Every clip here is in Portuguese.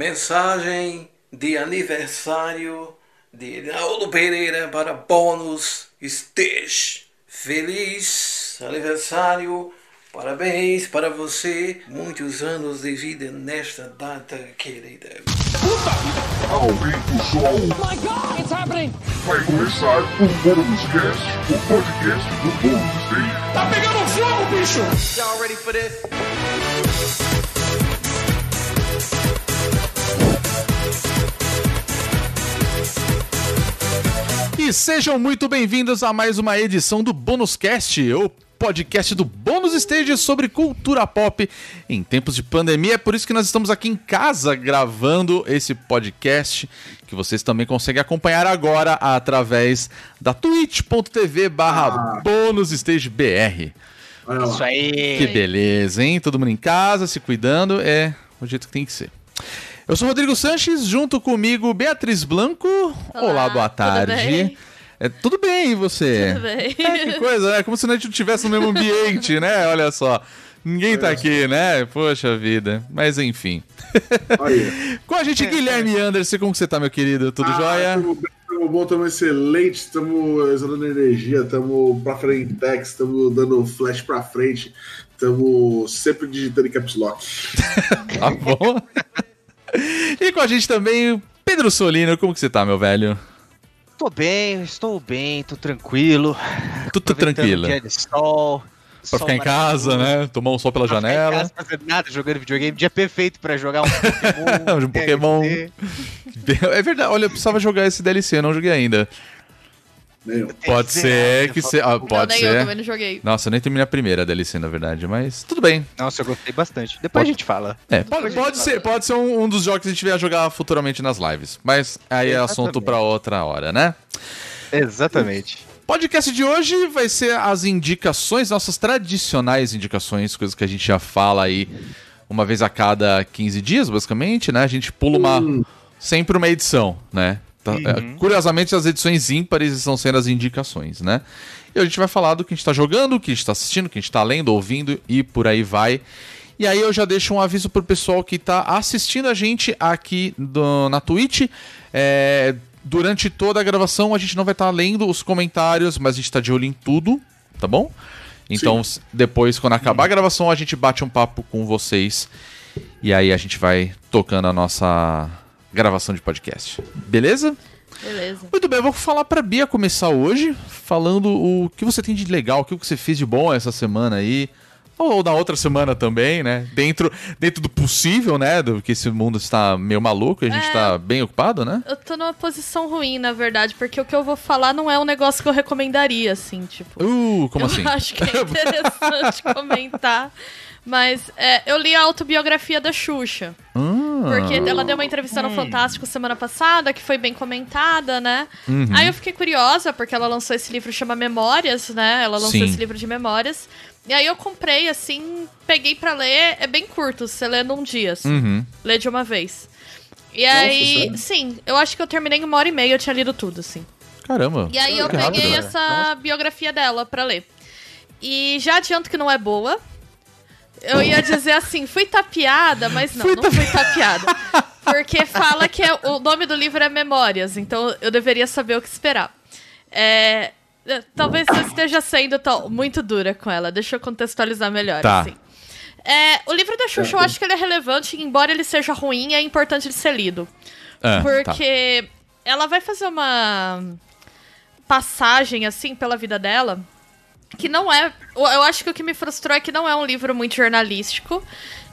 Mensagem de aniversário de Raul Pereira para Bônus Stage. Feliz aniversário, parabéns para você, muitos anos de vida nesta data querida. Aumenta o som, my God, it's happening! vai começar o Bônus Cast, o podcast do Bônus Day. Tá pegando fogo, bicho! Y'all ready for this? E sejam muito bem-vindos a mais uma edição do Bônus Cast, o podcast do Bônus Stage sobre cultura pop em tempos de pandemia. É por isso que nós estamos aqui em casa gravando esse podcast, que vocês também conseguem acompanhar agora através da twitch.tv barra lá. Isso aí. Que beleza, hein? Todo mundo em casa, se cuidando, é o jeito que tem que ser. Eu sou Rodrigo Sanches, junto comigo Beatriz Blanco. Olá, boa tudo tarde. bem? É, tudo bem, e você? Tudo bem. É, que coisa, né? Como se a gente não estivesse no mesmo ambiente, né? Olha só. Ninguém tá aqui, né? Poxa vida. Mas enfim. Olha. Com a gente, Guilherme Anderson. Como que você tá, meu querido? Tudo Ah, jóia? Tamo bem, tamo bom, tamo excelente, estamos exalando energia, estamos pra frente estamos dando flash pra frente, estamos sempre digitando em caps lock. Tá bom? e com a gente também, Pedro Solino. Como que você tá, meu velho? Tô bem, estou bem, tô tranquilo. Tudo tranquilo. Dia de sol. Pra sol ficar em casa, né? Tomar um sol pela Pra ficar em janela. casa, fazendo nada, jogando videogame. Dia perfeito pra jogar um Pokémon. Um Pokémon. É verdade, olha, eu precisava jogar esse DLC, eu não joguei ainda. Nenhum. Pode ser que que zerar, se... ah, né? pode não, nem eu ser. também não joguei. Nossa, eu nem terminei a primeira DLC, na verdade, mas tudo bem. Nossa, eu gostei bastante. Depois Pode- a gente fala. É, pode, pode ser, pode ser um, um dos jogos que a gente vier jogar futuramente nas lives. Mas aí é assunto Exatamente. pra outra hora, né? Exatamente. Podcast de hoje vai ser as indicações, nossas tradicionais indicações, coisas que a gente já fala aí uma vez a cada 15 dias, basicamente, né? A gente pula uma. sempre uma edição, né? Tá- é, curiosamente, as edições ímpares estão sendo as indicações, né? E a gente vai falar do que a gente tá jogando, o que a gente tá assistindo, o que a gente tá lendo, ouvindo e por aí vai. E aí eu já deixo um aviso pro pessoal que tá assistindo a gente aqui do- na Twitch. É, durante toda a gravação a gente não vai estar lendo os comentários, mas a gente tá de olho em tudo, tá bom? Então, s- depois, quando acabar a gravação, a gente bate um papo com vocês. E aí a gente vai tocando a nossa gravação de podcast. Beleza? Beleza. Muito bem, eu vou falar pra Bia começar hoje, falando o que você tem de legal, o que você fez de bom essa semana aí. Ou na outra semana também, né? Dentro, dentro do possível, né? Do que esse mundo está meio maluco e a gente É. tá bem ocupado, né? Eu tô numa posição ruim, na verdade, porque o que eu vou falar não é um negócio que eu recomendaria, assim, tipo. Uh, como eu assim? acho que é interessante comentar. Mas é, eu li a autobiografia da Xuxa. Ah, Porque ela deu uma entrevista no Fantástico semana passada, que foi bem comentada, né? Uhum. Aí eu fiquei curiosa, porque ela lançou esse livro chama Memórias, né? Ela lançou Sim. esse livro de memórias. E aí eu comprei, assim, peguei pra ler. É bem curto, você lê num dia, assim. Uhum. Lê de uma vez. E aí, sério? sim, eu acho que eu terminei em uma hora e meia, eu tinha lido tudo, assim. Caramba. E aí eu Que rápido, peguei né? essa biografia dela pra ler. E já adianto que não é boa. Eu ia dizer assim, fui tapeada, mas não, não fui tapeada. Porque fala que é- o nome do livro é Memórias, então eu deveria saber o que esperar. É, é, talvez eu esteja sendo tão- muito dura com ela, deixa eu contextualizar melhor. Tá. assim. É, o livro da Xuxa, eu acho que ele é relevante, embora ele seja ruim, é importante de ser lido. Ah, tá. Porque ela vai fazer uma passagem, assim, pela vida dela, que não é. Eu acho que o que me frustrou é que não é um livro muito jornalístico.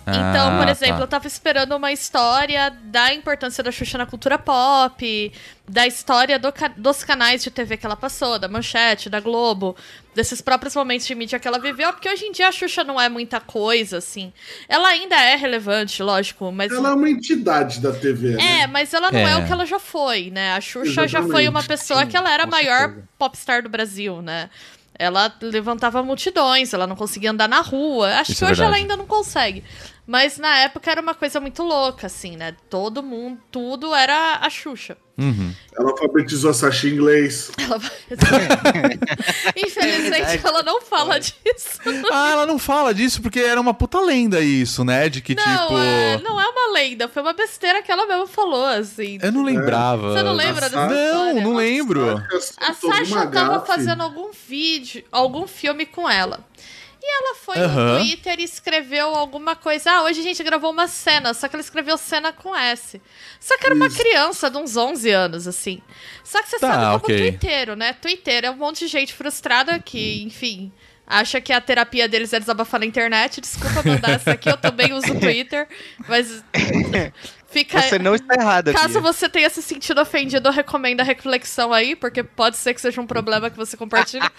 Então, Ah, por exemplo, tá. eu tava esperando uma história da importância da Xuxa na cultura pop, da história do dos canais de TV que ela passou, da Manchete, da Globo, desses próprios momentos de mídia que ela viveu, porque hoje em dia a Xuxa não é muita coisa, assim. Ela ainda é relevante, lógico, mas. Ela é uma entidade da TV, né? É, mas ela não é. É. o que ela já foi, né? A Xuxa já Exatamente. foi uma pessoa que ela era a maior certeza. popstar do Brasil, né? Ela levantava multidões, ela não conseguia andar na rua. Acho Isso que é hoje ela verdade. ainda não consegue. Mas na época era uma coisa muito louca, assim, né? Todo mundo, tudo era a Xuxa. Ela alfabetizou a Sasha em inglês. Ela... Infelizmente, ela não fala disso. Ah, ela não fala disso porque era uma puta lenda isso, né? De que Não, tipo. é, não é uma lenda, foi uma besteira que ela mesmo falou, assim. Eu não lembrava. Você não lembra dessa? Não, não lembro. A Sasha tava fazendo algum vídeo, algum filme com ela. E ela foi Aham. no Twitter e escreveu alguma coisa. Ah, hoje a gente gravou uma cena, só que ela escreveu cena com S. Só que era uma criança de uns 11 anos, assim. Só que você Tá, sabe como ok. twitteiro, né? Twitter é um monte de gente frustrada que, enfim, acha que a terapia deles é desabafar na internet. Desculpa mandar essa aqui, eu também uso o Twitter, mas fica... Você não está errado aqui. Caso você tenha se sentido ofendido, eu recomendo a reflexão aí, porque pode ser que seja um problema que você compartilhe.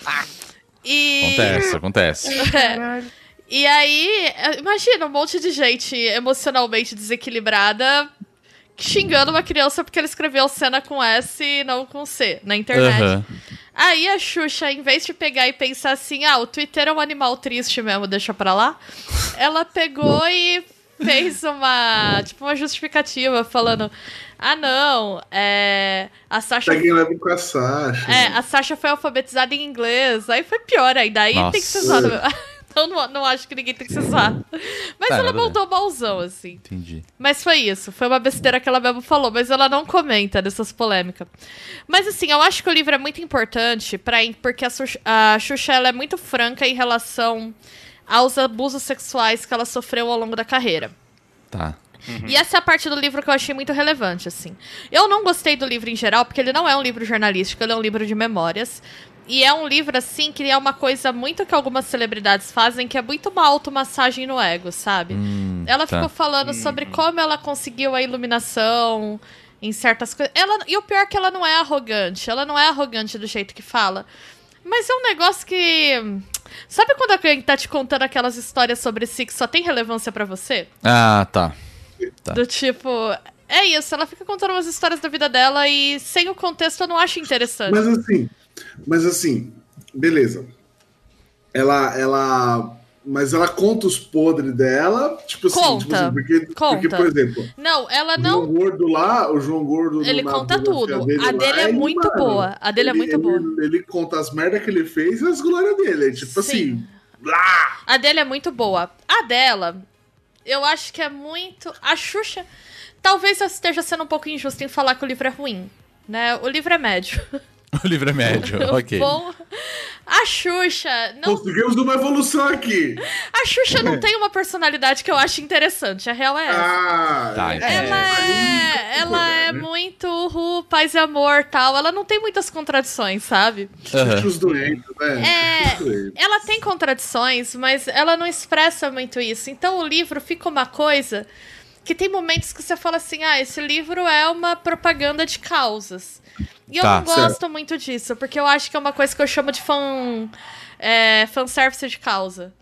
E... Acontece, acontece. É. E aí, imagina um monte de gente emocionalmente desequilibrada xingando uma criança porque ela escreveu cena com S e não com C na internet. Aham. Aí a Xuxa, em vez de pegar e pensar assim, ah, o Twitter é um animal triste mesmo, deixa pra lá, ela pegou e fez uma, tipo, uma justificativa falando, ah, não, é, a Sasha... Peguem leve com a Sasha. É, a Sasha foi alfabetizada em inglês, aí foi pior ainda, aí tem que ser Nossa. mesmo. Então não, não acho que ninguém tem que ser zoado. Mas Tá, ela mandou malzão, assim. Entendi. Mas foi isso. Foi uma besteira que ela mesmo falou, mas ela não comenta dessas polêmicas. Mas assim, eu acho que o livro é muito importante pra, porque a, Xuxa- a Xuxa ela é muito franca em relação aos abusos sexuais que ela sofreu ao longo da carreira. Tá. E essa é a parte do livro que eu achei muito relevante, assim. Eu não gostei do livro em geral, porque ele não é um livro jornalístico, ele é um livro de memórias. E é um livro, assim, que é uma coisa muito que algumas celebridades fazem, que é muito uma automassagem no ego, sabe? Hum, ela tá. ficou falando sobre como ela conseguiu a iluminação em certas coisas. Ela, e o pior é que ela não é arrogante. Ela não é arrogante do jeito que fala. Mas é um negócio que. Sabe quando alguém tá te contando aquelas histórias sobre si que só tem relevância pra você? Ah, tá. Tá. Do tipo. É isso, ela fica contando umas histórias da vida dela e sem o contexto eu não acho interessante. Mas assim, mas assim, beleza. Ela, ela, mas ela conta os podres dela, tipo assim, Conta, tipo assim, porque, conta. porque, por exemplo, Não, ela o não. João Gordo lá, o João Gordo Ele na conta tudo. A lá, dele é ele, muito mano, boa. A dele é ele- muito ele- boa. Ele conta as merdas que ele fez e as glórias dele. Tipo Sim. assim, lá. A dele é muito boa. A dela, eu acho que é muito. A Xuxa. Talvez eu esteja sendo um pouco injusta em falar que o livro é ruim. Né? O livro é médio. O livro é médio, ok. Bom, a Xuxa não Conseguimos uma evolução aqui. A Xuxa não tem uma personalidade que eu acho interessante. A real é essa. Ah, Tá, entendi. Ela é, ela é muito ru, paz e amor tal. Ela não tem muitas contradições, sabe? Aham. Os doentes, né? É, doentes. ela tem contradições, mas ela não expressa muito isso. Então o livro fica uma coisa que tem momentos que você fala assim: ah, esse livro é uma propaganda de causas. E eu Tá, não gosto muito disso, porque eu acho que é uma coisa que eu chamo de fan, é, fanservice de causa.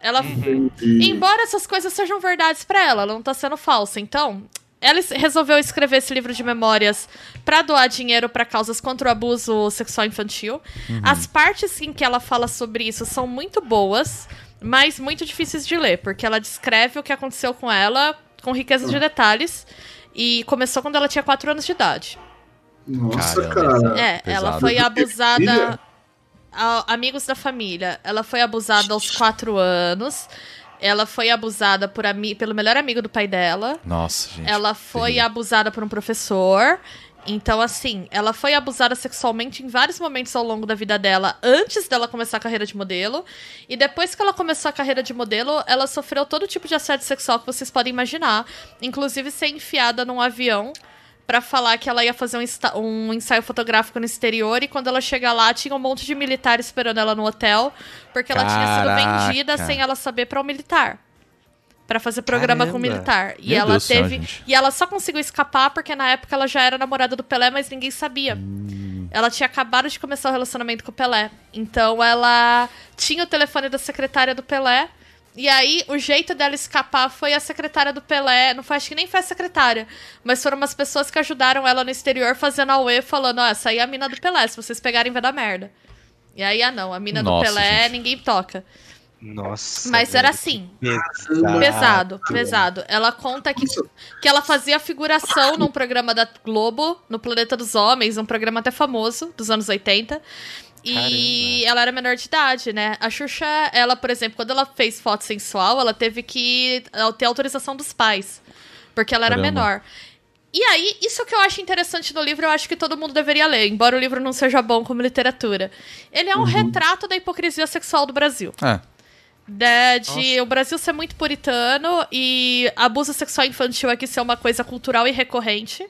Ela, Entendi. Embora essas coisas sejam verdades pra ela, ela não tá sendo falsa. Então, ela es- resolveu escrever esse livro de memórias pra doar dinheiro pra causas contra o abuso sexual infantil. As partes em que ela fala sobre isso são muito boas, mas muito difíceis de ler, porque ela descreve o que aconteceu com ela com riqueza de detalhes. E começou quando ela tinha 4 anos de idade. Nossa, Caramba. cara. É, pesado. ela foi abusada. A- amigos da família. Ela foi abusada aos 4 anos. Ela foi abusada por ami pelo melhor amigo do pai dela. Nossa, gente. Ela foi terrível. abusada por um professor. Então, assim, ela foi abusada sexualmente em vários momentos ao longo da vida dela, antes dela começar a carreira de modelo. E depois que ela começou a carreira de modelo, ela sofreu todo tipo de assédio sexual que vocês podem imaginar. Inclusive ser enfiada num avião pra falar que ela ia fazer um, um ensaio fotográfico no exterior. E quando ela chega lá, tinha um monte de militar esperando ela no hotel, porque ela tinha sido Caraca. vendida sem ela saber pra um militar. Pra fazer programa com Caramba. militar. E Meu ela Deus céu, teve. gente. E ela só conseguiu escapar porque na época ela já era namorada do Pelé, mas ninguém sabia. Hum. Ela tinha acabado de começar o relacionamento com o Pelé. Então ela tinha o telefone da secretária do Pelé. E aí, o jeito dela escapar foi a secretária do Pelé. Não foi, acho que nem foi a secretária. Mas foram umas pessoas que ajudaram ela no exterior fazendo a UE, falando: Ó, essa aí é a mina do Pelé. Se vocês pegarem, vai dar merda. E aí, ah, não, a mina Nossa, do Pelé gente. ninguém toca. Nossa. Mas era assim, pesado. pesado, pesado. Ela conta que, que ela fazia figuração num programa da Globo, no Planeta dos Homens, um programa até famoso, dos anos 80. E ela era menor de idade, né? A Xuxa, ela, por exemplo, quando ela fez foto sensual, ela teve que ter autorização dos pais. Porque ela era Caramba. menor. E aí, isso que eu acho interessante no livro, eu acho que todo mundo deveria ler, embora o livro não seja bom como literatura. Ele é um retrato da hipocrisia sexual do Brasil. É. né, de o Brasil ser muito puritano e abuso sexual infantil aqui ser uma coisa cultural e recorrente.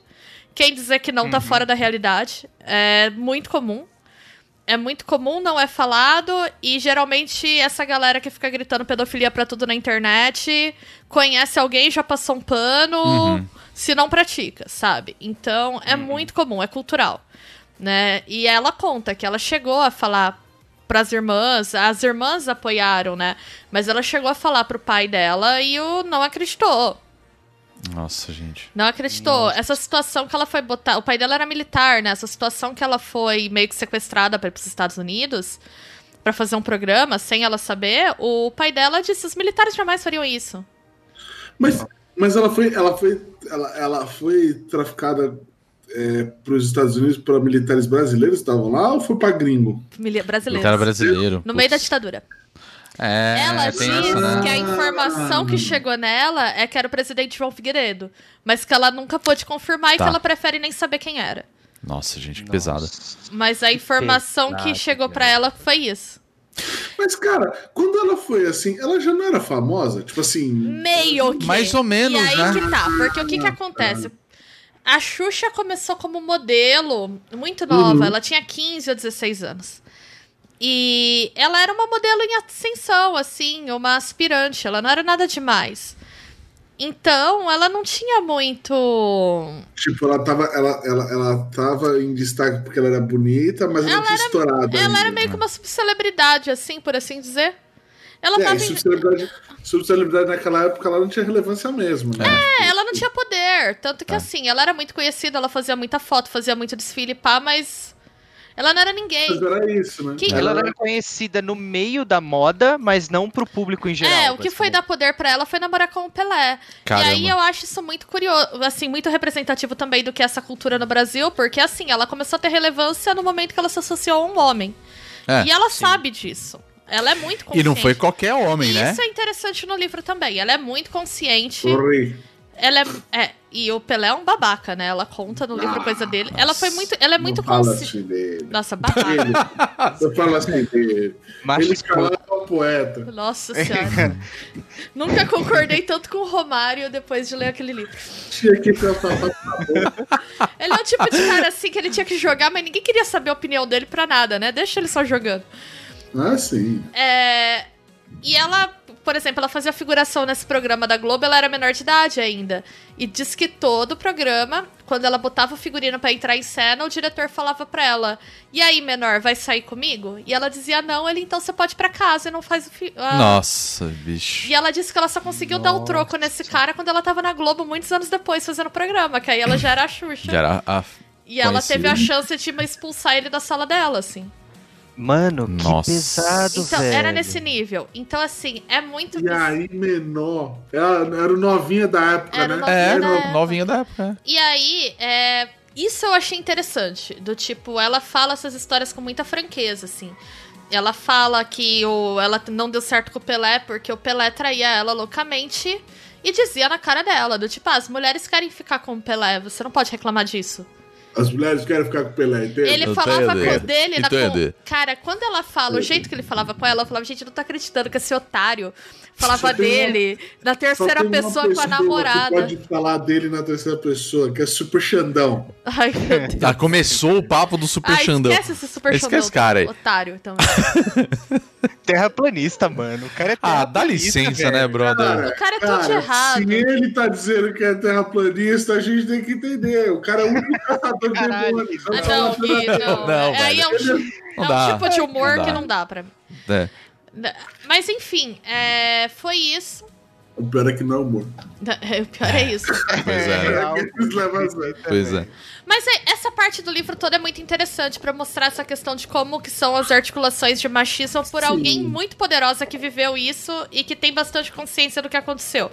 Quem dizer que não tá fora da realidade é muito comum. É muito comum, não é falado, e geralmente essa galera que fica gritando pedofilia pra tudo na internet conhece alguém, já passou um pano, se não pratica, sabe? Então é muito comum, é cultural. Né? E ela conta que ela chegou a falar pras irmãs, as irmãs apoiaram, né? Mas ela chegou a falar pro pai dela e o não acreditou. Nossa, gente. Não acreditou. Essa situação que ela foi botar. O pai dela era militar, né? Essa situação que ela foi meio que sequestrada para os Estados Unidos pra fazer um programa sem ela saber. O pai dela disse: os militares jamais fariam isso. Mas, mas ela foi, ela foi, ela, ela foi traficada é, para os Estados Unidos para militares brasileiros que estavam lá ou foi para gringo? Mili- Brasileiros. Militar brasileiro. No meio da ditadura. É, ela tem diz essa, né? que a informação que chegou nela é que era o presidente João Figueiredo. Mas que ela nunca pôde confirmar e Tá. que ela prefere nem saber quem era. Nossa, gente, que pesada. Mas a informação que pesado, chegou pra velho. ela foi isso. Mas, cara, quando ela foi assim, ela já não era famosa? Tipo assim. Meio que. Mais ou menos, E aí né? que tá, porque o que que acontece? A Xuxa começou como modelo muito nova, ela tinha 15 ou 16 anos. E ela era uma modelo em ascensão, assim, uma aspirante, ela não era nada demais. Então, ela não tinha muito. Tipo, ela tava, ela, ela, ela tava em destaque porque ela era bonita, mas ela, não tinha estourado. Ela ainda. era meio que uma subcelebridade, assim, por assim dizer. Ela É, tava em... subcelebridade, subcelebridade naquela época ela não tinha relevância mesmo, né? É, ela não tinha poder. Tanto que, assim, ela era muito conhecida, ela fazia muita foto, fazia muito desfile, pá, mas. Ela não era ninguém. Mas era isso, né? Que- Ela era conhecida no meio da moda, mas não pro público em geral. É, o que foi dar poder pra ela foi namorar com o Pelé. Caramba. E aí eu acho isso muito curioso, assim, muito representativo também do que é essa cultura no Brasil, porque assim, ela começou a ter relevância no momento que ela se associou a um homem. É, e ela sabe disso. Ela é muito E consciente. não foi qualquer homem, E né? Isso é interessante no livro também. Ela é muito consciente. Oi. Ela é, é, e o Pelé é um babaca, né? Ela conta no livro coisa dele. Ela foi muito, ela é muito consciente. assim. Nossa, babaca. Eu falo assim dele. Macho Ele escroto. calava o poeta. Nossa senhora. Nunca concordei tanto com o Romário depois de ler aquele livro. Tinha que boca. Ele é o tipo de cara assim que ele tinha que jogar, mas ninguém queria saber a opinião dele pra nada, né? Deixa ele só jogando. Ah, sim. É, E ela, por exemplo, ela fazia figuração nesse programa da Globo, ela era menor de idade ainda. E diz que todo o programa, quando ela botava o figurino pra entrar em cena, o diretor falava pra ela: E aí, menor, vai sair comigo? E ela dizia: Não, ele então você pode ir pra casa e não faz o. Fi... ah." Nossa, bicho. E ela disse que ela só conseguiu dar o troco nesse cara quando ela tava na Globo muitos anos depois fazendo o programa, que aí ela já era a Xuxa. Já era a... E ela teve a chance de expulsar ele da sala dela, assim. Mano, que Nossa. pesado, Então, velho. era nesse nível. Então, assim, é muito. E aí, menor. Ela era o novinha da época, Era né? novinha É, da época. novinha da época. E aí, é, isso eu achei interessante. Do tipo, ela fala essas histórias com muita franqueza, assim. Ela fala que o, ela não deu certo com o Pelé porque o Pelé traía ela loucamente e dizia na cara dela, do tipo, ah, as mulheres querem ficar com o Pelé, você não pode reclamar disso. As mulheres querem ficar com o Pelé, entende? Ele Eu falava com dele na Entende. com... Cara, quando ela fala, o jeito que ele falava com ela, eu falava, gente, eu não tô acreditando que esse otário falava dele na Só terceira uma pessoa com a namorada. pode falar dele na terceira pessoa, que é Super Xandão. Ai, meu Deus. Ah, começou o papo do Super Ah, Xandão. esquece esse super Esquece Xandão, cara aí. Otário também. Terraplanista, mano. O cara é Ah, dá licença, né, velho. brother? O cara é tudo de errado. Se ele tá dizendo que é terraplanista, a gente tem que entender. O cara é o único caçador Caralho. Ah, não, Gui, não. Não, É, aí é um, velho. ti- Não é um dá. tipo de humor Não que não dá pra mim. É. Mas enfim, é, foi isso. O pior é que não é humor. O pior é isso. Pois é. sério. Pois é. Mas é- essa parte do livro toda é muito interessante pra mostrar essa questão de como que são as articulações de machismo por Sim. alguém muito poderosa que viveu isso e que tem bastante consciência do que aconteceu.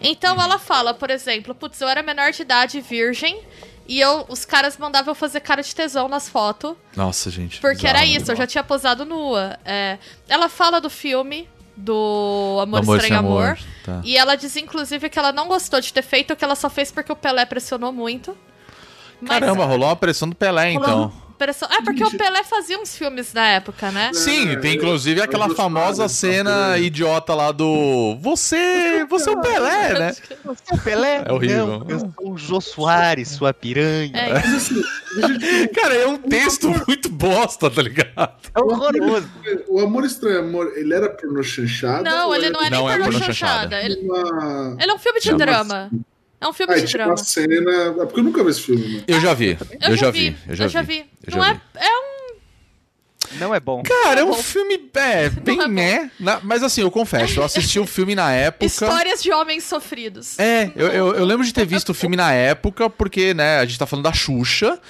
Então ela fala, por exemplo, putz, eu era menor de idade, virgem, e eu, os caras mandavam eu fazer cara de tesão nas fotos, Nossa, gente. porque bizarro, era né? isso, eu já tinha posado nua. É, ela fala do filme do Amor, Amor Estranho Amor, Amor, tá. e ela diz inclusive que ela não gostou de ter feito, que ela só fez porque o Pelé pressionou muito. Mas- Caramba, rolou uma pressão do Pelé, então. Pressão- É, porque o Pelé fazia uns filmes na época, né? Sim, tem inclusive aquela famosa cena idiota lá do. Você. Você é o Pelé, né? Você é o Pelé? É horrível. Não, eu sou o Jô Soares, sua piranha. É, assim, gente- Cara, é um texto muito bosta, tá ligado? É horroroso. o Amor Estranho Amor, ele era pornô chanchada? Não, ele era não é nem Não é pornô pornô chanchada. chanchada. Ele, ele é um filme de Chama- drama. É um filme Ah, de tipo drama. uma cena. É porque eu nunca vi esse filme, né? Eu já vi. Eu, já vi. Eu já, vi. Eu não já é, vi. é um. Não é bom. Cara, é um bom. filme. É, bem é né? Na- mas assim, eu confesso, eu assisti o filme na época. Histórias de homens sofridos. É, eu, eu, eu lembro de ter visto o filme na época, porque, né, a gente tá falando da Xuxa,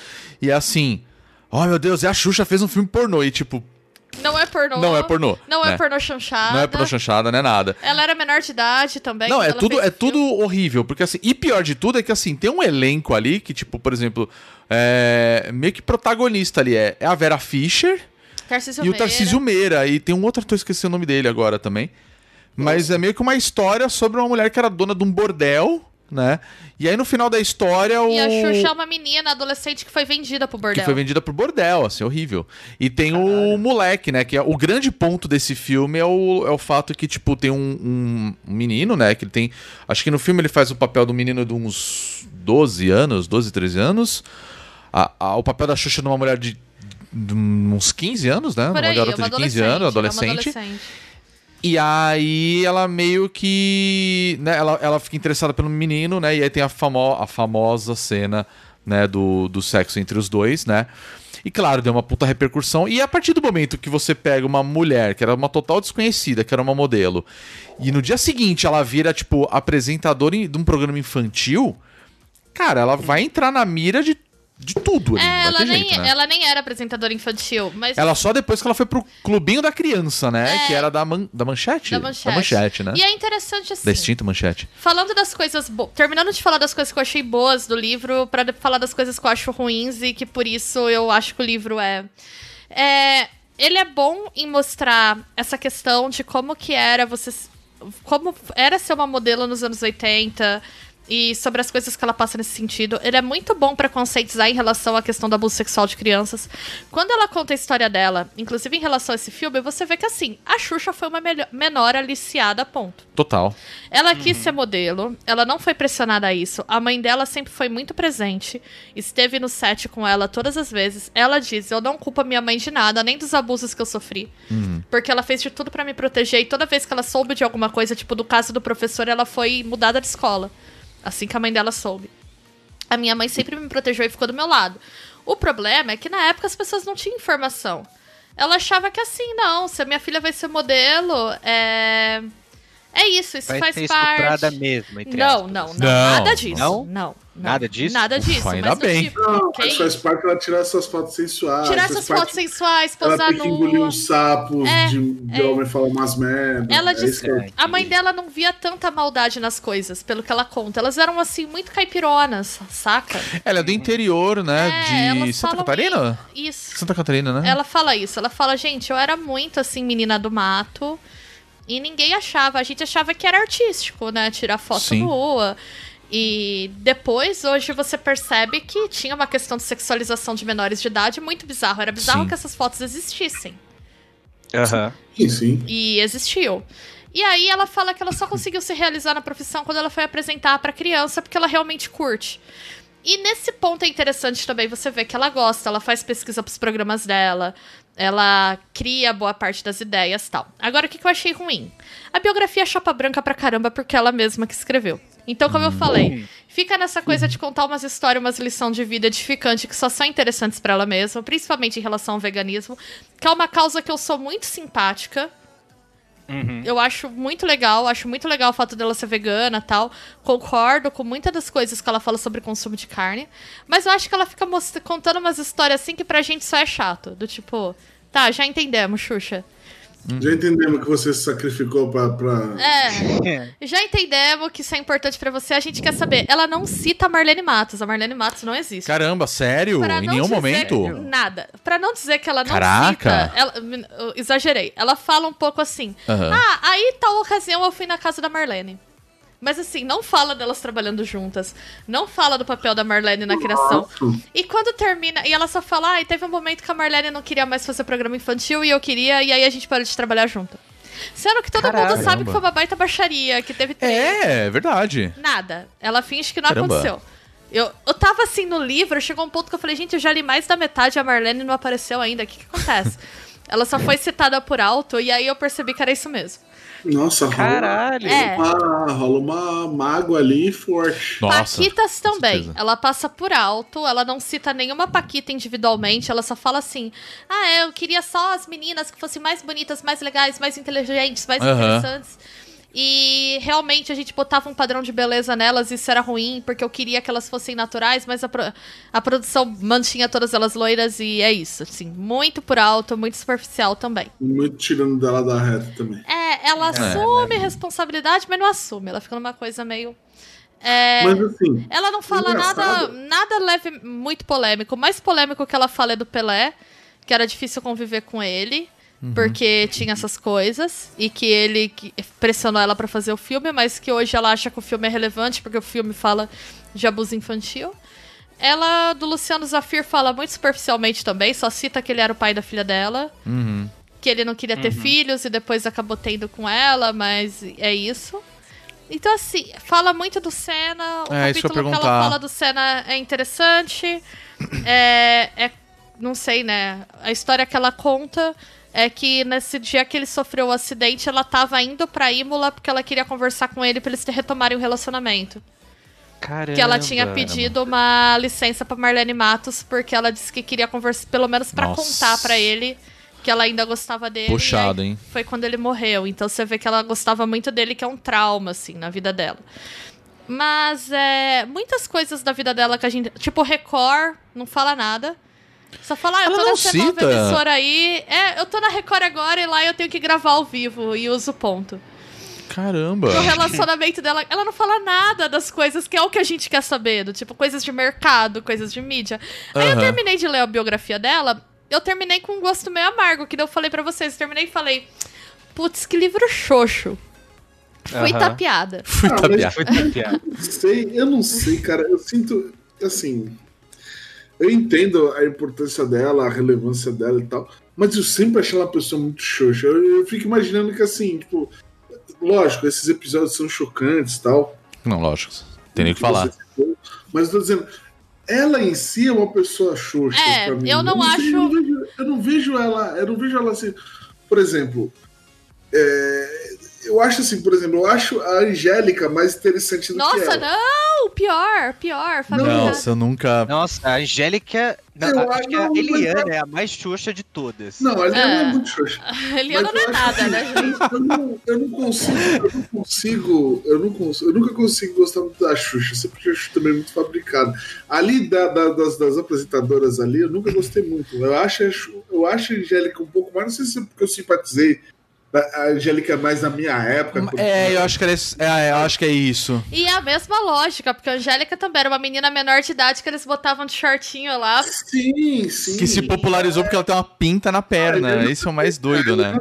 e é assim. Oh meu Deus, e a Xuxa fez um filme pornô. E tipo, Não é pornô. Não é pornô, Não é né? pornô chanchada. não é pornô chanchada, não é nada. Ela era menor de idade também. Não, é tudo, é filme. tudo horrível, porque assim, e pior de tudo é que assim, tem um elenco ali que, tipo, por exemplo, é, meio que protagonista ali é, é a Vera Fischer Tarcísio e o. Tarcísio Meira, e tem um outro ator, esqueci o nome dele agora também. Mas é meio que uma história sobre uma mulher que era dona de um bordel, né? E aí no final da história o E a Xuxa é uma menina adolescente que foi vendida pro bordel. que foi vendida pro bordel, assim, horrível. E tem o moleque, né? Que é, o grande ponto desse filme é o, é o fato que, tipo, tem um, um menino, né? Que ele tem. Acho que no filme ele faz o papel do menino de uns 12 anos, 12, 13 anos. A- a- o papel da Xuxa numa mulher de, de uns 15 anos, né? Por uma aí, garota uma de 15 anos, é uma adolescente. E aí ela meio que. Né, ela, ela fica interessada pelo menino, né? E aí tem a, famo a famosa cena né, do, do sexo entre os dois, né? E claro, deu uma puta repercussão. E a partir do momento que você pega uma mulher, que era uma total desconhecida, que era uma modelo, e no dia seguinte ela vira, tipo, apresentadora de um programa infantil, cara, ela vai entrar na mira de, de tudo ali. É, ela nem, jeito, né? ela nem era apresentadora infantil, mas Ela só depois que ela foi pro clubinho da criança, né? É. Que era da, man da manchete. da manchete. Da manchete, né? E é interessante assim. Da extinta manchete. Falando das coisas boas. Terminando de falar das coisas que eu achei boas do livro, pra de- falar das coisas que eu acho ruins e que por isso eu acho que o livro é. É. Ele é bom em mostrar essa questão de como que era você. Como era ser uma modelo nos anos 80 e sobre as coisas que ela passa nesse sentido. Ele é muito bom pra conscientizar em relação à questão do abuso sexual de crianças. Quando ela conta a história dela, inclusive em relação a esse filme, você vê que assim, a Xuxa foi uma menor aliciada, ponto. Total. Ela quis ser modelo, ela não foi pressionada a isso. A mãe dela sempre foi muito presente, esteve no set com ela todas as vezes. Ela diz: Eu não culpo a minha mãe de nada, nem dos abusos que eu sofri. Porque ela fez de tudo pra me proteger e toda vez que ela soube de alguma coisa, tipo do caso do professor, ela foi mudada de escola. Assim que a mãe dela soube. A minha mãe sempre me protegeu e ficou do meu lado. O problema é que na época as pessoas não tinham informação. Ela achava que assim, não, se a minha filha vai ser modelo, é. É isso, isso Vai faz ser parte. mesmo, entre Não, aspas. não, não, Não, Nada disso. não? Não. Nada disso? Nada disso. Ufa, ainda mas bem. Tipo, Não, faz parte ela tirar essas fotos sensuais. Tirar essas parte- fotos sensuais, Ela posar tem que engolir nua. uns sapos É, de, de é. homem falar umas merdas. Ela é disse que eu- A mãe dela não via tanta maldade nas coisas, pelo que ela conta. Elas eram, assim, muito caipironas, saca? Ela é do interior, né? É, de Santa Catarina? Isso. Santa Catarina, né? Ela fala isso. Ela fala, gente, eu era muito, assim, menina do mato. E ninguém achava. A gente achava que era artístico, né? Tirar foto Sim. nua. E depois, hoje, você percebe que tinha uma questão de sexualização de menores de idade muito bizarro. Era bizarro Sim. que essas fotos existissem. Aham. Sim, sim. E existiu. E aí ela fala que ela só conseguiu se realizar na profissão quando ela foi apresentar pra criança, porque ela realmente curte. E nesse ponto é interessante também você ver que ela gosta, ela faz pesquisa pros programas dela, ela cria boa parte das ideias e tal. Agora, o que que eu achei ruim? A biografia é chapa branca pra caramba porque ela mesma que escreveu. Então, como eu falei, fica nessa coisa de contar umas histórias, umas lições de vida edificantes que só são interessantes pra ela mesma, principalmente em relação ao veganismo, que é uma causa que eu sou muito simpática, Eu acho muito legal, acho muito legal o fato dela ser vegana tal. Concordo com muitas das coisas que ela fala sobre consumo de carne. Mas eu acho que ela fica contando umas histórias assim que pra gente só é chato. Do tipo, tá, já entendemos, Xuxa. Já entendemos que você se sacrificou pra. pra... É, já entendemos que isso é importante pra você. A gente quer saber. Ela não cita a Marlene Matos. A Marlene Matos não existe. Caramba, sério? Pra em não nenhum dizer momento? Nada. Pra não dizer que ela não Caraca. cita. Ela, eu exagerei. Ela fala um pouco assim. Aham. Ah, aí tal ocasião eu fui na casa da Marlene. Mas assim, não fala delas trabalhando juntas. Não fala do papel da Marlene na criação. E quando termina. E ela só fala, ah, e teve um momento que a Marlene não queria mais fazer programa infantil e eu queria, e aí a gente parou de trabalhar junto. Sendo que todo mundo Caramba. sabe que foi uma baita baixaria, que teve treta. É, é verdade. Nada. Ela finge que não Caramba. aconteceu. Eu, eu tava assim no livro, chegou um ponto que eu falei, gente, eu já li mais da metade, a Marlene não apareceu ainda. O que, que acontece? Ela só foi citada por alto, e aí eu percebi que era isso mesmo. Nossa, rola, Caralho. É. uma, rola uma mágoa ali forte. Nossa. Paquitas também. Ela passa por alto, ela não cita nenhuma Paquita individualmente, ela só fala assim: ah, é, eu queria só as meninas que fossem mais bonitas, mais legais, mais inteligentes, mais Aham. interessantes. E realmente a gente botava um padrão de beleza nelas, e isso era ruim, porque eu queria que elas fossem naturais, mas a, pro- a produção mantinha todas elas loiras e é isso, assim, muito por alto, muito superficial também. Muito tirando dela da reta também. É, ela assume responsabilidade, mas não assume, ela fica numa coisa meio. É, Mas assim, ela não fala nada, nada leve, muito polêmico. O mais polêmico que ela fala é do Pelé, que era difícil conviver com ele, porque tinha essas coisas, e que ele pressionou ela pra fazer o filme, mas que hoje ela acha que o filme é relevante, porque o filme fala de abuso infantil. Ela, do Luciano Zafir, fala muito superficialmente também, só cita que ele era o pai da filha dela. Que ele não queria ter filhos e depois acabou tendo com ela, mas é isso. Então, assim, fala muito do Senna. O É, capítulo que ela fala do Senna é interessante. É, é. Não sei, né? A história que ela conta é que nesse dia que ele sofreu o acidente, ela tava indo pra Imola porque ela queria conversar com ele pra eles retomarem o relacionamento. Caramba. Que ela tinha pedido uma licença pra Marlene Matos, porque ela disse que queria conversar, pelo menos Nossa. contar pra ele que ela ainda gostava dele. Puxado, hein? Foi quando ele morreu. Então você vê que ela gostava muito dele, que é um trauma, assim, na vida dela. Mas é. Muitas coisas da vida dela que a gente. Tipo, Record, não fala nada. Só fala, ah, eu tô não nessa nova cita. emissora aí. É, eu tô na Record agora e lá eu tenho que gravar ao vivo e uso ponto Caramba. no relacionamento dela, ela não fala nada das coisas que é o que a gente quer saber, do tipo coisas de mercado, coisas de mídia. Aí eu terminei de ler a biografia dela, eu terminei com um gosto meio amargo, que daí eu falei pra vocês, eu terminei e falei, putz, que livro xoxo. Fui tapeada. Fui Ah, mas- tapear. Foi tapeado. não sei, eu não sei, cara. Eu sinto, assim. Eu entendo a importância dela, a relevância dela e tal. Mas eu sempre achei ela uma pessoa muito xoxa. Eu, eu fico imaginando que, assim, tipo. Lógico, esses episódios são chocantes e tal. Não, lógico. Tem nem o que falar. Mas eu tô dizendo, ela em si é uma pessoa xoxa É, pra mim. eu não sei, acho- eu, não vejo, eu não vejo ela. Eu não vejo ela assim. Por exemplo, é, eu acho assim, por exemplo, eu acho a Angélica mais interessante do que Nossa, ela. não! Pior, pior. Fabricado. Nossa, eu nunca. Nossa, a Angélica. Não, Eu acho que a não- Eliana é a mais xoxa de todas. Não, ela É. é muito xoxa. Eliana Mas não é acho nada, que- né, gente? Eu não, eu não consigo, eu não consigo, eu não consigo, eu nunca consigo gostar muito da Xuxa, sempre achei a Xuxa também muito fabricada. Ali da- da- das, das apresentadoras ali, eu nunca gostei muito. Eu acho, a eu acho a Angélica um pouco mais, não sei se é porque eu simpatizei a Angélica mais na minha época. É, eu acho que, era, é, eu acho que é isso. E é a mesma lógica, porque a Angélica também era uma menina menor de idade que eles botavam de shortinho lá. Sim, sim. Que se popularizou porque ela tem uma pinta na perna. Esse é o mais doido, né?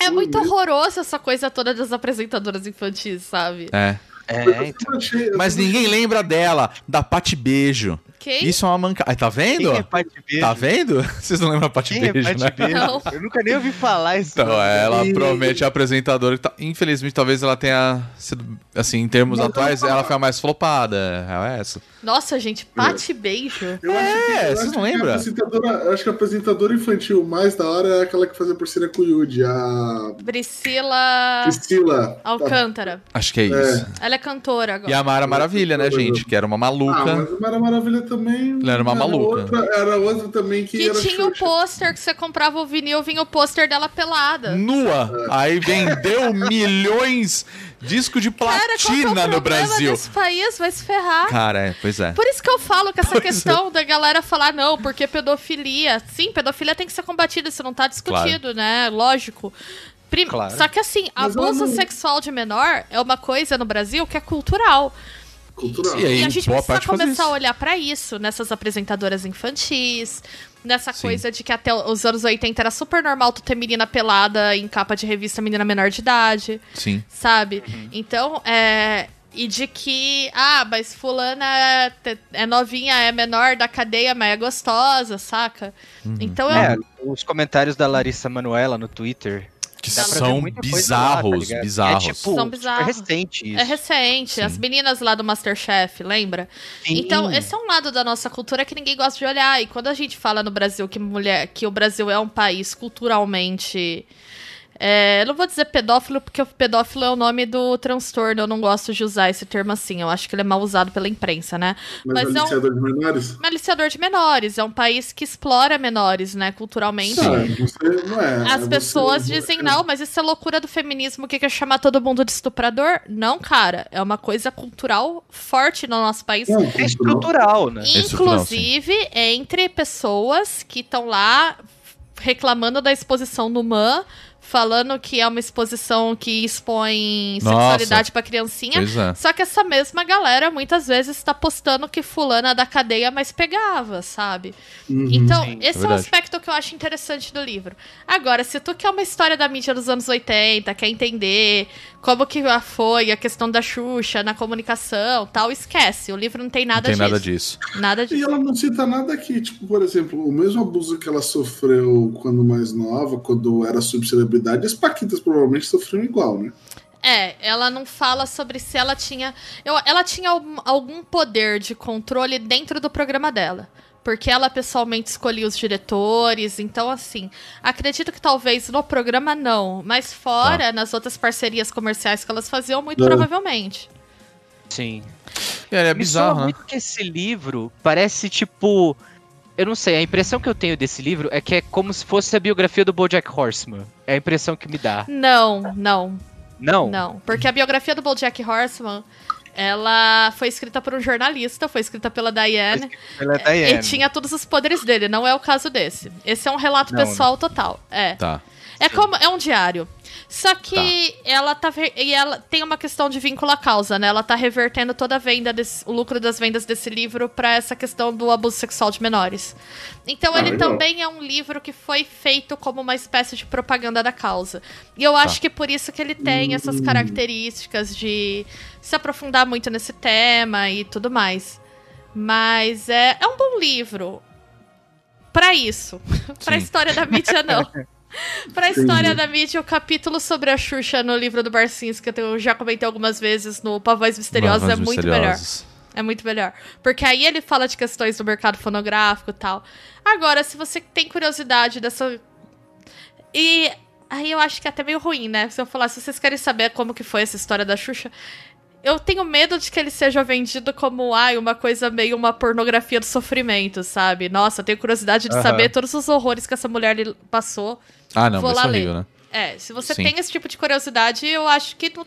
É muito mesmo. horroroso essa coisa toda das apresentadoras infantis, sabe? É. É, então. Mas ninguém lembra dela, da Pati Beijo. Quem? Isso é uma mancada. Ai, tá vendo? Quem é Pati Beijo? Tá vendo? Vocês não lembram a Pati Quem é Beijo, Pati né? Beijo? Não. Eu nunca nem ouvi falar isso. Então, ela promete a apresentadora. tá- Infelizmente, talvez ela tenha sido. Assim, em termos Mas atuais, ela- ela foi a mais flopada. É essa. Nossa, gente, pate beijo. Eu acho que, É, vocês acho não lembram? acho que a apresentadora infantil mais da hora é aquela que fazia porcina com o Yudi, a Priscila Priscila. Alcântara. Acho que é isso. Ela é cantora agora. E a Mara Maravilha, né, gente? Que era uma Ah, maluca. mas a Mara Maravilha também. Ela era uma maluca. Outra, era outra também que, Que era tinha o Xuxa. pôster que você comprava o vinil, vinha o pôster dela pelada. Nua. Aí vendeu milhões disco de Cara, é platina o no problema Brasil. desse país? Vai se ferrar. Cara, é, pois é. Por isso que eu falo que essa Pois questão da galera falar, não, porque pedofilia. Sim, pedofilia tem que ser combatida, isso não tá discutido, né? Lógico. Prim- Claro. Só que assim, Mas abuso não- sexual de menor é uma coisa no Brasil que é cultural. Cultural. E aí, E a gente boa precisa começar isso. a olhar pra isso, nessas apresentadoras infantis, nessa Sim. coisa de que até os anos 80 era super normal tu ter menina pelada em capa de revista menina menor de idade, Sim. sabe? Então, é. E de que, ah, mas fulana é, é novinha, é menor da cadeia, mas é gostosa, saca? Uhum. Então eu. É, os comentários da Larissa Manuela no Twitter. Que são coisa lá, tá bizarros, bizarros. É tipo, São super bizarros. recente isso. É recente, as meninas lá do Masterchef, lembra? Sim. Então, esse é um lado da nossa cultura que ninguém gosta de olhar. E quando a gente fala no Brasil que mulher, que o Brasil é um país culturalmente. É, eu não vou dizer pedófilo, porque o pedófilo é o nome do transtorno. Eu não gosto de usar esse termo assim. Eu acho que ele é mal usado pela imprensa, né? Mas, Mas é um de menores? maliciador de menores. É um país que explora menores, né? Culturalmente. Não, você não é. As é pessoas você- dizem, não, mas isso é loucura do feminismo, o que quer chamar todo mundo de estuprador? Não, cara, é uma coisa cultural forte no nosso país. Não, É cultural. estrutural, né? estrutural, Inclusive, entre pessoas que estão lá reclamando da exposição no MAN, falando que é uma exposição que expõe Nossa. sexualidade pra criancinha. Pois é. Só que essa mesma galera muitas vezes está postando que fulana da cadeia mais pegava, sabe? Uhum. Então, Sim, esse é, um verdade. aspecto que eu acho interessante do livro. Agora, se tu quer uma história da mídia dos anos 80, quer entender como que foi a questão da Xuxa na comunicação, tal, esquece. O livro não tem Não nada tem disso. nada disso. Nada E disso. ela não cita nada aqui, tipo, por exemplo, o mesmo abuso que ela sofreu quando mais nova, quando era subcelebridade, as Paquitas provavelmente sofriam igual, né? É, ela não fala sobre se ela tinha. Eu, ela tinha algum- poder de controle dentro do programa dela. Porque ela pessoalmente escolhia os diretores. Então, assim, acredito que talvez no programa não. Mas fora, nas outras parcerias comerciais que elas faziam, muito É. provavelmente. Sim. É, é Me soa bizarro, né? muito que esse livro parece tipo. Eu não sei, a impressão que eu tenho desse livro é que é como se fosse a biografia do Bojack Horseman. É a impressão que me dá. Não, não, Não? não. Porque a biografia do BoJack Horseman, ela foi escrita por um jornalista, foi escrita pela Diane. Ela é Diane. Ele tinha todos os poderes dele, não é o caso desse. Esse é um relato Não, pessoal total. É. Tá. É como é um diário. Só que ela tá e ela tem uma questão de vínculo à causa, né? Ela tá revertendo toda a venda desse, o lucro das vendas desse livro pra essa questão do abuso sexual de menores. Então Ah, ele legal. também é um livro que foi feito como uma espécie de propaganda da causa. E eu acho que por isso que ele tem essas características de se aprofundar muito nesse tema e tudo mais. Mas é, é um bom livro. Pra isso. pra Sim. história da mídia, não. Pra Entendi. história da mídia, o capítulo sobre a Xuxa no livro do Barcinski, que eu já comentei algumas vezes no Pavões Misteriosos, é Vozes muito melhor. É muito melhor. Porque aí ele fala de questões do mercado fonográfico e tal. Agora, se você tem curiosidade dessa. E aí eu acho que é até meio ruim, né? Se eu falar, se vocês querem saber como que foi essa história da Xuxa. Eu tenho medo de que ele seja vendido como, ai, uma coisa meio uma pornografia do sofrimento, sabe? Nossa, eu tenho curiosidade de Aham. saber todos os horrores que essa mulher passou. Ah, não, Vou mas lá é horrível, ler. né? É, se você Sim. tem esse tipo de curiosidade, eu acho que não-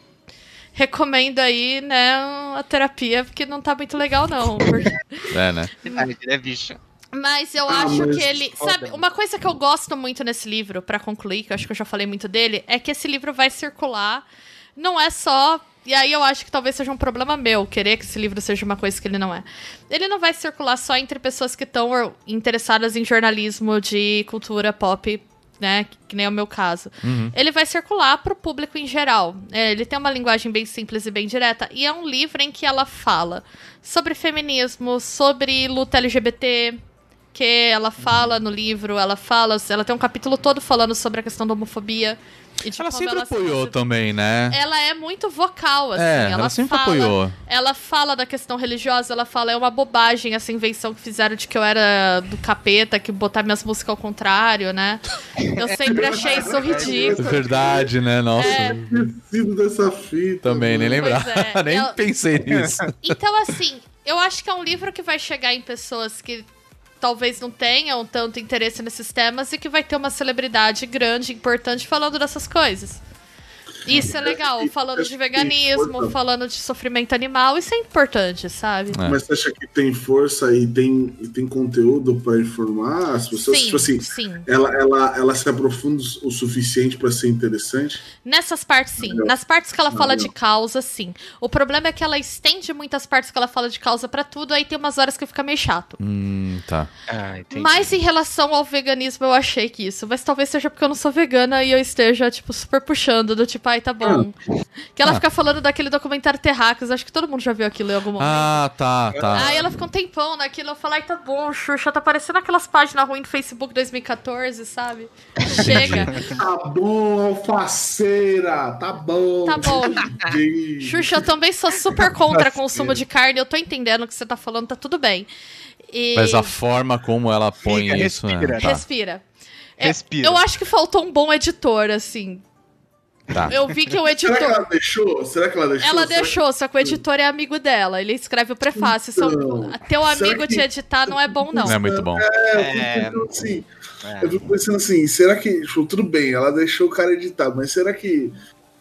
recomendo aí, né, a terapia, porque não tá muito legal, não. Porque- É, né? Ai, é bicho. Mas eu Ah, acho mas que ele. foda. Sabe, uma coisa que eu gosto muito nesse livro, pra concluir, que eu acho que eu já falei muito dele, é que esse livro vai circular. Não é só. E aí eu acho que talvez seja um problema meu, querer que esse livro seja uma coisa que ele não é. Ele não vai circular só entre pessoas que estão interessadas em jornalismo de cultura pop, né? Que, nem é o meu caso. Ele vai circular pro público em geral. É, ele tem uma linguagem bem simples e bem direta. E é um livro em que ela fala sobre feminismo, sobre luta LGBT, que ela fala no livro, ela fala, ela tem um capítulo todo falando sobre a questão da homofobia. E de Ela como sempre se- apoiou também, né? Ela é muito vocal, assim. É, ela, ela sempre fala, apoiou. Ela fala da questão religiosa, ela fala, é uma bobagem essa invenção que fizeram de que eu era do capeta, que botar minhas músicas ao contrário, né? Eu sempre achei isso É ridículo. verdade, né? Nossa. É. Esquecido dessa fita. Também, nem. Pois é, nem ela- pensei nisso. Então, assim, eu acho que é um livro que vai chegar em pessoas que talvez não tenham tanto interesse nesses temas e que vai ter uma celebridade grande, importante, falando dessas coisas. Isso é legal, falando de veganismo, falando de sofrimento animal, isso é importante, sabe? É. Mas você acha que tem força e tem, e tem conteúdo pra informar as pessoas? Sim, tipo assim, sim. ela, ela, ela se aprofunda o suficiente pra ser interessante? Nessas partes, sim. Não. Nas partes que ela Não, fala não. de causa, sim. O problema é que ela estende muitas partes que ela fala de causa pra tudo, aí tem umas horas que fica meio chato. Hum, tá. Ah. Mas em relação ao veganismo, eu achei que isso. Mas talvez seja porque eu não sou vegana e eu esteja, tipo, super puxando, do tipo, ai, tá bom. Que ela Ah. fica falando daquele documentário Terráqueos, acho que todo mundo já viu aquilo em algum momento. Ah, tá, tá. Aí ela fica um tempão naquilo, eu falo, ai, tá bom, Xuxa, tá parecendo aquelas páginas ruins do Facebook 2014, sabe? Chega. Tá bom, alfaceira, tá bom. Tá bom. Xuxa, eu também sou super contra consumo de carne, eu tô entendendo o que você tá falando, tá tudo bem. E... Mas a forma como ela põe Fica, isso, respira. né? Tá, Respira. É, Respira. eu acho que faltou um bom editor, assim. Tá. Eu vi que o Será que editor. ela deixou? Será que ela deixou? Ela Será que- deixou, só que o editor é amigo dela. Ele escreve o prefácio. Só... Então, Teu será amigo que- te editar não é bom, não. Não é muito bom. É, eu fico É. pensando assim. É. Eu fico pensando assim, será que. tipo, tudo bem, ela deixou o cara editar, mas será que,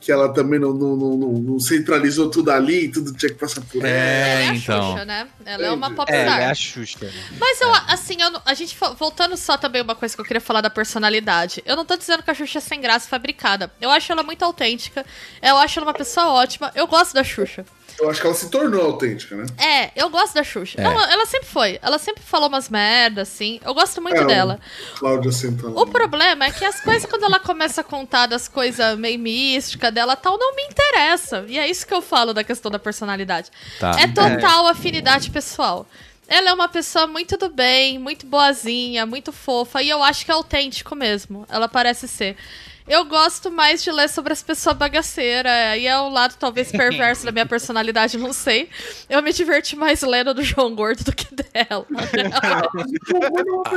que ela também não, não, não, não- não centralizou tudo ali e tudo tinha que passar por ela? É, Ela é a então. Xuxa, né? Ela é uma É, popstar. é a Xuxa. né? Mas eu, assim, eu não- a gente voltando só também uma coisa que eu queria falar da personalidade. Eu não tô dizendo que a Xuxa é sem graça fabricada. Eu acho ela muito autêntica. Eu acho ela uma pessoa ótima. Eu gosto da Xuxa. Eu acho que ela se tornou autêntica, né? É, eu gosto da Xuxa. É. Ela, ela sempre foi. Ela sempre falou umas merdas, assim. Eu gosto muito É, dela. Cláudia Santana. O problema é que as coisas, quando ela começa a contar das coisas meio místicas dela tal, não me interessa. E é isso que eu falo da questão da personalidade. Tá. É total afinidade pessoal. Ela é uma pessoa muito do bem, muito boazinha, muito fofa, e eu acho que é autêntico mesmo. Ela parece ser. Eu gosto mais de ler sobre as pessoas bagaceiras, aí é um lado talvez perverso da minha personalidade, não sei. Eu me diverti mais lendo do João Gordo do que dela.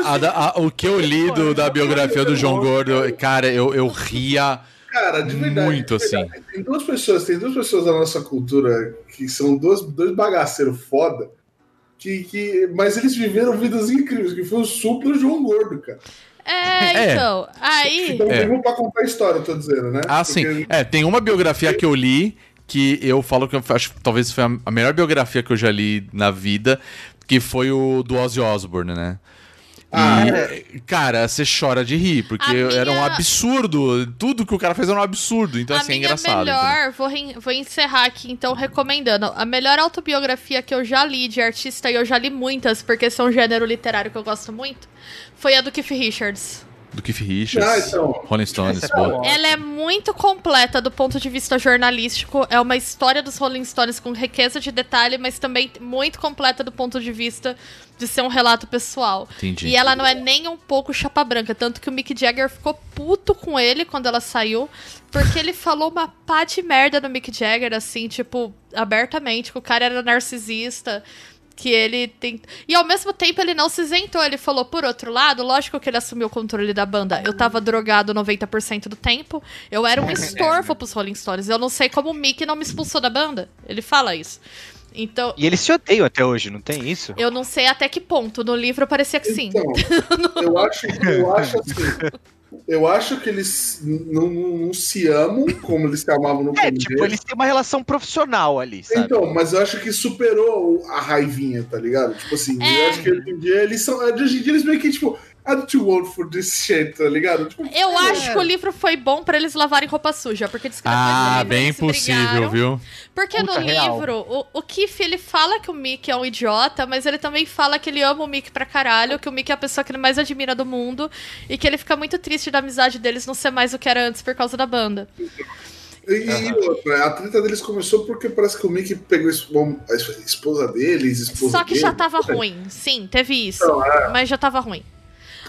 A- a- a- o que eu li do- da biografia do João Gordo, cara, eu, eu ria. Cara, de verdade. Muito, de verdade. Tem duas pessoas, tem duas pessoas da nossa cultura que são dois, dois bagaceiros foda. Que, que, mas eles viveram vidas incríveis, que foi o Supla e o João Gordo, cara. É, É. então. Aí. Então, É. vivo pra contar a história, eu tô dizendo, né? Ah, sim. Porque- É, tem uma biografia que eu li que eu falo que eu acho que talvez foi a- a melhor biografia que eu já li na vida, que foi o do Ozzy Osbourne, né? Ah, E, cara, você chora de rir, porque minha- era um absurdo. Tudo que o cara fez era um absurdo. Então, a assim, é engraçado. melhor, vou, re- vou encerrar aqui então recomendando. A melhor autobiografia que eu já li de artista, e eu já li muitas, porque é um gênero literário que eu gosto muito, foi a do Keith Richards. Do Keith Richards, Ah, então. Rolling Stones, é boa. Ela é muito completa do ponto de vista jornalístico. É uma história dos Rolling Stones com riqueza de detalhe, mas também muito completa do ponto de vista de ser um relato pessoal. Entendi. E ela não é nem um pouco chapa branca. Tanto que o Mick Jagger ficou puto com ele quando ela saiu. Porque ele falou uma pá de merda no Mick Jagger, assim, tipo, abertamente, que o cara era narcisista. Que ele tem. E ao mesmo tempo ele não se isentou. Ele falou, por outro lado, lógico que ele assumiu o controle da banda. Eu tava drogado 90% do tempo. Eu era um estorvo pros Rolling Stones. Eu não sei como o Mick não me expulsou da banda. Ele fala isso. Então, E eles se odeiam até hoje, não tem isso? eu não sei até que ponto. No livro parecia que sim. Então, eu acho, eu acho assim. Eu acho que eles não, não- não se amam como eles se amavam no É, começo. tipo, eles têm uma relação profissional ali, sabe? Então, mas eu acho que superou a raivinha, tá ligado? Tipo assim, É. eu acho que hoje em dia eles são. Hoje em dia eles meio que, tipo, I'm too old for this shit, tá ligado? Tipo, Eu é. acho que o livro foi bom pra eles lavarem roupa suja, porque diz que Ah, livro bem possível, brigaram. viu? Porque Puta, no real. livro, o, o Keith, ele fala que o Mick é um idiota, mas ele também fala que ele ama o Mick pra caralho, que o Mick é a pessoa que ele mais admira do mundo, e que ele fica muito triste da amizade deles não ser mais o que era antes por causa da banda. E, e outra, a treta deles começou porque parece que o Mickey pegou a es- esposa deles, esposa Só que dele. já tava ruim, sim, teve isso, Então, é. mas já tava ruim.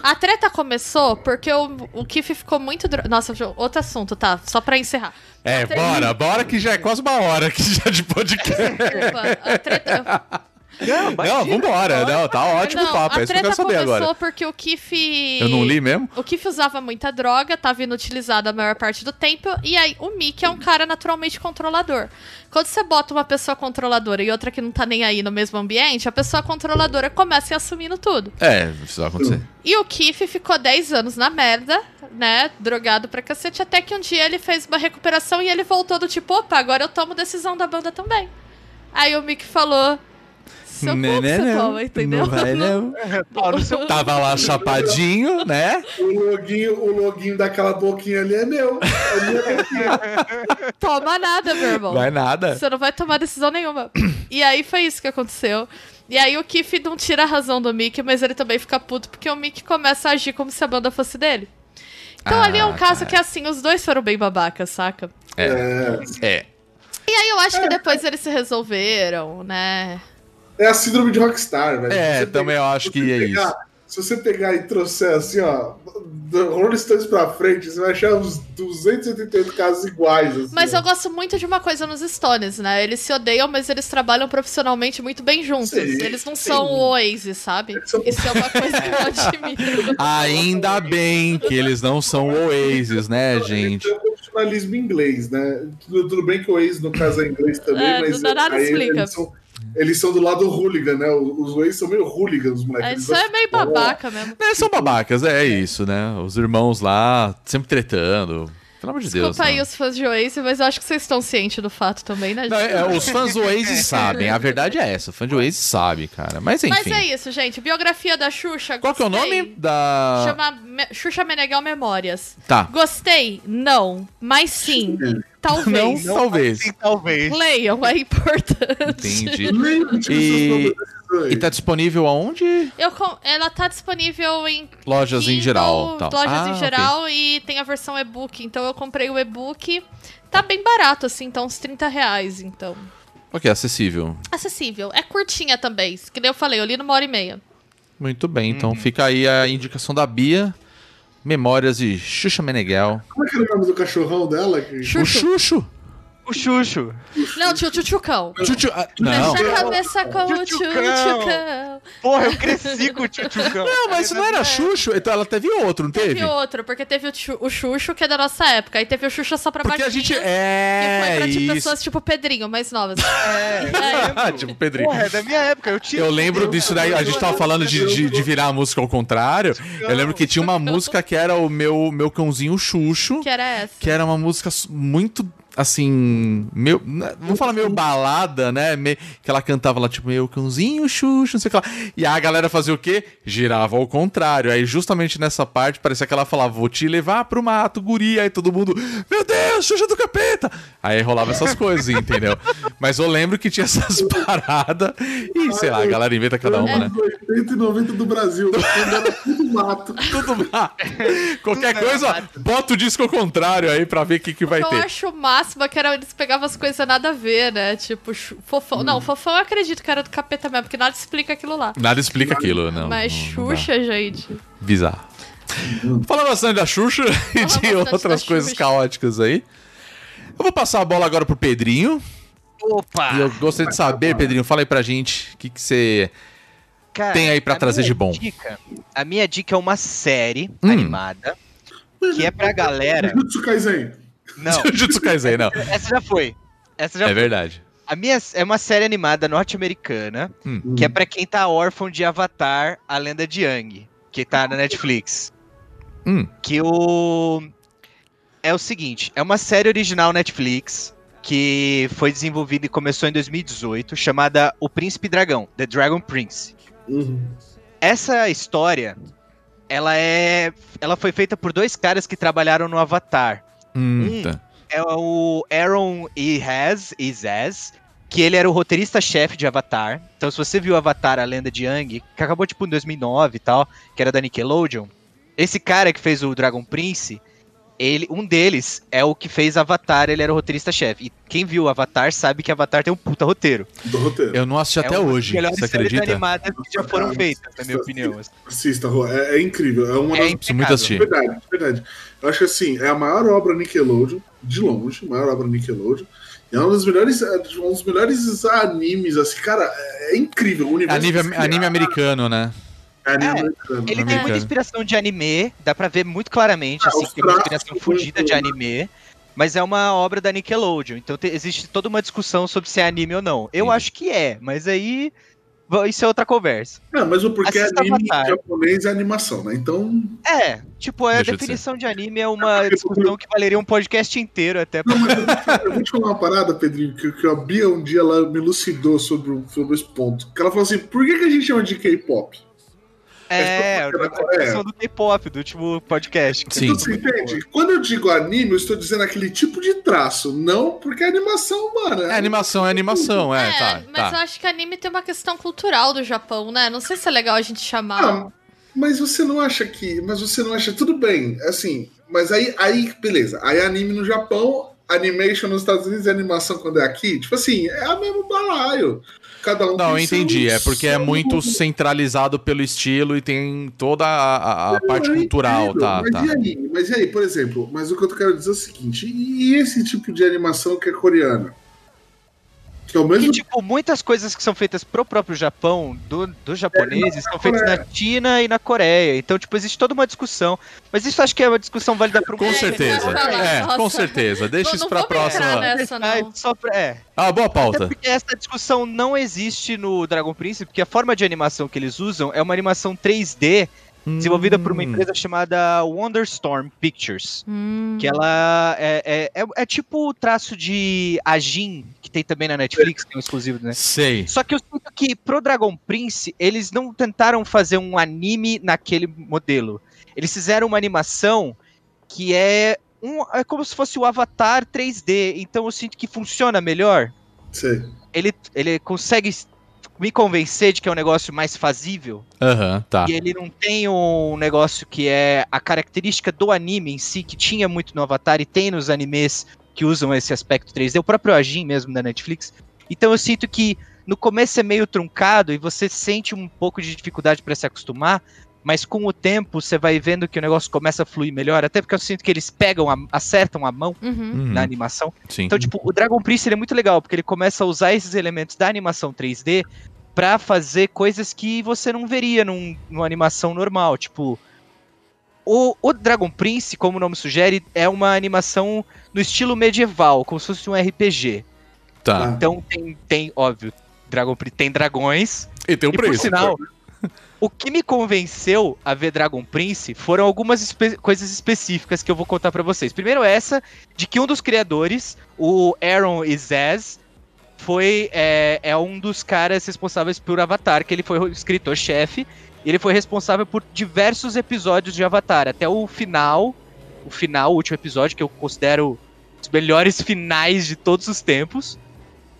A treta começou porque o, o Keith ficou muito... dro- Nossa, outro assunto, tá? Só pra encerrar. É, treta- bora, bora que já é quase uma hora aqui já de podcast. Desculpa, a treta... Não, Não, vambora. Não, tá ótimo o Não, papo. É a isso que eu treta quero saber começou agora. porque o Kiff... Eu não li mesmo? O Kiff usava muita droga, tava inutilizado a maior parte do tempo, e aí o Mickey é um cara naturalmente controlador. Quando você bota uma pessoa controladora e outra que não tá nem aí no mesmo ambiente, a pessoa controladora começa a ir assumindo tudo. É, isso vai acontecer. E o Kiff ficou 10 anos na merda, né? Drogado pra cacete, até que um dia ele fez uma recuperação e ele voltou do tipo, opa, agora eu tomo decisão da banda também. Aí o Mickey falou. Seu cu que você toma, entendeu? Não vai não. Seu Tava lá chapadinho, né? O loguinho, o daquela boquinha ali é meu. É minha. Toma nada, meu irmão. Vai nada. Você não vai tomar decisão nenhuma. E aí foi isso que aconteceu. E aí o Kiff não tira a razão do Mickey, mas ele também fica puto porque o Mickey começa a agir como se a banda fosse dele. Então Ah, ali é um caso tá. que, assim, os dois foram bem babacas, saca? É, É. E aí eu acho que depois eles se resolveram, né? É a síndrome de rockstar, velho. É, também eu acho que é pegar- isso. Se você pegar e trouxer assim, ó, Rolling Stones pra frente, você vai achar uns 288 casos iguais. Assim, Mas ó. eu gosto muito de uma coisa nos Stones, né? Eles se odeiam, mas eles trabalham profissionalmente muito bem juntos. Sim, eles não sim. são o Oasis, sabe? Eles são- Isso é uma coisa que eu admiro. Ainda bem que eles não são Oasis, né, gente? Um profissionalismo inglês, né? Tudo, tudo bem que o ex, no caso, é inglês também, É, mas não- nada aí explica. Eles são, eles são do lado hooligan, né? Os Waze são meio hooligans, os moleques. Eles Isso é meio babaca mesmo. É, são babacas, é isso, né? Os irmãos lá, sempre tretando. Pelo amor de Deus. Desculpa aí não. os fãs de Oasis, mas eu acho que vocês estão cientes do fato também, né, gente? Não, é, os fãs do Oasis sabem, a verdade é essa. O fã de Oasis sabe, cara. Mas enfim. Mas é isso, gente. Biografia da Xuxa. Qual que é o gostei. nome da. Chama Xuxa Meneghel Memórias. Tá. Gostei? Não. Mas sim. Talvez. Não, talvez. Sim, talvez. Leiam, é importante. Entendi. E-. E tá disponível aonde? Eu Ela tá disponível em Lojas em Kindle, geral. Tal. Lojas Ah, em geral e tem a versão e-book. Então eu comprei o e-book. Tá bem barato, assim, então uns 30 reais, então. Ok, acessível. Acessível. É curtinha também. Que nem eu falei, eu li numa hora e meia. Muito bem, então fica aí a indicação da Bia. Memórias de Xuxa Meneghel. Como é que era o nome do cachorrão dela? Que... O. Xuxo. O Xuxo. Não, tio Tchutchucão. Chuchu. ah, Não. Mexe a cabeça com o Tchutchucão. Porra, eu cresci com o Tchutchucão. Não, mas isso não era Xuxo. Então ela teve outro, não teve? Teve outro, porque teve o, Xuxo, que é da nossa época. Aí teve o Xuxa só pra Porque a gente. Que foi É. pra tipo, Isso. pessoas tipo Pedrinho, mais novas. É, tipo, Pedrinho. Porra, é da minha época. Eu tinha. Eu lembro disso daí, a gente tava falando de, de, de virar a música ao contrário. Eu lembro que tinha uma música que era o meu, meu cãozinho Xuxo, que era essa. que era uma música muito assim, meu, né, vamos falar meio balada, né? Me- que ela cantava lá tipo meu cãozinho Xuxo, não sei o que lá. E a galera fazia o quê? Girava ao contrário. Aí justamente nessa parte parecia que ela falava: "Vou te levar pro mato, guria". Aí todo mundo: "Meu Deus, Xuxa do capeta". Aí rolava essas coisas, entendeu? Mas eu lembro que tinha essas paradas e sei lá, a galera inventa cada uma, né? Anos 80 e 90 do Brasil. Tudo mato. Tudo lá. Qualquer coisa, bota o disco ao contrário aí pra ver o que, que vai eu ter. acho o máximo que era eles pegavam as coisas nada a ver, né? Tipo, fofão. Hum. Não, fofão eu acredito que era do capeta mesmo, porque nada explica aquilo lá. Nada explica aquilo, não. Mas não- não. Xuxa, gente. Bizarro. Falando bastante da Xuxa e de outras coisas Xuxa. caóticas aí. Eu vou passar a bola agora pro Pedrinho. Opa! E eu gostaria de saber, Pedrinho, fala aí pra gente o que, que você. Cara, tem aí pra trazer de bom? dica- a minha dica é uma série Hum. animada que é pra galera. Jutsu Kaisen. Não, Jutsu Kaisen, não. essa já foi. Essa já É foi. verdade. A minha é uma série animada norte-americana Hum. que é pra quem tá órfão de Avatar, a lenda de Yang, que tá na Netflix. Hum. Que o é o seguinte, é uma série original Netflix que foi desenvolvida e começou em 2018, chamada O Príncipe Dragão, The Dragon Prince. Uhum. Essa história, ela é, ela foi feita por dois caras que trabalharam no Avatar. Hum, tá. É o Aaron Ehaz, Izaz, que ele era o roteirista-chefe de Avatar. Então, se você viu Avatar, a lenda de Yang, que acabou tipo em 2009 e tal, que era da Nickelodeon, esse cara que fez o Dragon Prince, ele, um deles é o que fez Avatar, ele era o roteirista-chefe. E quem viu Avatar sabe que Avatar tem um puta roteiro. Do roteiro. Eu não assisti até é uma das hoje, melhores você séries acredita? animadas que já foram feitas, na minha opinião. assim. Assista. É, é incrível. É uma É das muito assistir. Verdade, verdade. Eu acho que assim, é a maior obra Nickelodeon, de longe, a maior obra Nickelodeon. É um dos melhores, é, um dos melhores animes, assim, cara, é incrível. O universo Anime, criado- anime americano, né? É É. Ele tem muita inspiração de anime, dá pra ver muito claramente, Ah, assim, tem uma inspiração fodida de anime. Mas é uma obra da Nickelodeon, então te- existe toda uma discussão sobre se é anime ou não. Eu Entendi. acho que é, mas aí isso é outra conversa. Não, mas o porquê Assista anime em japonês é animação, né? Então. É, tipo, a Deixa de definição de, anime é uma porque- discussão que valeria um podcast inteiro até. pra- Não, mas eu vou te- eu vou te falar uma parada, Pedrinho, que, que a Bia um dia ela me elucidou sobre, sobre esse ponto. Que ela falou assim: por que, que a gente chama de K-pop? É, É, a é. discussão do K-pop, do último podcast. que Sim. Então, é você entende? Quando eu digo anime, eu estou dizendo aquele tipo de traço, não porque é animação, mano. É animação, é animação, é, É, tá. mas eu tá. acho que anime tem uma questão cultural do Japão, né? Não sei se é legal a gente chamar. Ah, mas você não acha que. Mas você não acha. Tudo bem, assim. Mas aí, aí beleza. Aí anime no Japão, animation nos Estados Unidos e animação quando é aqui. Tipo assim, é o mesmo balaio. Cada um Não, eu tem seu- entendi. É porque é seu- muito centralizado pelo estilo e tem toda a, a- a parte cultural, entendo, tá, mas tá. E aí? Mas e aí, por exemplo, mas o que eu quero dizer é o seguinte: e esse tipo de animação que é coreana? Que é o mesmo. E, tipo, muitas coisas que são feitas pro próprio Japão, do, dos japoneses, são feitas na China e na Coreia. Então, tipo, existe toda uma discussão. Mas isso acho que é uma discussão válida pro Com É, certeza. É, nossa. com certeza. Deixa Não- isso pra próxima. nessa, Ah, não. só pra- é. Ah, boa Até pauta. porque essa discussão não existe no Dragon Prince, porque a forma de animação que eles usam é uma animação 3D desenvolvida por uma Hum. empresa chamada Wonderstorm Pictures. Hum. Que ela é, é, é, é tipo o traço de Ajin, que tem também na Netflix, que é um exclusivo, né? Sei. Só que eu sinto que pro Dragon Prince, eles não tentaram fazer um anime naquele modelo. Eles fizeram uma animação que é um, é como se fosse o Avatar 3D. Então eu sinto que funciona melhor. Sei. Ele, ele consegue me convencer de que é um negócio mais fazível. Aham, tá. E ele não tem um negócio que é a característica do anime em si, que tinha muito no Avatar e tem nos animes que usam esse aspecto 3D, o próprio Ajin mesmo da Netflix. Então eu sinto que no começo é meio truncado e você sente um pouco de dificuldade para se acostumar, mas com o tempo você vai vendo que o negócio começa a fluir melhor, até porque eu sinto que eles pegam, a- acertam a mão Uhum. Uhum, na animação. Sim. Então, tipo, o Dragon Prince ele é muito legal, porque ele começa a usar esses elementos da animação 3D pra fazer coisas que você não veria num, numa animação normal. Tipo, o, o Dragon Prince, como o nome sugere, é uma animação no estilo medieval, como se fosse um RPG. Tá. Então tem, tem óbvio, Dragon Prince tem dragões. E tem o E por preço. sinal, o que me convenceu a ver Dragon Prince foram algumas espe- coisas específicas que eu vou contar pra vocês. Primeiro essa, de que um dos criadores, o Aaron Izaz, foi é, é um dos caras responsáveis por Avatar, que ele foi o escritor-chefe, ele foi responsável por diversos episódios de Avatar, até o final, o final, o último episódio, que eu considero os melhores finais de todos os tempos,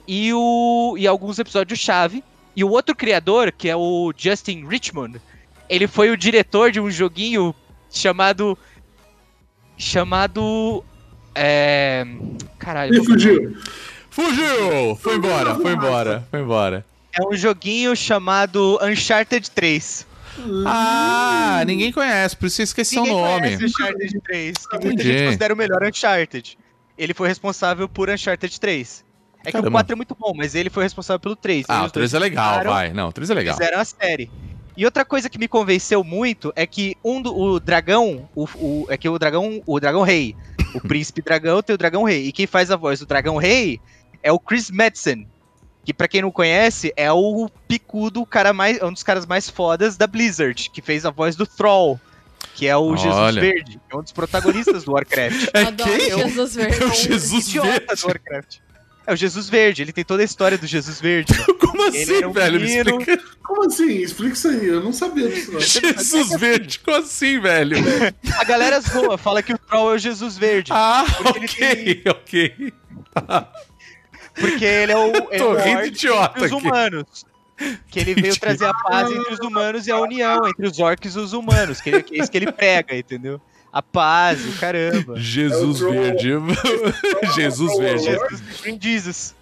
e, o, e alguns episódios-chave. E o outro criador, que é o Justin Richmond, ele foi o diretor de um joguinho chamado. Chamado. É. Caralho. E vou- fugiu. Fugiu! Foi embora, foi embora, foi embora. É um joguinho chamado Uncharted 3. Ah, ninguém conhece, por isso eu esqueci o Ninguém nome. conhece Uncharted 3, que muita Entendi. gente considera o melhor Uncharted. Ele foi responsável por Uncharted 3. É que Caramba. o 4 é muito bom, mas ele foi responsável pelo 3. Ah, E o os dois 3 é legal, fizeram- vai. Não, o 3 é legal. Fizeram a série. E outra coisa que me convenceu muito é que um do, o dragão, o, o- é que o dragão, o dragão rei, o príncipe dragão tem o dragão rei. E quem faz a voz do dragão rei é o Chris Madsen, que pra quem não conhece é o picudo, o cara mais, um dos caras mais fodas da Blizzard, que fez a voz do Thrall, que é o Jesus Olha. Verde, que é um dos protagonistas do Warcraft. É Adoro quem? Jesus Verde. É o Jesus Idiota Verde. do Warcraft. É o Jesus Verde, ele tem toda a história do Jesus Verde. Como Ele assim, um velho? Me explica. Como assim? Explica isso aí. Eu não sabia disso, não. Jesus Verde, como assim, velho? A galera zoa, fala que o Troll é o Jesus Verde. Ah, Porque ele ok, ok. Porque ele é o, ele Tô é o rindo idiota os humanos. Que ele veio trazer a paz entre os humanos e a união entre os orcs e os humanos. Que é isso que ele prega, entendeu? A paz, o caramba. Jesus É o Verde. Jesus Verde. Jesus Green Jesus.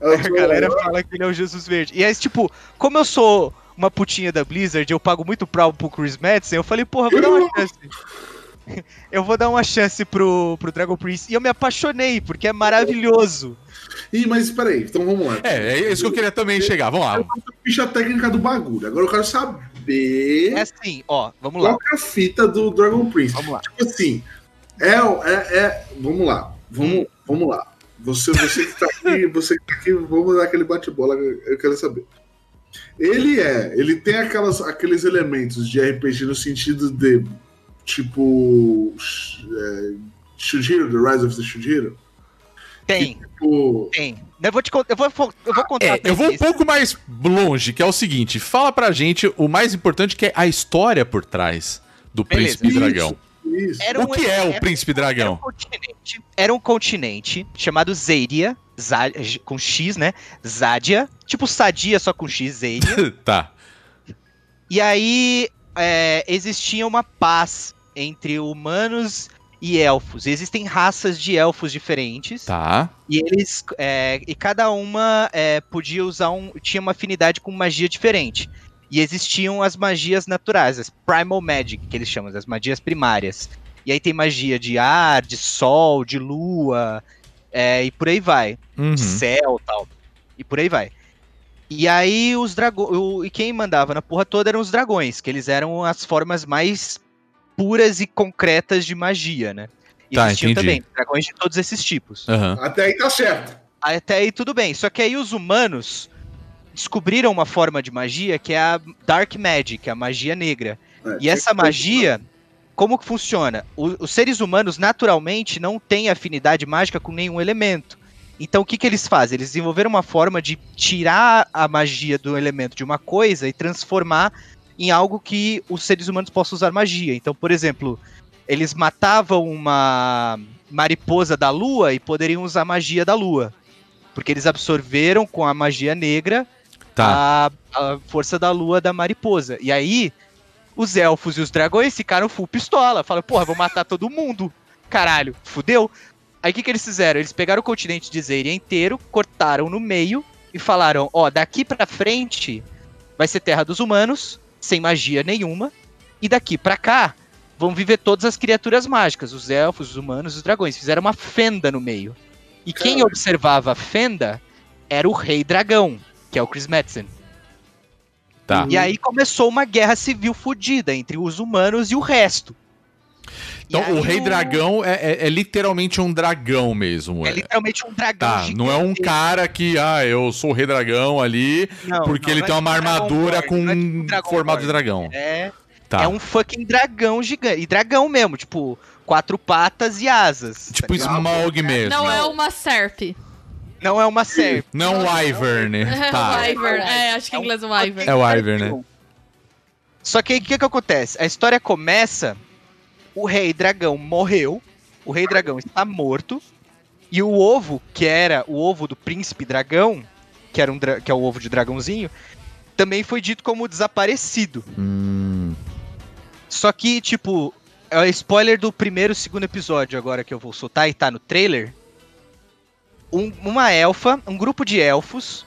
É A galera fala que ele é o Jesus Verde. E aí, tipo, como eu sou uma putinha da Blizzard, eu pago muito pau pro Chris Madsen, eu falei, porra, vou dar uma chance. eu vou dar uma chance pro, pro Dragon Prince. E eu me apaixonei, porque é maravilhoso. Ih, mas peraí, então vamos lá. É, é isso que eu queria também chegar. Vamos lá. Ficha técnica do bagulho. Agora eu quero saber É assim, ó, vamos lá. qual é a fita do Dragon Prince. Vamos lá. Tipo assim, é, é, é vamos lá, vamos, vamos lá. Você, você que tá aqui, você que tá aqui, vamos dar aquele bate-bola, eu quero saber. Ele é, ele tem aquelas, aqueles elementos de RPG no sentido de, tipo, é, Shujiro, The Rise of the Shujiro. Tem, Tipo, tem. Eu vou te eu vou, eu vou contar. É, eu vou um pouco mais longe, que é o seguinte: fala pra gente o mais importante que é a história por trás do Beleza. Príncipe Dragão. isso. Era O que é o era- Príncipe Era um Dragão? continente, era um continente chamado Zeiria, Za- com X, né? Zádia, tipo Sadia, só com X, Zeiria. tá. e aí é, existia uma paz entre humanos e elfos. Existem raças de elfos diferentes. Tá. E eles. é, e cada uma é, podia usar um. tinha uma afinidade com magia diferente. E existiam as magias naturais, as Primal Magic, que eles chamam, as magias primárias. E aí tem magia de ar, de sol, de lua, é, e por aí vai. Uhum. Céu tal. E por aí vai. E aí os dragões. E quem mandava na porra toda eram os dragões, que eles eram as formas mais puras e concretas de magia, né? E Tá, existiam entendi. também dragões de todos esses tipos. Aham. Até aí tá certo. Até aí tudo bem. Só que aí os humanos descobriram uma forma de magia que é a Dark Magic, a magia negra. É, E essa magia, como que funciona? O- os seres humanos naturalmente não têm afinidade mágica com nenhum elemento. Então o que, que eles fazem? Eles desenvolveram uma forma de tirar a magia do elemento de uma coisa e transformar em algo que os seres humanos possam usar magia. Então, por exemplo, eles matavam uma mariposa da lua e poderiam usar magia da lua. Porque eles absorveram com a magia negra Tá. a, a força da lua da mariposa. E aí, os elfos e os dragões ficaram full pistola. Falaram, porra, vou matar todo mundo. Caralho, fudeu. Aí o que, que eles fizeram? Eles pegaram o continente de Zeiria inteiro, cortaram no meio e falaram: ó, daqui pra frente vai ser terra dos humanos, sem magia nenhuma. E daqui pra cá vão viver todas as criaturas mágicas, os elfos, os humanos, os dragões. Fizeram uma fenda no meio. E quem Caralho. observava a fenda era o rei dragão, que é o Chris Metzen. Tá. E aí começou uma guerra civil fodida entre os humanos e o resto. Então, o aí Rei Dragão é, é- é literalmente um dragão mesmo. É É. literalmente um dragão Tá, gigante. não é um cara que, ah, eu sou o Rei Dragão ali, Não, porque não, ele não tem é uma tipo Dragon armadura com é tipo um formato de dragão. É, Tá. é um fucking dragão gigante. E dragão mesmo, tipo, quatro patas e asas. Tipo tá? Smaug mesmo. Não é uma serp. Não é uma serp. Não um Wyvern. Tá. Wyvern. É, acho que em É um inglês é Wyvern. É o Wyvern, né? Só que aí o que, que acontece? A história começa. O rei dragão morreu. O rei dragão está morto. E o ovo, que era o ovo do príncipe dragão, que, era um que é o ovo de dragãozinho, também foi dito como desaparecido. Hum, Só que, tipo, é o spoiler do primeiro e segundo episódio agora que eu vou soltar e tá no trailer. Um- uma elfa, um grupo de elfos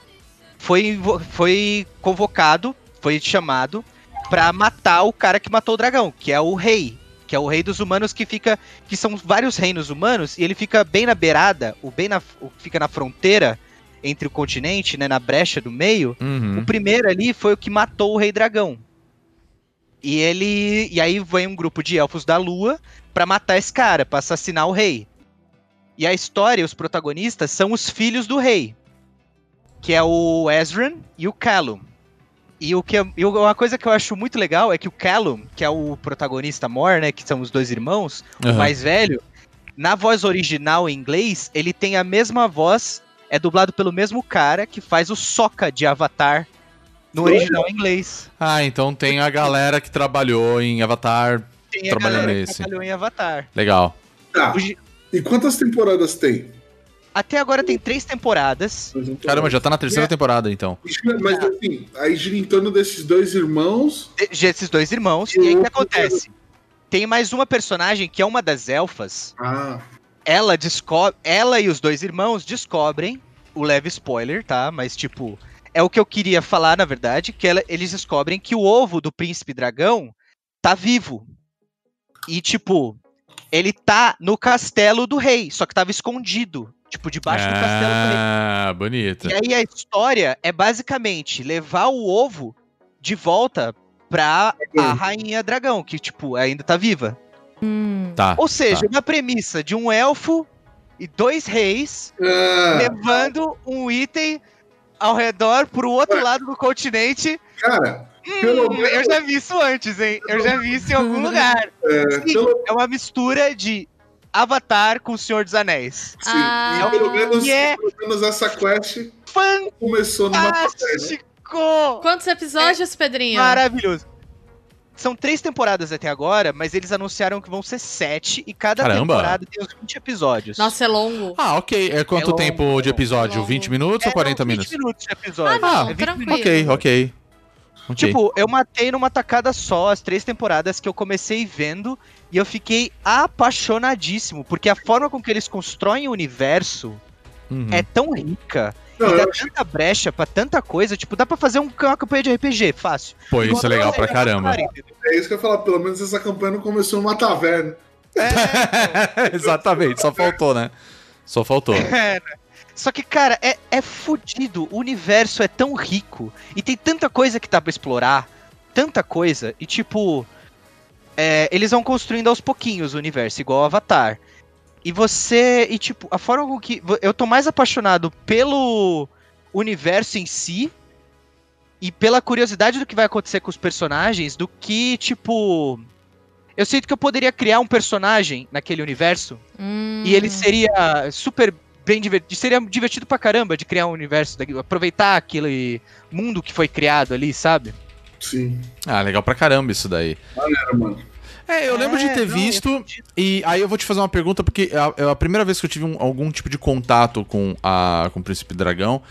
foi, foi convocado, foi chamado pra matar o cara que matou o dragão, que é o rei, que é o rei dos humanos que fica, que são vários reinos humanos e ele fica bem na beirada, o bem na, o- fica na fronteira entre o continente, né, na brecha do meio. uhum. O primeiro ali foi o que matou o Rei Dragão. E ele. E aí vem um grupo de elfos da lua pra matar esse cara, pra assassinar o rei. E a história, os protagonistas, são os filhos do rei. Que é o Ezran e o Callum. E o que é- e uma coisa que eu acho muito legal é que o Callum, que é o protagonista Mor, né? Que são os dois irmãos, o Aham. mais velho, na voz original em inglês, ele tem a mesma voz, é dublado pelo mesmo cara que faz o Sokka de Avatar no original em inglês. Ah, então tem a galera que trabalhou em Avatar. Tem a Trabalhando galera nesse. que trabalhou em Avatar. Legal. Tá. O E quantas temporadas tem? Até agora tem três temporadas. Caramba, já tá na terceira É. temporada, então. Mas assim, aí gira em torno desses dois irmãos. de- Esses dois irmãos. E E aí o que acontece? Tem mais uma personagem que é uma das elfas. Ah, Ela descobre. Ela e os dois irmãos descobrem. O leve spoiler, tá? Mas, tipo, é o que eu queria falar, na verdade. Que ela- eles descobrem que o ovo do príncipe dragão tá vivo. E, tipo, ele tá no castelo do rei, só que tava escondido, tipo, debaixo do castelo do rei. Ah, bonito. E aí a história é basicamente levar o ovo de volta pra a rainha dragão, que, tipo, ainda tá viva. Tá. Ou seja, tá. uma premissa de um elfo e dois reis Ah, levando um item ao redor pro outro lado do continente. cara, Hum, menos. eu já vi isso antes, hein? Eu já vi isso em algum lugar. É, Sim, pelo, é uma mistura de Avatar com o Senhor dos Anéis. sim, Ah. e pelo menos, é- pelo menos essa quest Fantástico! começou numa taverna. Quantos episódios, Pedrinho? Maravilhoso. São três temporadas até agora, mas eles anunciaram que vão ser sete e cada Caramba. temporada tem uns 20 episódios. Nossa, é longo. Ah, ok. É quanto É longo, tempo de é episódio? longo. 20 minutos É, ou 40 não, 20 minutos? minutos de episódio. Ah, não, É 20 tranquilo. Ok, ok. Ok. Tipo, eu matei numa tacada só as três temporadas que eu comecei vendo e eu fiquei apaixonadíssimo, porque a forma com que eles constroem o universo Uhum. é tão rica Não, e dá acho- tanta brecha pra tanta coisa, tipo, dá pra fazer um- uma campanha de RPG, fácil. Pô, isso é legal pra caramba. É isso que eu ia falar, pelo menos essa campanha não começou numa taverna. Exatamente, só faltou, né? Só faltou. É, né? Só que, cara, é, é fudido. O universo é tão rico. E tem tanta coisa que dá pra explorar. Tanta coisa. E, tipo. É, eles vão construindo aos pouquinhos o universo, igual o Avatar. E você. E, tipo, a forma com que. Eu tô mais apaixonado pelo universo em si. E pela curiosidade do que vai acontecer com os personagens. Do que, tipo. Eu sinto que eu poderia criar um personagem naquele universo Hum. e ele seria super bem divertido. Seria divertido pra caramba de criar um universo, aproveitar aquele mundo que foi criado ali, sabe? Sim. Ah, legal pra caramba isso daí. Era, mano. É, eu lembro de É, ter não, visto. E aí eu vou te fazer uma pergunta, porque é a, a primeira vez que eu tive um- algum tipo de contato com, a, com o Príncipe Dragão.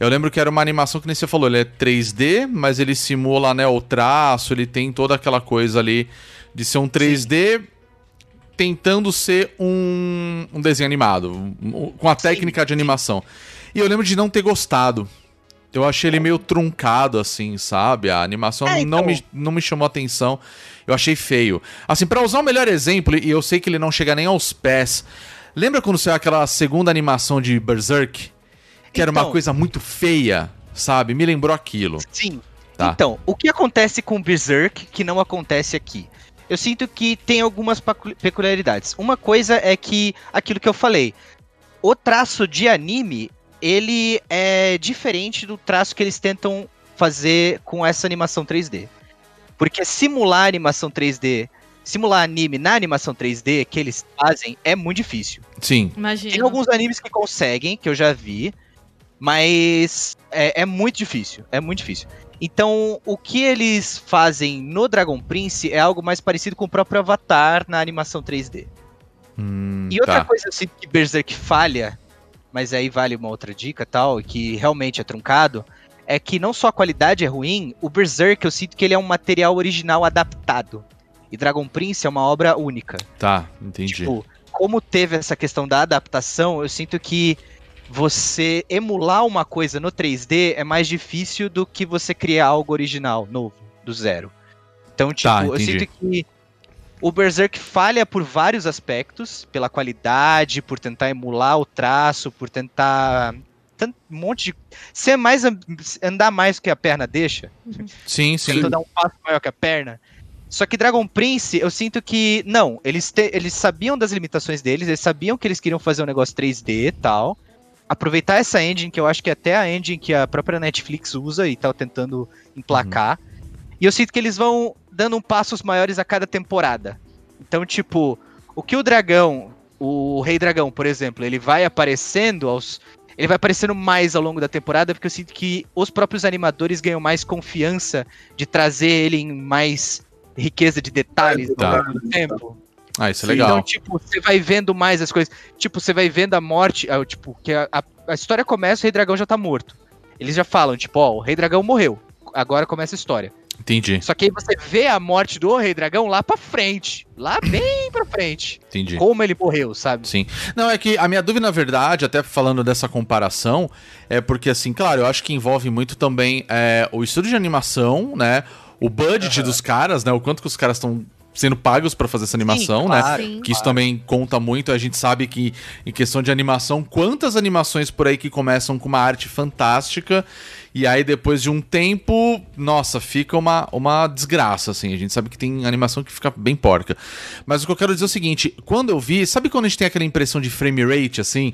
Eu lembro que era uma animação que nem você falou, ele é 3D, mas ele simula né, o traço, ele tem toda aquela coisa ali de ser um 3D tentando ser um, um desenho animado, um- com a técnica de animação. E eu lembro de não ter gostado. Eu achei ele meio truncado, assim, sabe? A animação É, não, então. me, não me chamou atenção. Eu achei feio. Assim, pra usar o melhor exemplo, e eu sei que ele não chega nem aos pés. Lembra quando saiu aquela segunda animação de Berserk? Que era uma Então. coisa muito feia, sabe? Me lembrou aquilo. Sim. Tá. Então, o que acontece com Berserk que não acontece aqui? Eu sinto que tem algumas peculiaridades. Uma coisa é que, aquilo que eu falei, o traço de anime, ele é diferente do traço que eles tentam fazer com essa animação 3D. Porque simular animação 3D, simular anime na animação 3D que eles fazem é muito difícil. Sim. Imagina. Tem alguns animes que conseguem, que eu já vi, mas é, é muito difícil. É muito difícil. Então, o que eles fazem no Dragon Prince é algo mais parecido com o próprio Avatar na animação 3D. Hum, E outra tá. coisa assim que Berserk falha, mas aí vale uma outra dica tal, e que realmente é truncado, é que não só a qualidade é ruim, o Berserk eu sinto que ele é um material original adaptado. E Dragon Prince é uma obra única. Tá, entendi. Tipo, como teve essa questão da adaptação, eu sinto que você emular uma coisa no 3D é mais difícil do que você criar algo original, novo, do zero. Então, tipo, Tá, eu sinto que o Berserk falha por vários aspectos, pela qualidade, por tentar emular o traço, por tentar um monte de ser mais andar mais do que a perna deixa, sim, sim. tentou dar um passo maior que a perna. Só que Dragon Prince, eu sinto que. Não, eles, te- eles sabiam das limitações deles, eles sabiam que eles queriam fazer um negócio 3D e tal. Aproveitar essa engine, que eu acho que é até a engine que a própria Netflix usa e tá tentando emplacar. E eu sinto que eles vão dando um passos maiores a cada temporada. Então, tipo, o que o dragão, o Rei Dragão, por exemplo, ele vai aparecendo aos. Ele vai aparecendo mais ao longo da temporada, porque eu sinto que os próprios animadores ganham mais confiança de trazer ele em mais riqueza de detalhes Tá. ao longo do tempo. Ah, isso é legal. Então, tipo, você vai vendo mais as coisas. Tipo, você vai vendo a morte. ah, Tipo, que a, a- a história começa, o Rei Dragão já tá morto. Eles já falam, tipo, ó, o Rei Dragão morreu. Agora começa a história. Entendi, Só que aí você vê a morte do Rei Dragão lá pra frente. Lá bem pra frente. entendi. Como ele morreu, sabe? Sim. Não, é que a minha dúvida, na verdade, até falando dessa comparação, é porque, assim, claro, eu acho que envolve muito também é, o estúdio de animação, né? O budget dos caras, né? O quanto que os caras estão sendo pagos pra fazer essa animação, né? claro, Sim. Que isso também conta muito. A gente sabe que, em questão de animação, quantas animações por aí que começam com uma arte fantástica e aí depois de um tempo, nossa, fica uma, uma desgraça, assim. A gente sabe que tem animação que fica bem porca. Mas o que eu quero dizer é o seguinte: quando eu vi, sabe quando a gente tem aquela impressão de frame rate, assim?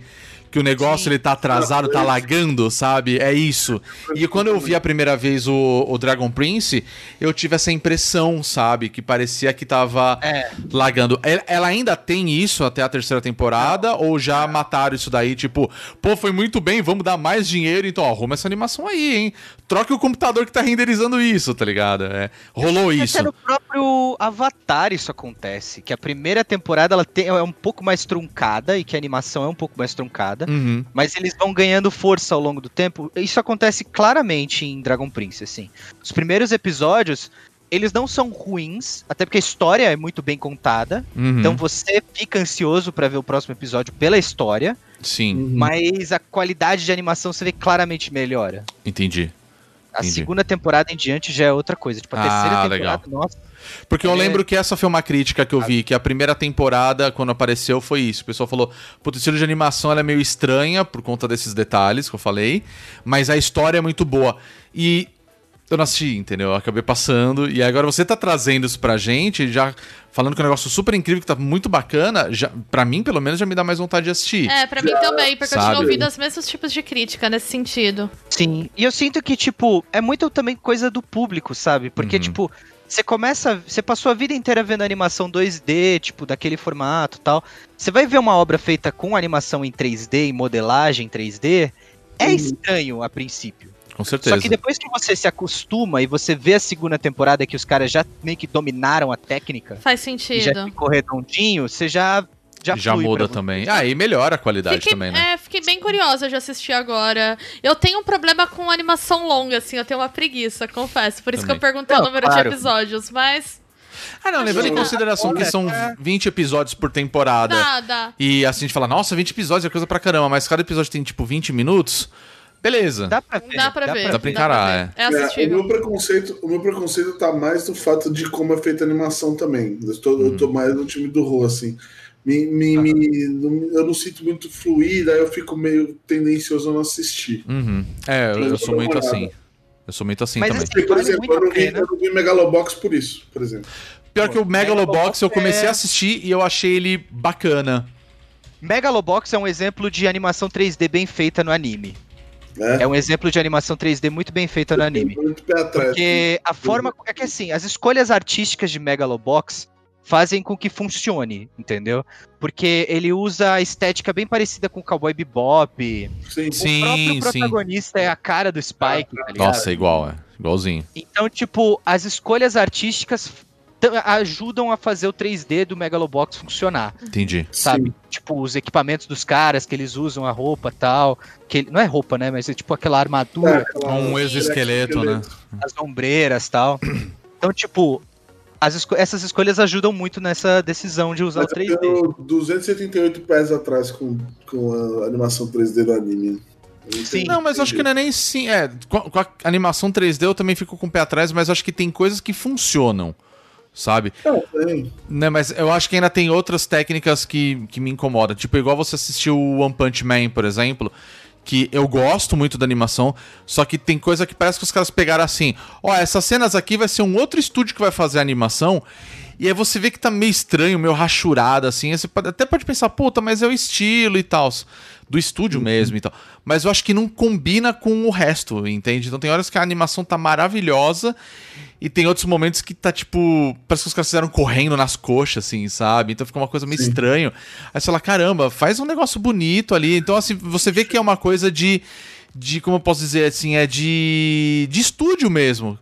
Que o negócio ele tá atrasado, tá lagando, sabe? É isso. E quando eu vi a primeira vez o, o Dragon Prince, eu tive essa impressão, sabe? Que parecia que tava É. lagando. Ela ela ainda tem isso até a terceira temporada? Ou já mataram isso daí? Tipo, pô, foi muito bem, vamos dar mais dinheiro, então ó, arruma essa animação aí, hein? Troque o computador que tá renderizando isso, tá ligado? É, rolou isso. Até no próprio Avatar isso acontece, que a primeira temporada ela tem, é um pouco mais truncada e que a animação é um pouco mais truncada, Uhum. mas eles vão ganhando força ao longo do tempo. Isso acontece claramente em Dragon Prince, assim. Os primeiros episódios, eles não são ruins, até porque a história é muito bem contada, Uhum. então você fica ansioso pra ver o próximo episódio pela história, Sim, mas a qualidade de animação você vê claramente melhora. entendi. A Entendi. segunda temporada em diante já é outra coisa. Tipo, a Ah, terceira legal. temporada, nossa. Porque eu É. lembro que essa foi uma crítica que eu vi, que a primeira temporada, quando apareceu, foi isso. O pessoal falou, pô, o estilo de animação ela é meio estranha por conta desses detalhes que eu falei, mas a história é muito boa. E eu não assisti, entendeu? Eu acabei passando, e agora você tá trazendo isso pra gente, já falando que é um negócio super incrível, que tá muito bacana, já, pra mim, pelo menos, já me dá mais vontade de assistir. É, pra mim também, porque eu Sabe? tinha ouvido os mesmos tipos de crítica nesse sentido. Sim, e eu sinto que, tipo, é muito também coisa do público, sabe? Porque, Uhum. tipo, você começa. Você passou a vida inteira vendo animação 2D, tipo, daquele formato e tal. Você vai ver uma obra feita com animação em 3D, em modelagem em 3D, é estranho a princípio. Com certeza. Só que depois que você se acostuma e você vê a segunda temporada que os caras já meio que dominaram a técnica Faz e já sentido. ficou redondinho, você já. Já, Já, muda pra também. Ah, e melhora a qualidade Fiquei, também, né? é, fiquei bem curiosa de assistir agora. Eu tenho um problema com animação longa, assim, eu tenho uma preguiça, confesso. Por isso que eu Também. perguntei o Não, número claro. de episódios, mas Ah, não, levando em consideração que são 20 episódios por temporada. dá, dá. E assim a gente fala, nossa, 20 episódios é coisa pra caramba, mas cada episódio tem tipo 20 minutos. Beleza. Dá pra ver. Dá pra ver. Dá pra encarar, ver. É É, o, assistível. meu preconceito, o meu preconceito tá mais no fato de como é feita a animação também. Eu tô, eu tô mais no time do Ro, assim. Me, me, me- eu não sinto muito fluir, aí eu fico meio tendencioso a não assistir. Uhum. É, eu, eu sou muito assim. Eu sou muito assim Mas também. assim, por exemplo, eu não, vi, eu não vi Megalobox por isso, por exemplo. Pior que o Megalobox eu comecei é- a assistir e eu achei ele bacana. Megalobox é um exemplo de animação 3D bem feita no anime. Né? É um exemplo de animação 3D muito bem feita no anime. Muito pé atrás. Porque a forma. É que assim, as escolhas artísticas de Megalobox fazem com que funcione, entendeu? Porque ele usa a estética bem parecida com o Cowboy Bebop. Sim, Sim, o próprio sim. protagonista é a cara do Spike, tá ligado? Nossa, é igual, é. Igualzinho. Então, tipo, as escolhas artísticas ajudam a fazer o 3D do Megalobox funcionar. Entendi. sabe? Tipo, os equipamentos dos caras que eles usam, a roupa e tal. Que ele- não é roupa, né? Mas é tipo aquela armadura, Um exoesqueleto, né? as ombreiras e tal. Então, tipo, esco- essas escolhas ajudam muito nessa decisão de usar Mas o eu 3D. tenho 278 pés atrás com, com a animação 3D do anime. Sim. Não, mas acho que não é nem sim. É, com com a animação 3D eu também fico com o pé atrás, mas acho que tem coisas que funcionam. Sabe? Não. Né, mas eu acho que ainda tem outras técnicas que, que me incomodam. Tipo, igual você assistiu o One Punch Man, por exemplo. Que eu gosto muito da animação, só que tem coisa que parece que os caras pegaram assim: ó, essas cenas aqui vai ser um outro estúdio que vai fazer a animação. E aí você vê que tá meio estranho, meio rachurado, assim. Você pode- até pode pensar, puta, mas é o estilo e tal. Do estúdio mesmo e tal. Mas eu acho que não combina com o resto, entende? Então tem horas que a animação tá maravilhosa e tem outros momentos que tá tipo. Parece que os caras fizeram correndo nas coxas, assim, sabe? Então fica uma coisa meio estranho. Aí você fala, caramba, faz um negócio bonito ali. Então, assim, você vê que é uma coisa de. de como eu posso dizer assim? É de. de estúdio mesmo,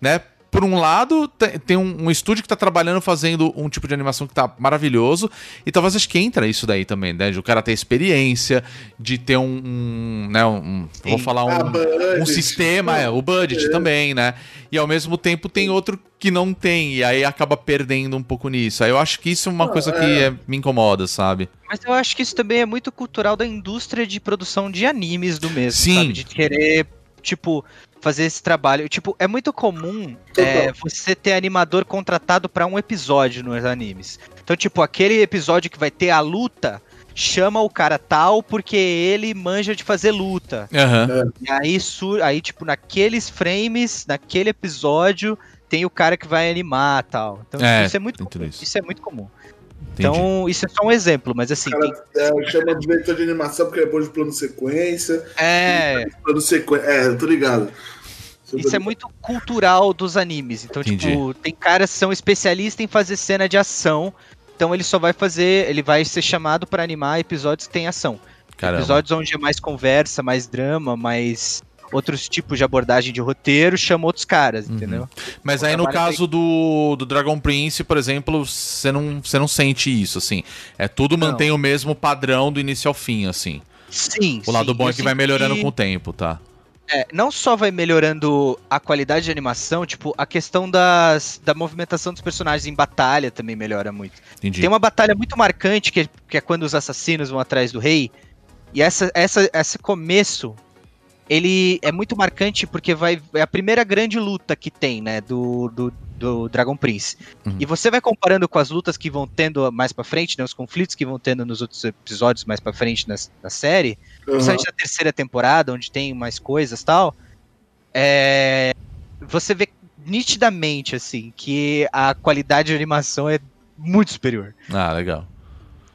né? Por um lado, te- tem um, um estúdio que tá trabalhando fazendo um tipo de animação que tá maravilhoso, e talvez acho que entra isso daí também, né? De o cara ter experiência, de ter um. um, né, um vou falar um, Ah, um sistema, é, o budget também, né? E ao mesmo tempo tem outro que não tem, e aí acaba perdendo um pouco nisso. Aí eu acho que isso é uma coisa que é, me incomoda, sabe? Mas eu acho que isso também é muito cultural da indústria de produção de animes do mesmo, Sim. sabe? De querer, tipo, fazer esse trabalho. Tipo, é muito comum é, você ter animador contratado pra um episódio nos animes. Então, tipo, aquele episódio que vai ter a luta, chama o cara tal porque ele manja de fazer luta. Aham. E aí, aí, tipo, naqueles frames, naquele episódio, tem o cara que vai animar tal. Então, É, isso é muito comum. isso. Isso. é muito comum. Entendi. Então, isso é só um exemplo, mas assim, O cara é, chama de diretor de animação porque é bom de plano sequência. é. Plano sequência. É, eu tô ligado. Isso é muito cultural dos animes. Então, Entendi. tipo, tem caras que são especialistas em fazer cena de ação. Então ele só vai fazer, ele vai ser chamado pra animar episódios que tem ação. Caramba. Episódios onde é mais conversa, mais drama, mais outros tipos de abordagem de roteiro, chama outros caras, Uhum. entendeu? Mas aí no caso do, do Dragon Prince, por exemplo, você não, você não sente isso, assim. É tudo Não. mantém o mesmo padrão do início ao fim, assim. Sim. O lado sim, bom é que vai melhorando que- com o tempo, tá? É, não só vai melhorando a qualidade de animação, tipo, a questão das, da movimentação dos personagens em batalha também melhora muito. Entendi. Tem uma batalha muito marcante, que é, que é quando os assassinos vão atrás do rei. E essa, essa, esse começo, ele é muito marcante porque vai, é a primeira grande luta que tem, né, do, do, do Dragon Prince. Uhum. E você vai comparando com as lutas que vão tendo mais pra frente, né, os conflitos que vão tendo nos outros episódios mais pra frente na, na série, Principalmente na terceira temporada, onde tem mais coisas e tal, é, você vê nitidamente, assim, que a qualidade de animação é muito superior. Ah, legal.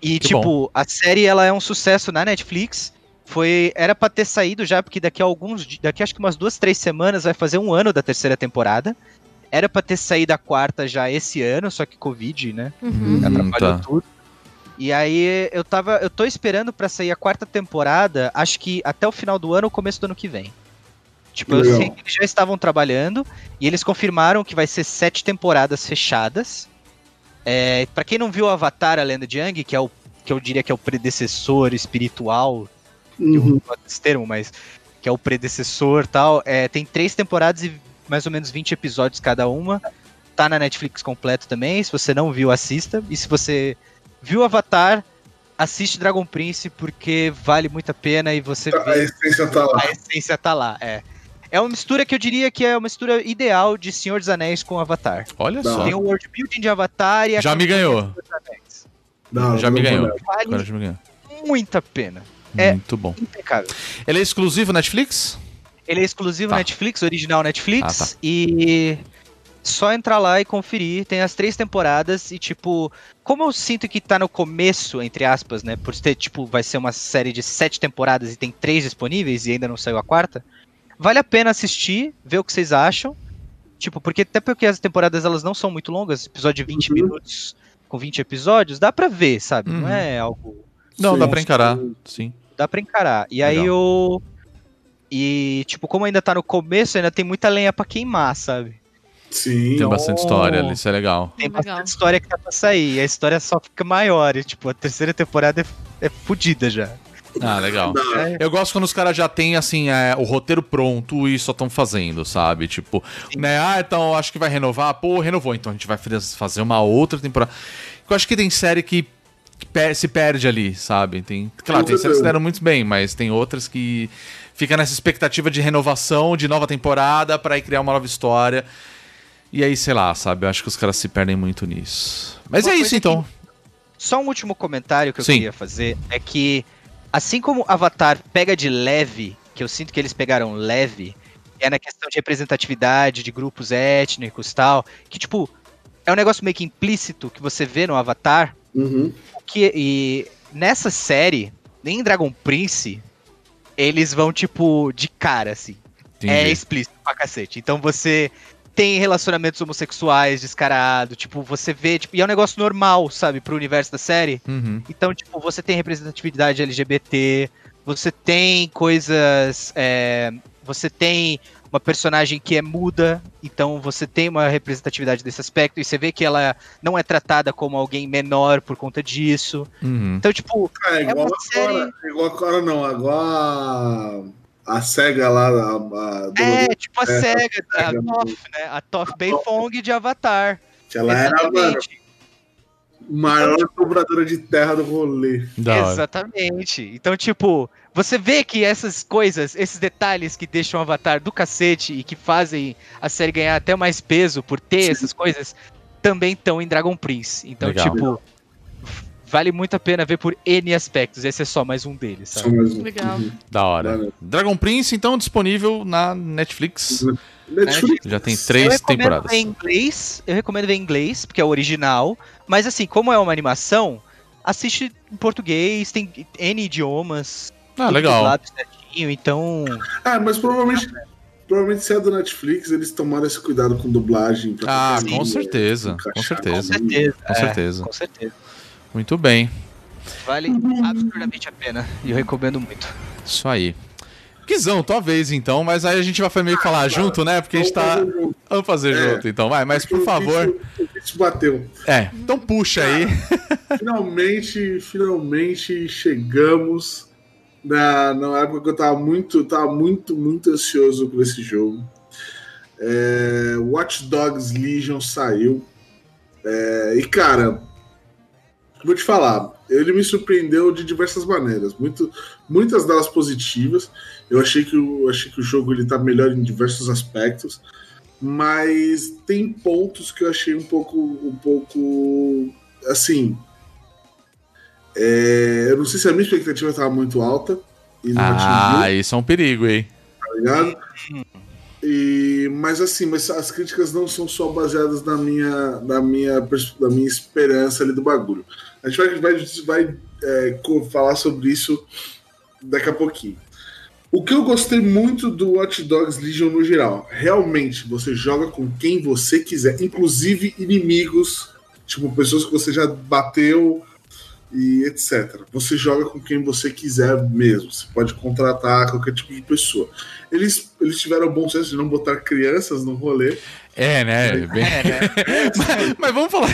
E, Que tipo, a série, ela é um sucesso na Netflix, foi, era pra ter saído já, porque daqui a alguns, daqui acho que umas duas, três semanas vai fazer um ano da terceira temporada, era pra ter saído a quarta já esse ano, só que Covid, né? Uhum. atrapalhou tá. tudo. E aí eu tava, eu tô esperando pra sair a quarta temporada, acho que até o final do ano ou começo do ano que vem. Tipo, eu sei que eles já estavam trabalhando e eles confirmaram que vai ser sete temporadas fechadas. É, para quem não viu Avatar, a Lenda de Aang, que é o que eu diria que é o predecessor espiritual eu Uhum. não gosto desse termo, mas que é o predecessor tal. É, tem três temporadas e mais ou menos 20 episódios cada uma. Tá na Netflix completo também. Se você não viu, assista. E se você viu Avatar, assiste Dragon Prince, porque vale muito a pena e você A vê essência tá lá. a essência tá lá. É. É uma mistura que eu diria que é uma mistura ideal de Senhor dos Anéis com Avatar. Olha Não. só. Tem o world building de Avatar e a Já me ganhou. Não, Já me ganhou. olhar. Agora Vale já me ganhou. muito a pena. É. Muito bom. Impecável. Ele é exclusivo Netflix? Ele é exclusivo Tá. Netflix, original Netflix. Ah, tá. E só entrar lá e conferir. Tem as três temporadas e, tipo, como eu sinto que tá no começo, entre aspas, né? Por ter, tipo, vai ser uma série de sete temporadas e tem três disponíveis e ainda não saiu a quarta. Vale a pena assistir, ver o que vocês acham. Tipo, porque até porque as temporadas elas não são muito longas, episódio de 20 Uhum. minutos com 20 episódios, dá pra ver, sabe? Uhum. Não é algo Não, Sim. dá pra encarar. Sim. dá pra encarar. E aí Legal. eu. E, tipo, como ainda tá no começo, ainda tem muita lenha pra queimar, sabe? Sim. Tem bastante história ali, isso é legal. Tem Legal. bastante história que tá pra sair. E a história só fica maior. E, tipo, a terceira temporada é, é fodida já. Ah, legal. Eu gosto quando os caras já têm, assim, é, o roteiro pronto e só estão fazendo, sabe? Tipo, né? Ah, então acho que vai renovar. Pô, renovou. Então a gente vai faz- fazer uma outra temporada. Eu acho que tem série que se perde ali, sabe? Tem, claro, tem séries que deram muito bem, mas tem outras que fica nessa expectativa de renovação, de nova temporada, pra ir criar uma nova história. E aí, sei lá, sabe? Eu acho que os caras se perdem muito nisso. Mas Uma é isso, então. Só um último comentário que eu Sim. queria fazer é que, assim como Avatar pega de leve, que eu sinto que eles pegaram leve, é na questão de representatividade, de grupos étnicos e tal, que, tipo, é um negócio meio que implícito que você vê no Avatar, Uhum. que e nessa série, nem em Dragon Prince, eles vão, tipo, de cara, assim. É Entendi. explícito pra cacete. Então você tem relacionamentos homossexuais descarado, tipo, você vê, tipo, e é um negócio normal, sabe, pro universo da série. Uhum. Então, tipo, você tem representatividade LGBT, você tem coisas. é, você tem uma personagem que é muda, então você tem uma representatividade desse aspecto, e você vê que ela não é tratada como alguém menor por conta disso. Uhum. Então, tipo, É, É igual uma agora. Igual agora não, agora a, a SEGA lá, a, a é tipo a é, SEGA, a SEGA. Toph, né? A Toph Beifong de Avatar. que ela era, mano, Exatamente. Maior dobradora de terra do rolê. Da hora. Exatamente. Então, tipo, você vê que essas coisas, esses detalhes que deixam o Avatar do cacete e que fazem a série ganhar até mais peso por ter essas coisas, também estão em Dragon Prince. Então, Legal. tipo, vale muito a pena ver por N aspectos. Esse é só mais um deles, Só sabe? mais um. Legal. Uhum. Da hora. Valeu. Dragon Prince, então, disponível na Netflix. Netflix. Já tem Eu três recomendo temporadas. ver em inglês, eu recomendo ver em inglês, porque é o original. Mas assim, como é uma animação, assiste em português, tem N idiomas. Ah, legal. certinho, então. Ah, mas provavelmente, provavelmente se é do Netflix, eles tomaram esse cuidado com dublagem. pra Ah, poder, com certeza. Com certeza. com- certeza. Com é, certeza. Com certeza. Muito bem. Vale absurdamente a pena. E eu recomendo muito. Isso aí. Guizão, tua vez então, mas aí a gente vai meio que falar junto, né? Porque a gente tá. Vamos fazer É. junto então, vai, mas por favor. O bicho bateu. É, então puxa aí. Finalmente, finalmente chegamos na, na época que eu tava muito, tava muito, muito ansioso por esse jogo. É, Watch Dogs Legion saiu. É, e cara, vou te falar, ele me surpreendeu de diversas maneiras, muito, muitas delas positivas. Eu achei que o, achei que o jogo ele tá melhor em diversos aspectos, mas tem pontos que eu achei um pouco, um pouco assim. é, eu não sei se a minha expectativa estava muito alta não atingiu Ah, isso é um perigo, hein? tá ligado? E, mas assim, mas as críticas não são só baseadas na minha, na minha, na minha esperança ali do bagulho. A gente vai, vai, é, falar sobre isso daqui a pouquinho. O que eu gostei muito do Watch Dogs Legion no geral, realmente você joga com quem você quiser, inclusive inimigos, tipo pessoas que você já bateu e etc. Você joga com quem você quiser mesmo. Você pode contratar qualquer tipo de pessoa. Eles, eles tiveram o bom senso de não botar crianças no rolê. É, né? Bem- mas, mas vamos falar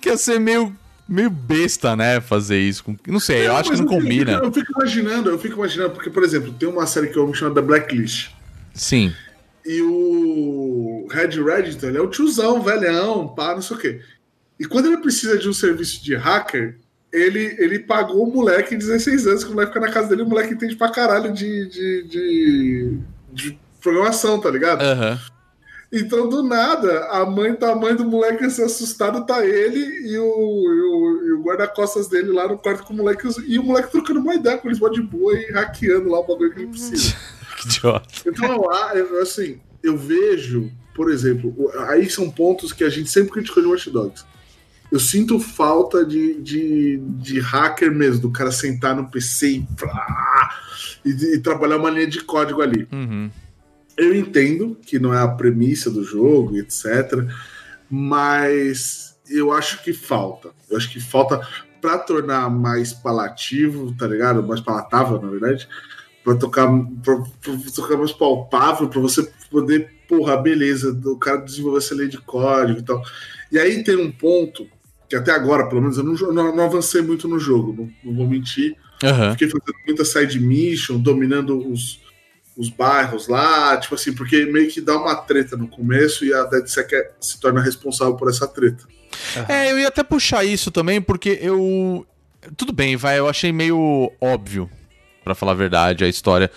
que ia ser meio, meio besta, né? Fazer isso. Com... Não sei, eu acho que não eu fico- combina. Eu fico imaginando, eu fico imaginando, porque, por exemplo, tem uma série que eu amo chamada Blacklist. Sim. E o Red Reddington, ele é o tiozão, velhão, pá, não sei o quê. E quando ele precisa de um serviço de hacker, ele, ele pagou o moleque de 16 anos, que o moleque fica na casa dele, o moleque entende pra caralho de, de, de, de programação, tá ligado? Aham. Então, do nada, a mãe tá a mãe do moleque assim, assustado, tá ele e o, o, o guarda-costas dele lá no quarto com o moleque. E o moleque trocando uma ideia com eles, de boa e hackeando lá o bagulho que ele precisa. Que idiota. Então, assim, eu vejo, por exemplo, aí são pontos que a gente sempre criticou de Watch Dogs. Eu sinto falta de, de, de hacker mesmo, do cara sentar no PC e, e, e trabalhar uma linha de código ali. Uhum. Eu entendo que não é a premissa do jogo, etc. Mas eu acho que falta. Eu acho que falta para tornar mais palativo, tá ligado? Mais palatável, na verdade. Pra tocar, pra, pra tocar mais palpável, pra você poder, porra, beleza, o cara desenvolver essa lei de código e tal. E aí tem um ponto que até agora, pelo menos, eu não, não- não avancei muito no jogo, não, não vou mentir. Aham. Fiquei fazendo muita side mission, dominando os, os bairros lá, tipo assim, porque meio que dá uma treta no começo e a DeadSec é- se torna responsável por essa treta. É, eu ia até puxar isso também, porque eu. Tudo bem, vai, eu achei meio óbvio, pra falar a verdade, a história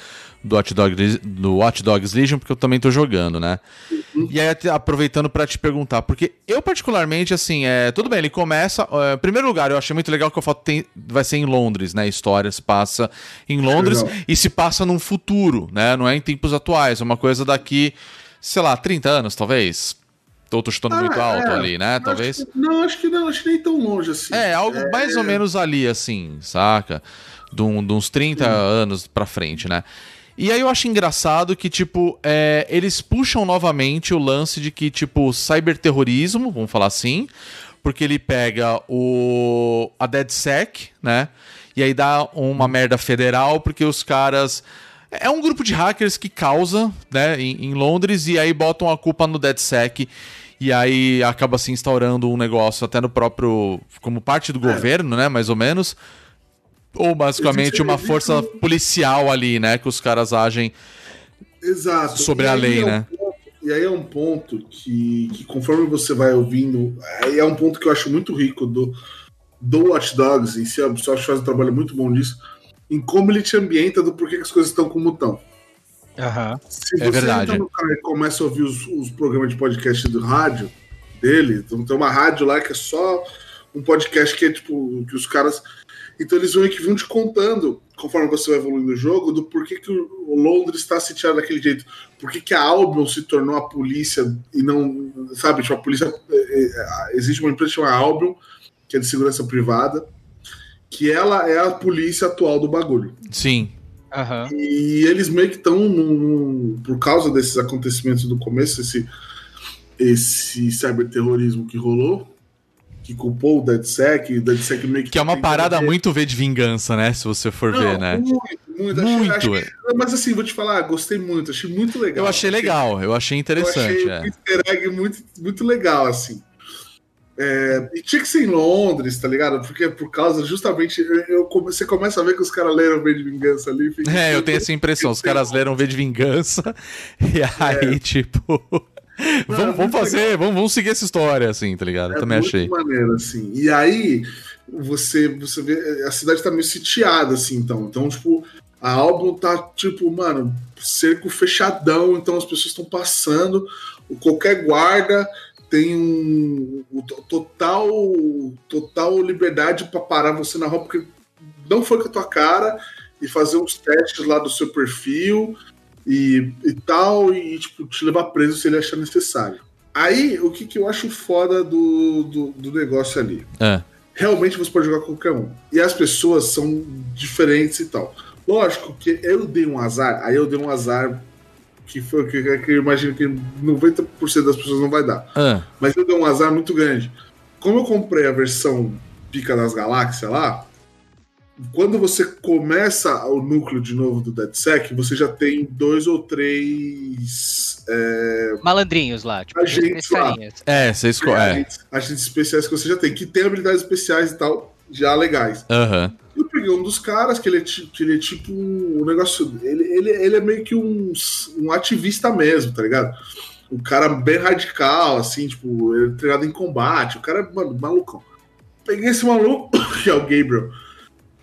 do Watch Dogs, do Watch Dogs Legion, porque eu também tô jogando, né? E aí, aproveitando pra te perguntar, porque eu, particularmente, assim, é. Tudo bem, ele começa. é, em primeiro lugar, eu achei muito legal que a foto tem, vai ser em Londres, né? História se passa em Londres Legal. e se passa num futuro, né? Não é em tempos atuais, é uma coisa daqui, sei lá, 30 anos, talvez. Ou tô chutando muito Ah, alto é. ali, né? Acho Talvez. que- não, acho que não, acho que nem tão longe assim. É, algo mais ou menos ali, assim, saca? De, um- de uns 30 anos pra frente, né? E aí eu acho engraçado que, tipo, é, eles puxam novamente o lance de que, tipo, cyberterrorismo, vamos falar assim, porque ele pega o a DeadSec, né? E aí dá uma merda federal, porque os caras. É um grupo de hackers que causa, né, em, em Londres, e aí botam a culpa no DeadSec. E aí acaba se instaurando um negócio até no próprio. como parte do governo, né? Mais ou menos. Ou basicamente Existe- uma existe força um- policial ali, né? Que os caras agem Exato. sobre E a lei, é um né? ponto- e aí é um ponto que, que conforme você vai ouvindo, aí é um ponto que eu acho muito rico do, do Watch Dogs em si, a Ubisoft faz um trabalho muito bom nisso, em como ele te ambienta do porquê que as coisas estão como estão. Aham. Se É verdade. entra no cara e começa a ouvir os, os programas de podcast do rádio dele, então tem uma rádio lá que é só um podcast que é tipo, que os caras. Então eles vão que vão te contando, conforme você vai evoluindo o jogo, do porquê que o Londres está sitiado daquele jeito. Por que a Albion se tornou a polícia e não. Sabe, tipo, a polícia. é, é, Existe uma empresa chamada Albion, que é de segurança privada, que ela é a polícia atual do bagulho. Sim. Aham. E eles meio que estão, por causa desses acontecimentos do começo, esse, esse cyberterrorismo que rolou, que culpou o DeadSec, o DeadSec meio que... Que é uma parada tentando- muito V de vingança, né? Se você for ver, Não, né? Muito, muito. Achei- Muito. achei- mas assim, vou te falar, gostei muito, achei muito legal. Eu achei legal, eu achei Eu interessante. achei é. um easter egg muito, muito legal, assim. É, e tinha que ser em Londres, tá ligado? Porque por causa, justamente, eu, eu você começa a ver que os caras leram bem de vingança ali. fica- É, eu tenho essa impressão. Os caras leram V de vingança e aí, tipo. Vamos, vamos muito fazer, vamos, vamos seguir essa história, assim, tá ligado? É também muito achei. maneiro, assim. E aí, você, você vê, a cidade tá meio sitiada, assim, então. Então, tipo, a álbum tá, tipo, mano, cerco fechadão, então as pessoas estão passando, qualquer guarda tem um, to- total, total liberdade pra parar você na rua, porque não foi com a tua cara, e fazer uns testes lá do seu perfil e, e tal, e, tipo, te levar preso se ele achar necessário. Aí, o que, que eu acho foda do, do, do negócio ali? É. Realmente você pode jogar qualquer um. E as pessoas são diferentes e tal. Lógico que eu dei um azar, aí eu dei um azar que foi que, que eu imagino que 90% das pessoas não vai dar. Ah, Mas eu dei um azar muito grande. Como eu comprei a versão Pica das Galáxias lá, quando você começa o núcleo de novo do DeadSec, você já tem dois ou três é, Malandrinhos lá, tipo, Agentes lá. é, você escolhe. É. agentes, agentes especiais que você já tem, que tem habilidades especiais e tal, já legais. Aham. Eu peguei um dos caras que ele é, que ele é tipo um negócio. Ele, ele, ele é meio que um, um ativista mesmo, tá ligado? Um cara bem radical, assim, tipo, ele é treinado em combate. O cara é, mano, malucão. Peguei esse maluco, que é o Gabriel,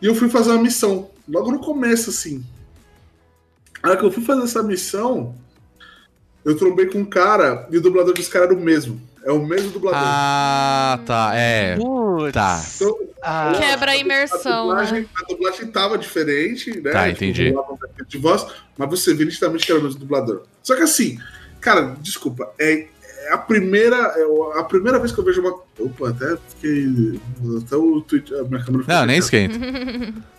e eu fui fazer uma missão. Logo no começo, assim. Na hora que eu fui fazer essa missão, eu trombei com um cara e o dublador desse cara era o mesmo. É o mesmo dublador. Ah, tá. É. Putz. Tá. Então, Ah, Quebra a a imersão, né? dublagem, a dublagem tava diferente, né? Tá, Tipo, entendi. efeito de voz, mas você vê nitidamente que era o mesmo dublador. Só que assim, cara, desculpa, é, é a primeira é a primeira vez que eu vejo uma. Opa, até fiquei. Até o tweet. A minha câmera Não, nem esquenta.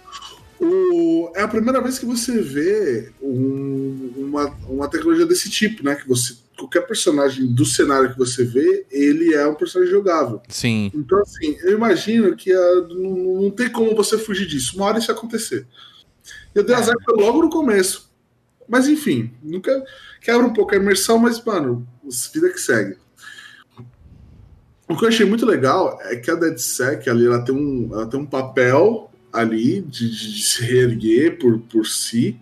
O- é a primeira vez que você vê um- uma, uma tecnologia desse tipo, né? Que você. Qualquer personagem do cenário que você vê, ele é um personagem jogável. Sim. Então, assim, eu imagino que ah, não, não tem como você fugir disso. Uma hora isso acontecer. Eu dei azar que foi logo no começo. Mas, enfim, nunca quebra um pouco a imersão, mas, mano, vida que segue. O que eu achei muito legal é que a DeadSec ali, ela tem um, ela tem um papel ali de, de- de se reerguer por, por si.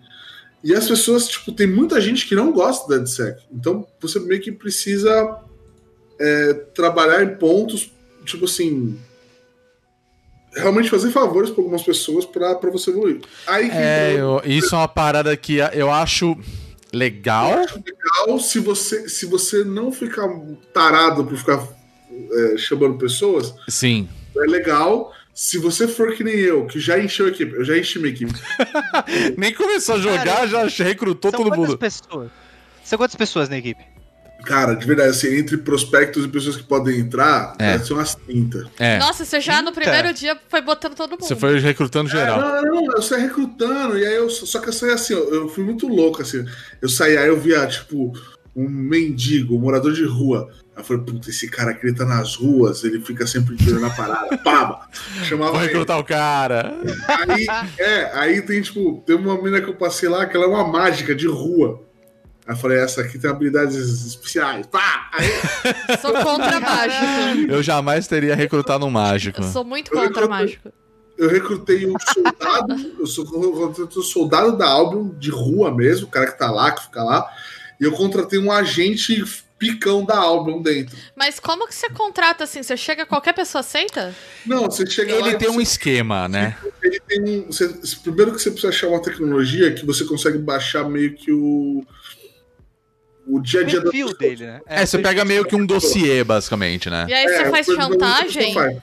E as pessoas, tipo, tem muita gente que não gosta da DeadSec. Então, você meio que precisa é, trabalhar em pontos, tipo assim, realmente fazer favores para algumas pessoas para você evoluir. Aí que É, eu- isso é uma parada que eu acho legal. legal se você, se você não ficar tarado por ficar é, chamando pessoas, Sim. é legal. Se você for que nem eu, que já encheu a equipe, eu já enchi minha equipe. Nem começou a jogar, já recrutou São todo quantas mundo. pessoas? São quantas pessoas na equipe? Cara, de verdade, assim, entre prospectos e pessoas que podem entrar, É. deve ser umas 30. É. Nossa, você já no primeiro dia foi botando todo mundo. Você foi recrutando geral. É, não, não, eu saí recrutando, e aí eu. Só que eu saí assim, eu, eu fui muito louco, assim. Eu saí, aí eu via, tipo, um mendigo, um morador de rua. Aí eu falei, puta, esse cara aqui ele tá nas ruas, ele fica sempre tirando a parada. Paba! Chamava Vou ele. recrutar o cara. Aí, é, aí tem, tipo, tem uma menina que eu passei lá que ela é uma mágica de rua. Aí eu falei, essa aqui tem habilidades especiais. Pá! Aí Sou contra mágico. Eu jamais teria recrutado um mágico. Eu sou muito Eu contra recruto- mágico. eu recrutei um soldado, eu sou eu recrutei um soldado da Albion de rua mesmo, o cara que tá lá, que fica lá. E eu contratei um agente picão da Album dentro. Mas como que você contrata assim? Você chega, qualquer pessoa aceita? Não, você chega lá Ele e tem um você- esquema, né? ele tem um. você- primeiro que você precisa achar uma tecnologia que você consegue baixar meio que o. O dia a dia da perfil pessoa. dele, né? É, você pega meio que um dossiê, basicamente, né? E aí É, você faz por exemplo, chantagem? faz.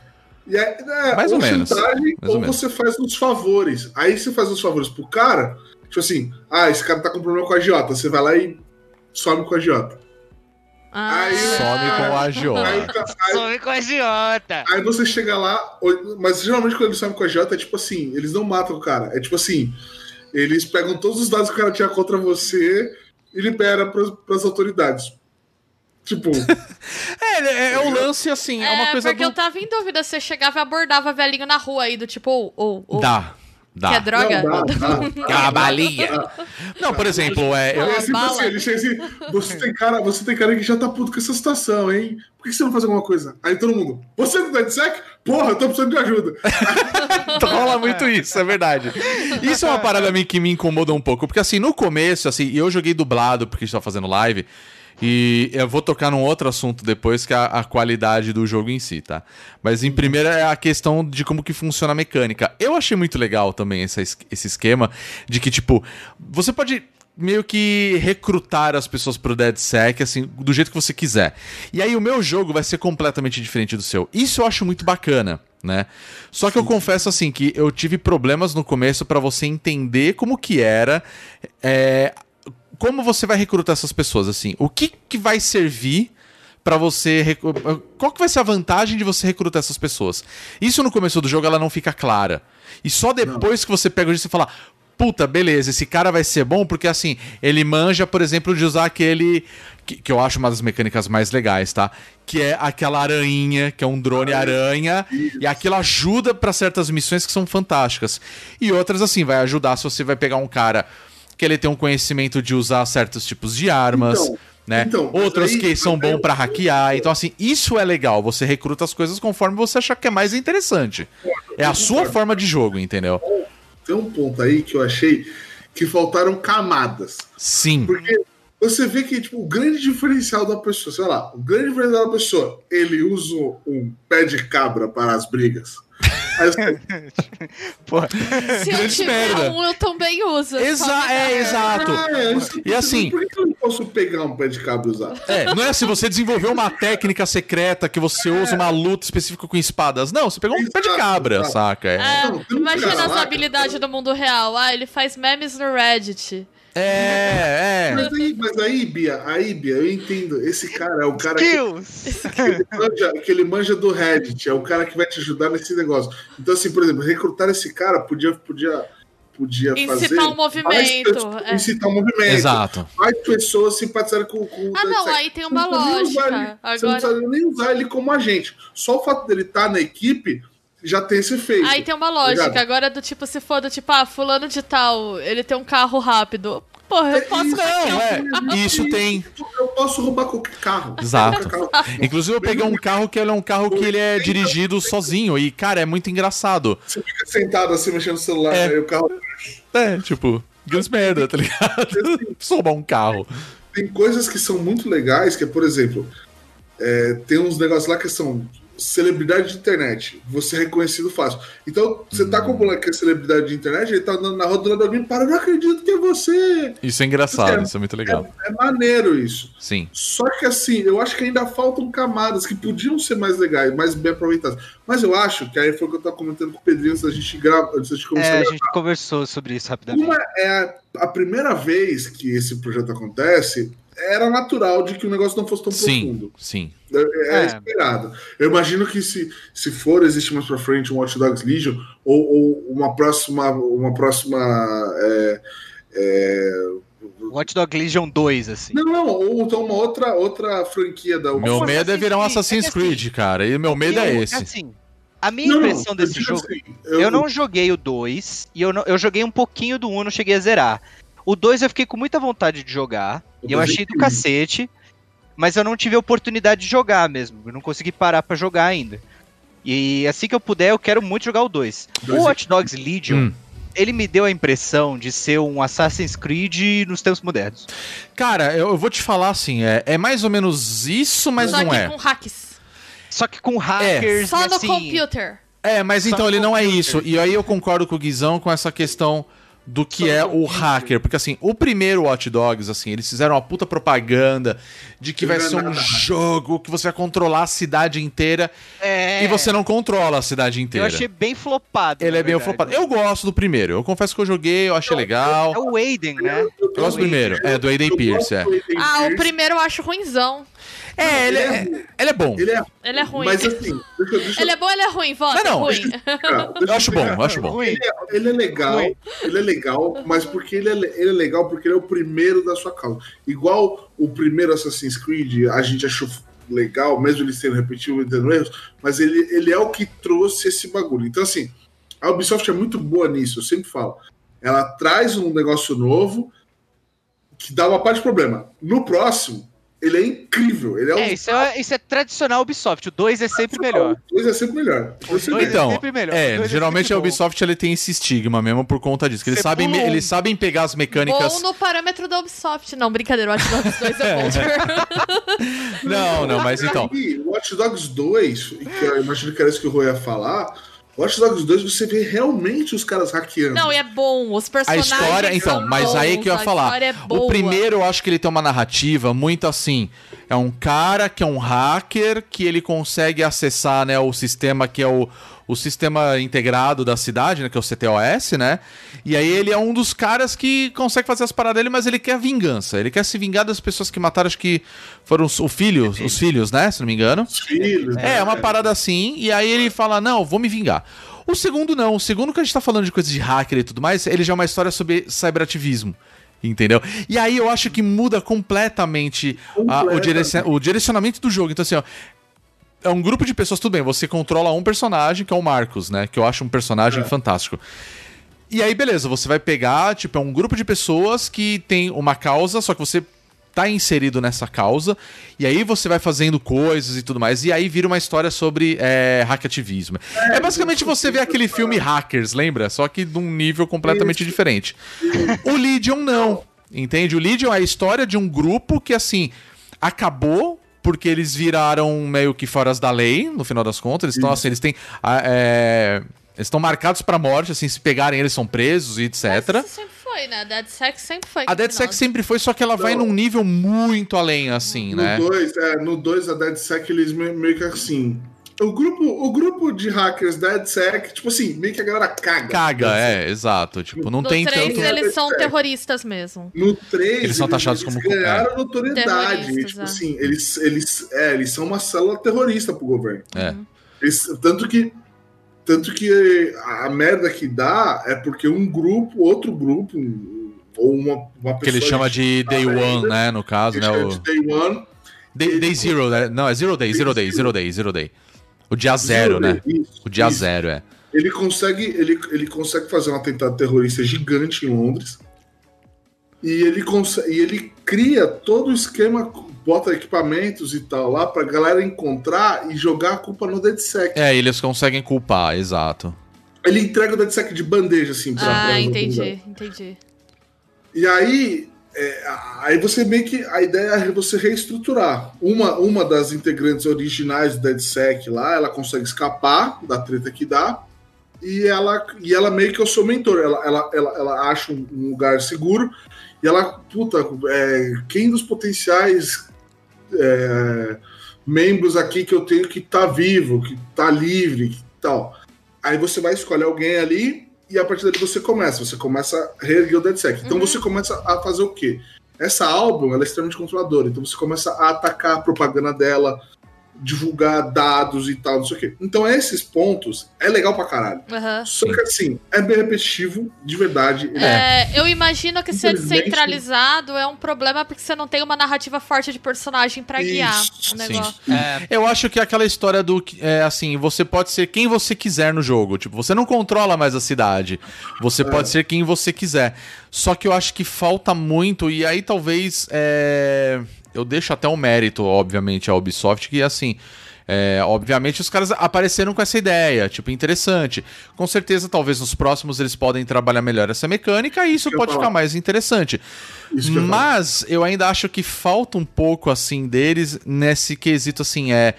E é, é, Mais ou menos. chantagem, Mais ou ou menos. você faz uns favores. Aí você faz uns favores pro cara, tipo assim, ah, esse cara tá com problema com a agiota. Você vai lá e some com a agiota. Ah. Aí- Some com a agiota. aí- Some com a agiota. aí você chega lá, mas geralmente quando eles somem com a agiota é tipo assim, eles não matam o cara. É tipo assim, eles pegam todos os dados que o cara tinha contra você e libera pras, pras autoridades. Tipo, É, é, é o lance, assim, é, uma coisa porque do... eu tava em dúvida se você chegava e abordava velhinho na rua aí, do tipo, ou, ou, ou Dá, dá. quer droga? não, dá, dá. Ah, balinha. Não, por exemplo, é, eu- É assim, ele chega assim, você tem, cara, você tem cara que já tá puto com essa situação, hein? Por que você não faz alguma coisa? Aí todo mundo, você não tá de sec? Porra, eu tô precisando de ajuda. rola muito isso, é verdade. Isso é uma parada que me incomoda um pouco, porque assim, no começo, assim, eu joguei dublado porque a gente fazendo live, e eu vou tocar num outro assunto depois, que é a, qualidade do jogo em si, tá? Mas em primeira é a questão de como que funciona a mecânica. Eu achei muito legal também esse esquema de que, tipo, você pode meio que recrutar as pessoas pro DeadSec, assim, do jeito que você quiser. E aí o meu jogo vai ser completamente diferente do seu. Isso eu acho muito bacana, né? Só que eu confesso, assim, que eu tive problemas no começo pra você entender como que era... é, como você vai recrutar essas pessoas, assim? O que, que vai servir pra você. Qual que vai ser a vantagem de você recrutar essas pessoas? Isso no começo do jogo ela não fica clara. E só depois que você pega o jogo e fala. Puta, beleza, esse cara vai ser bom porque assim, ele manja, por exemplo, de usar aquele. Que, que eu acho uma das mecânicas mais legais, tá? Que é aquela aranha, que é um drone aranha, e aquilo ajuda pra certas missões que são fantásticas. E outras, assim, vai ajudar se você vai pegar um cara que ele tem um conhecimento de usar certos tipos de armas, Então, né? então, Outros aí- que são bons pra hackear. Então, assim, isso é legal. Você recruta as coisas conforme você achar que é mais interessante. É a sua forma de jogo, entendeu? Tem um ponto aí que eu achei que faltaram camadas. Sim. Porque você vê que tipo, o grande diferencial da pessoa, sei lá, o grande diferencial da pessoa, ele usa um pé de cabra para as brigas. Você, Se eu tiver merda. um, eu também uso. Exa é, exato. "Ah, isso- E assim- Por que eu não posso pegar um pé de cabra e usar? É, não é assim, você desenvolveu uma técnica secreta que você usa uma luta específica com espadas. Não, você pegou um pé de Exato, cabra, exato. saca? É, É, Não, imagina as habilidades do mundo real. Ah, ele faz memes no Reddit. É. é. Mas aí, mas aí, Bia, aí, Bia, eu entendo. Esse cara é o cara que, que ele manja, que ele manja do Reddit, é o cara que vai te ajudar nesse negócio. Então, assim, por exemplo, recrutar esse cara podia, podia, podia fazer. Incitar um mais movimento. pessoas- é. Incitar um movimento. Exato. Mais pessoas simpatizarem com, com o Ah, não, aí tem uma não lógica. ele- Você não Agora, precisa nem usar ele como agente. Só o fato dele estar na equipe já tem esse efeito. aí tem uma lógica. Obrigado. Agora do tipo, se for do tipo, ah, fulano de tal, ele tem um carro rápido. Porra, eu posso isso. Não, é. Isso tem. Eu posso roubar qualquer carro. Exato. Qualquer carro. Inclusive, eu peguei um carro que ele é um carro que ele é dirigido sozinho. E, cara, é muito engraçado. Você fica sentado assim mexendo no celular, É. aí o carro. É, tipo, grandes merda, tá ligado? Sobar um carro. Tem coisas que são muito legais, que é, por exemplo, é, tem uns negócios lá que são celebridade de internet. Você é reconhecido fácil. Então, você tá com o moleque que é celebridade de internet, ele tá andando na rua do lado de alguém, para, eu não acredito que é você. Isso é engraçado, isso é muito legal. É maneiro isso. Sim. Só que assim, eu acho que ainda faltam camadas que podiam ser mais legais, mais bem aproveitadas. Mas eu acho que aí foi o que eu tava comentando com o Pedrinho antes da gente gravar, antes da gente começar É, a a gente conversou sobre isso rapidamente. Uma é a, a primeira vez que esse projeto acontece, era natural de que o negócio não fosse tão Sim, profundo. sim. É, é É. esperado. Eu imagino que se, se for existir mais pra frente um Watch Dogs Legion ou, ou uma próxima uma próxima é, é, Watch Dog Legion 2, assim. não, não, ou então uma outra outra franquia da Meu Assassin's medo é virar um Creed, Assassin's é que assim, Creed, cara. E meu medo é Eu- esse. Assim, a minha Não, impressão eu desse jogo. assim, Eu não joguei o 2 e eu, não- eu joguei um pouquinho do 1, não cheguei a zerar. O 2 eu fiquei com muita vontade de jogar. O E eu é achei do cacete. Mas eu não tive a oportunidade de jogar mesmo. Eu não consegui parar pra jogar ainda. E assim que eu puder, eu quero muito jogar o 2. O Dois é Watch Dogs Legion, Hum. ele me deu a impressão de ser um Assassin's Creed nos tempos modernos. Cara, eu, eu vou te falar assim, é, é mais ou menos isso, mas Só não que é. com hacks. Só que com hackers Só e no assim... computer. É, mas Só então ele não é isso. E aí eu concordo com o Guizão com essa questão do que é o hacker. Porque assim, o primeiro Watch Dogs, assim, eles fizeram uma puta propaganda de que vai é ser um jogo que você vai controlar a cidade inteira É, e você não controla a cidade Eu inteira. achei bem flopado. Ele é bem flopado. Eu gosto do primeiro. Eu confesso que eu joguei, eu achei legal. É o Aiden, né? Eu gosto do primeiro. É, do Aiden Pierce, é. Ah, o primeiro eu acho ruimzão. É, ele é, ele é bom. Ele é, Ele é ruim. Mas assim, deixa, deixa Ele é bom, ele é ruim, vota. Não, não. ruim. deixa Eu acho bom, eu acho bom. Ruim. Ele é, ele é legal, Ruim. ele é legal, mas porque ele é, le- ele é legal porque ele é o primeiro da sua causa. Igual o primeiro Assassin's Creed, a gente achou legal, mesmo ele sendo repetitivo e tendo erros, mas ele, ele é o que trouxe esse bagulho. Então, assim, a Ubisoft é muito boa nisso, eu sempre falo. Ela traz um negócio novo que dá uma parte de problema. No próximo, ele é incrível. Ele é, É, um isso é, isso é tradicional Ubisoft. O 2 é sempre melhor. O dois é sempre melhor. O dois é sempre melhor. Então, é, é geralmente sempre a. Ubisoft ele tem esse estigma mesmo por conta disso. Que eles sabem, um. eles sabem pegar as mecânicas. Bom no parâmetro da Ubisoft. Não, brincadeira, o Watch Dogs 2 é bom. Não, não, mas então. E Watch Dogs 2, que eu imagino que era isso que o Rui ia falar. Watch Dogs 2 você vê realmente os caras hackeando. Não, e é bom. Os A personagens. história, então, são mas aí bons, que eu ia a falar. história é boa. O primeiro eu acho que ele tem uma narrativa muito assim. É um cara que é um hacker que ele consegue acessar, né, o sistema que é o, o sistema integrado da cidade, né, que é o CTOS, né? E aí ele é um dos caras que consegue fazer as paradas dele, mas ele quer vingança. Ele quer se vingar das pessoas que mataram, acho que foram os, o filho, os filhos, né, se não me engano. Os filhos. É, uma parada assim, e aí ele fala, não, vou me vingar. O segundo não, o segundo que a gente tá falando de coisa de hacker e tudo mais, ele já é uma história sobre cyberativismo. Entendeu? E aí eu acho que muda completamente, a- o, Completamente. direcion- o direcionamento do jogo. Então, assim, ó. É um grupo de pessoas, tudo bem, você controla um personagem, que é o Marcos, né? Que eu acho um personagem fantástico. E aí, beleza, você vai pegar, tipo, é um grupo de pessoas que tem uma causa, só que você tá inserido nessa causa, e aí você vai fazendo coisas e tudo mais, e aí vira uma história sobre é, hackativismo. É, basicamente você vê aquele filme Hackers, lembra? Só que de um nível completamente diferente. O Legion não, entende? O Legion é a história de um grupo que, assim, acabou porque eles viraram meio que foras da lei, no final das contas. Eles estão assim, eles têm. ah, é, eles estão marcados pra morte, assim, se pegarem eles são presos e etc. Isso sempre foi, né? Dead Sex sempre foi. A Dead Sex sempre foi, só que ela vai num nível muito além, assim, né? No 2, é, no 2 a DeadSec eles me- meio que assim. O grupo, o grupo de hackers DeadSec, tipo assim, meio que a galera caga. Caga, é, exato. Tipo, não No tem 3 tanto. eles são É. terroristas mesmo. No 3, Eles são taxados como- ganharam notoriedade. Tipo é. assim, eles, eles, é, eles são uma célula terrorista pro governo. É. Eles- tanto que tanto que a, merda que dá é porque um grupo, outro grupo, ou uma, uma Que ele chama de Day One, né? No caso, né? chama O... de Day One. Day, day Zero, né? Não, é Zero Day, Zero Day, Zero Day, Zero Day. O dia zero, né? Isso, O dia isso. zero, é. Ele consegue, ele, ele consegue fazer um atentado terrorista gigante em Londres. E ele, consegue, e ele cria todo o esquema, bota equipamentos e tal lá pra galera encontrar e jogar a culpa no DeadSec. É, eles conseguem culpar, exato. Ele entrega o DeadSec de bandeja, assim, pra pra- Ah, entendi, entendi. E aí, é, aí você meio que. A ideia é você reestruturar. Uma, uma das integrantes originais do DeadSec lá, ela consegue escapar da treta que dá. E ela, e ela meio que é o seu mentor. Ela, ela, ela, ela acha um, lugar seguro. E ela, puta, é, quem dos potenciais é, membros aqui que eu tenho que tá vivo, que tá livre, que tal. Aí você vai escolher alguém ali e a partir dali você começa. Você começa a reerguer o DeadSec. Então você começa a fazer o quê? Essa álbum ela é extremamente controladora. Então você começa a atacar a propaganda dela, divulgar dados e tal, não sei o quê. Então esses pontos é legal pra caralho. Aham. Só que assim, é bem repetitivo, de verdade. Ele É, eu imagino que ser descentralizado é um problema porque você não tem uma narrativa forte de personagem pra guiar o negócio. Eu acho que é aquela história do que, é, assim, você pode ser quem você quiser no jogo. Tipo, você não controla mais a cidade. Você pode ser quem você quiser. Só que eu acho que falta muito, e aí talvez. é, Eu deixo até um mérito, obviamente, à Ubisoft, que assim. É, obviamente os caras apareceram com essa ideia, tipo, interessante. Com certeza, talvez nos próximos eles podem trabalhar melhor essa mecânica e isso eu pode ficar mais interessante. Isso eu Mas eu ainda acho que falta um pouco, assim, deles nesse quesito, assim, é.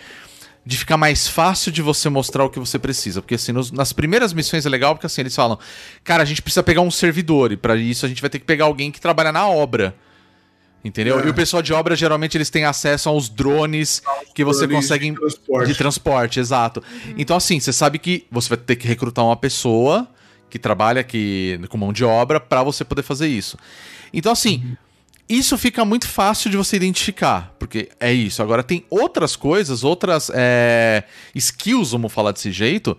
De ficar mais fácil de você mostrar o que você precisa. Porque, assim, nos- nas primeiras missões é legal, porque, assim, eles falam: Cara, a gente precisa pegar um servidor, e pra isso a gente vai ter que pegar alguém que trabalha na obra. Entendeu? É. E o pessoal de obra, geralmente, eles têm acesso aos drones que você drones consegue. de transporte. De transporte, exato. Então, assim, você sabe que você vai ter que recrutar uma pessoa que trabalha aqui com mão de obra pra você poder fazer isso. Então, assim, isso fica muito fácil de você identificar, porque é isso. Agora, tem outras coisas, outras é, skills, vamos falar desse jeito,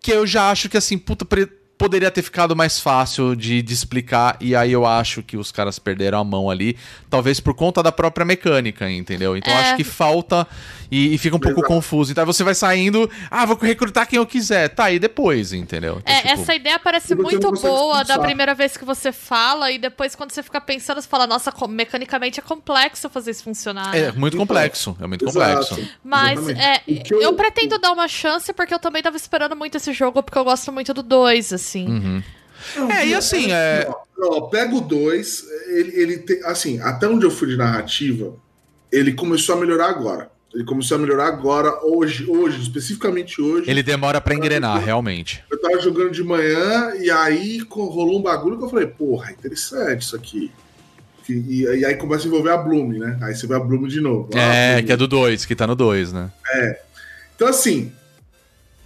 que eu já acho que, assim, puta, pre- poderia ter ficado mais fácil de, de explicar, e aí eu acho que os caras perderam a mão ali, talvez por conta da própria mecânica, entendeu? Então, eu É. acho que falta e, e fica um pouco Exato. confuso. Então, aí você vai saindo, ah, vou recrutar quem eu quiser, tá, e depois, entendeu? Então, É, tipo, essa ideia parece muito boa da primeira vez que você fala, e depois quando você fica pensando, você fala, nossa, mecanicamente é complexo fazer isso funcionar. É né? muito Então, complexo, é muito Exato. complexo. Mas é, que eu... pretendo dar uma chance porque eu também tava esperando muito esse jogo, porque eu gosto muito do 2, assim. Uhum. É, e assim, é. Ó, pega o 2, ele, ele tem. Assim, até onde eu fui de narrativa, ele começou a melhorar agora. Ele começou a melhorar agora, hoje, hoje, especificamente hoje. Ele demora pra engrenar, realmente. Eu tava jogando de manhã e aí rolou um bagulho que eu falei, porra, interessante isso aqui. E, e aí começa a envolver a Bloom, né? Aí você vê a Bloom de novo. Ah, É, que é do 2, que tá no 2, né? Então, assim,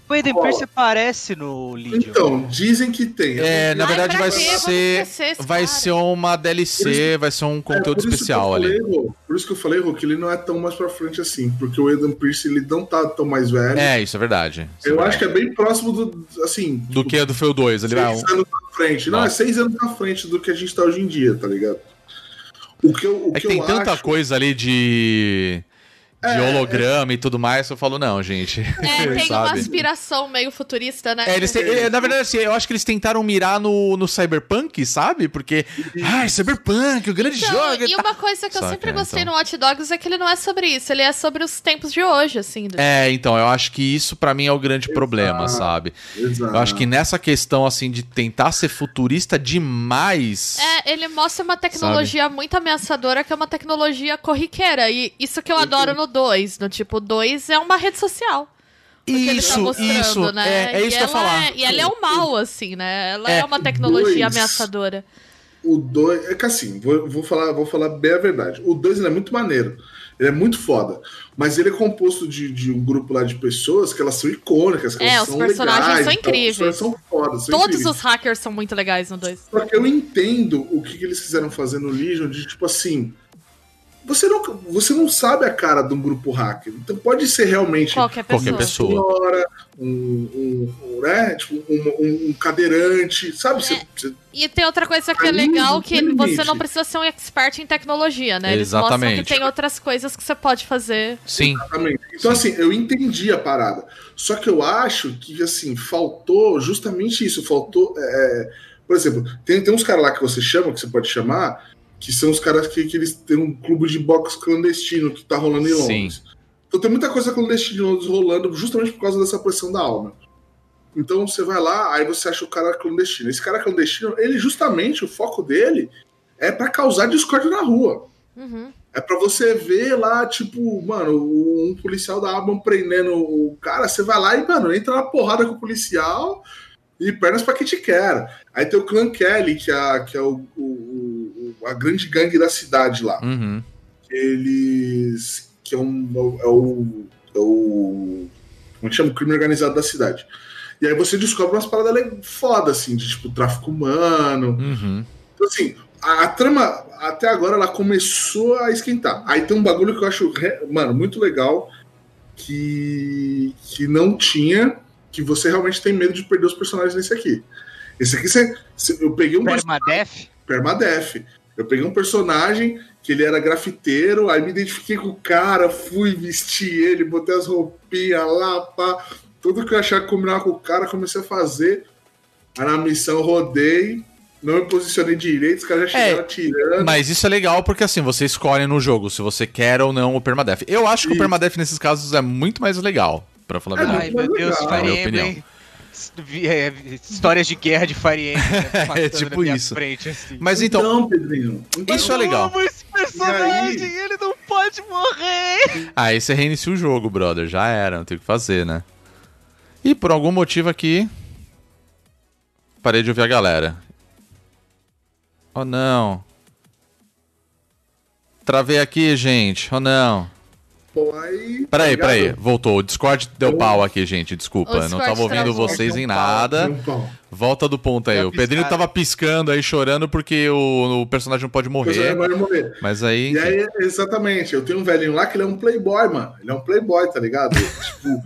O Aiden Ó. Pierce aparece no Legion. então, dizem que tem. É, na verdade pra vai ser vai ser uma DLC, vai ser um É, conteúdo por isso que eu especial falei, ali. Por isso que eu falei, Rô, que ele não é tão mais pra frente assim, porque o Eden Pierce ele não tá tão mais velho. É, isso é verdade. Isso é eu verdade. acho que é bem próximo do, assim, do que é do Feu 2, ele vai seis anos à frente. Não, é seis anos à frente do que a gente tá hoje em dia, tá ligado? O que eu, o É que que tem eu tanta acho, coisa ali de de É, holograma e tudo mais, eu falo não, gente. É, tem uma sabe? aspiração meio futurista, né? É, eles têm- é, na verdade, assim, eu acho que eles tentaram mirar no, no Cyberpunk, sabe? Porque, ai, Cyberpunk, o grande Então, jogo. e tal. uma coisa que eu Saca, sempre gostei então. no Watch Dogs é que ele não é sobre isso, ele é sobre os tempos de hoje, assim. do- É, então, eu acho que isso pra mim é o grande problema, Exato. sabe? Exato. Eu acho que nessa questão, assim, de tentar ser futurista demais. É, ele mostra uma tecnologia muito ameaçadora, que é uma tecnologia corriqueira. E isso que eu adoro no 2. No tipo, o 2 é uma rede social. o que ele tá Isso, mostrando, isso. né? É, é isso e que eu ia ela falar. é- e ela é o mal, assim, né? Ela é, É, uma tecnologia dois. ameaçadora. O 2. É que assim, vou, vou, falar, vou falar bem a verdade. O 2 é muito maneiro. Ele é muito foda. Mas ele é composto de, de um grupo lá de pessoas que elas são icônicas. Que É, elas os são personagens legais, são e. Os incríveis. personagens São fodas. São Todos incríveis. os hackers são muito legais no 2. Só que eu entendo o que, que eles quiseram fazer no Legion de tipo assim. Você não, você não sabe a cara de um grupo hacker. Então pode ser realmente Qualquer pessoa. Qualquer pessoa. senhora, um, um, um, né? tipo, um, um- um cadeirante, sabe? Você- você- E tem outra coisa que é legal, que você não precisa ser um expert em tecnologia, né? Eles Exatamente. mostram que tem outras coisas que você pode fazer. Sim. Exatamente. Então, assim, eu entendi a parada. Só que eu acho que, assim, faltou justamente isso. Faltou. é, por exemplo, tem, tem uns caras lá que você chama, que você pode chamar, que são os caras que, que eles têm um clube de boxe clandestino que tá rolando em Sim. Londres. Então tem muita coisa clandestina em Londres rolando justamente por causa dessa pressão da alma. Então você vai lá, aí você acha o cara clandestino. Esse cara clandestino, ele justamente, o foco dele é pra causar discórdia na rua. Uhum. É pra você ver lá, tipo, mano, um policial da Abram prendendo o cara, você vai lá e, mano, entra na porrada com o policial e pernas pra quem te quer. Aí tem o Clan Kelly, que é, que é o, o- o- a grande gangue da cidade lá. Uhum. Eles. que é, um, é o. É o. Como é que chama? O crime organizado da cidade. E aí você descobre umas paradas foda, assim, de tipo tráfico humano, Uhum. então, assim, a, a trama, até agora, ela começou a esquentar. Aí tem um bagulho que eu acho, re- mano, muito legal, que, que não tinha, que você realmente tem medo de perder os personagens nesse aqui. Esse aqui, você, você- eu peguei um personagem Permadeath? permadef. Eu peguei um personagem que ele era grafiteiro, aí me identifiquei com o cara, fui vestir ele, botei as roupinhas lá, pá. Tudo que eu achava que combinava com o cara, comecei a fazer. Aí na missão rodei, não me posicionei direito, os caras já chegaram É, atirando. Mas isso é legal porque assim, você escolhe no jogo se você quer ou não o permadeath. Eu acho que o permadeath nesses casos é muito mais legal, pra falar a É, verdade. Ai, meu Deus, na minha. S- vi- é, histórias de guerra de Fire Emblem. né, passando tipo na minha isso. Frente, assim. Mas então, Pedrinho. então- isso é legal. esse personagem, aí? ele não pode morrer. Aí você reinicia o jogo, brother. Já era, não tem o que fazer, né? E por algum motivo aqui. Parei de ouvir a galera. Oh não. Travei aqui, gente. Oh não. Pô, aí. Peraí, tá peraí. ligado? Voltou. O Discord deu pau aqui, gente. Desculpa. Não tava ouvindo vocês em nada. Volta do ponto aí. O Pedrinho tava piscando aí, chorando porque o, o personagem não pode morrer. morrer. Mas aí. E aí, exatamente, eu tenho um velhinho lá que ele é um playboy, mano. Ele é um playboy, tá ligado? tipo,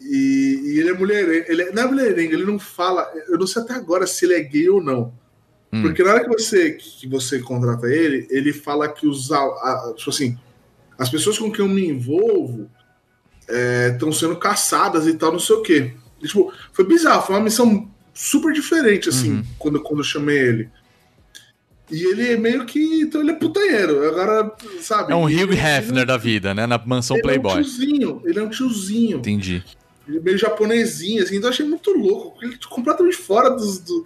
e, e ele é mulherengo. Ele é- não é mulherengo, ele não fala. Eu não sei até agora se ele é gay ou não. Hum. Porque na hora que você, que você contrata ele, ele fala que os. a- a- tipo assim, as pessoas com quem eu me envolvo estão sendo caçadas e tal, não sei o quê. E, tipo, foi bizarro, foi uma missão super diferente, assim, Uhum. quando, quando eu chamei ele. E ele é meio que. Então ele é putanheiro. Agora, sabe? É um ele- Hugh ele- Hefner da vida, né? Na mansão ele É um Playboy. tiozinho, ele é um tiozinho. Entendi. Ele é meio japonesinho, assim, então eu achei muito louco. Ele é completamente fora dos, do-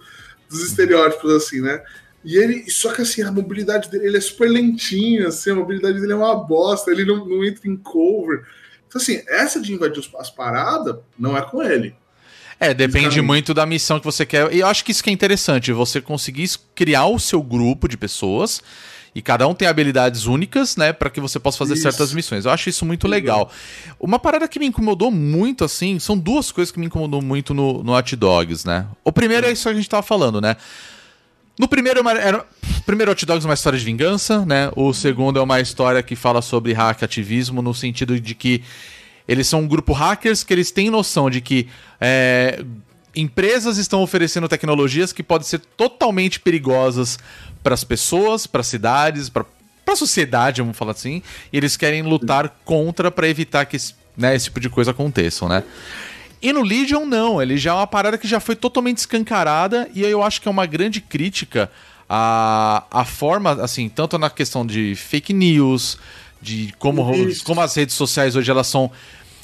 dos estereótipos, assim, né? E ele, só que assim, a mobilidade dele, ele é super lentinho, assim, a mobilidade dele é uma bosta, ele não, não entra em cover. Então, assim, essa de invadir os- as paradas não é com ele. É, depende muito da missão que você quer. E eu acho que isso que é interessante, você conseguir criar o seu grupo de pessoas e cada um tem habilidades únicas, né, Pra que você possa fazer Isso. certas missões. Eu acho isso muito legal. Uma parada que me incomodou muito, assim, são duas coisas que me incomodou muito no, no Hot Dogs, né? O primeiro é isso que a gente tava falando, né? No primeiro, uma- era, primeiro Hot Dogs é uma história de vingança, né? O segundo é uma história que fala sobre hack ativismo, no sentido de que eles são um grupo hackers que eles têm noção de que é, empresas estão oferecendo tecnologias que podem ser totalmente perigosas para as pessoas, para as cidades, para a sociedade, vamos falar assim, e eles querem lutar contra para evitar que esse, né, esse tipo de coisa aconteçam, né? E no Legion, não. Ele já é uma parada que já foi totalmente escancarada. E aí eu acho que é uma grande crítica à, à forma, assim, tanto na questão de fake news, de como, Isso. como as redes sociais hoje elas são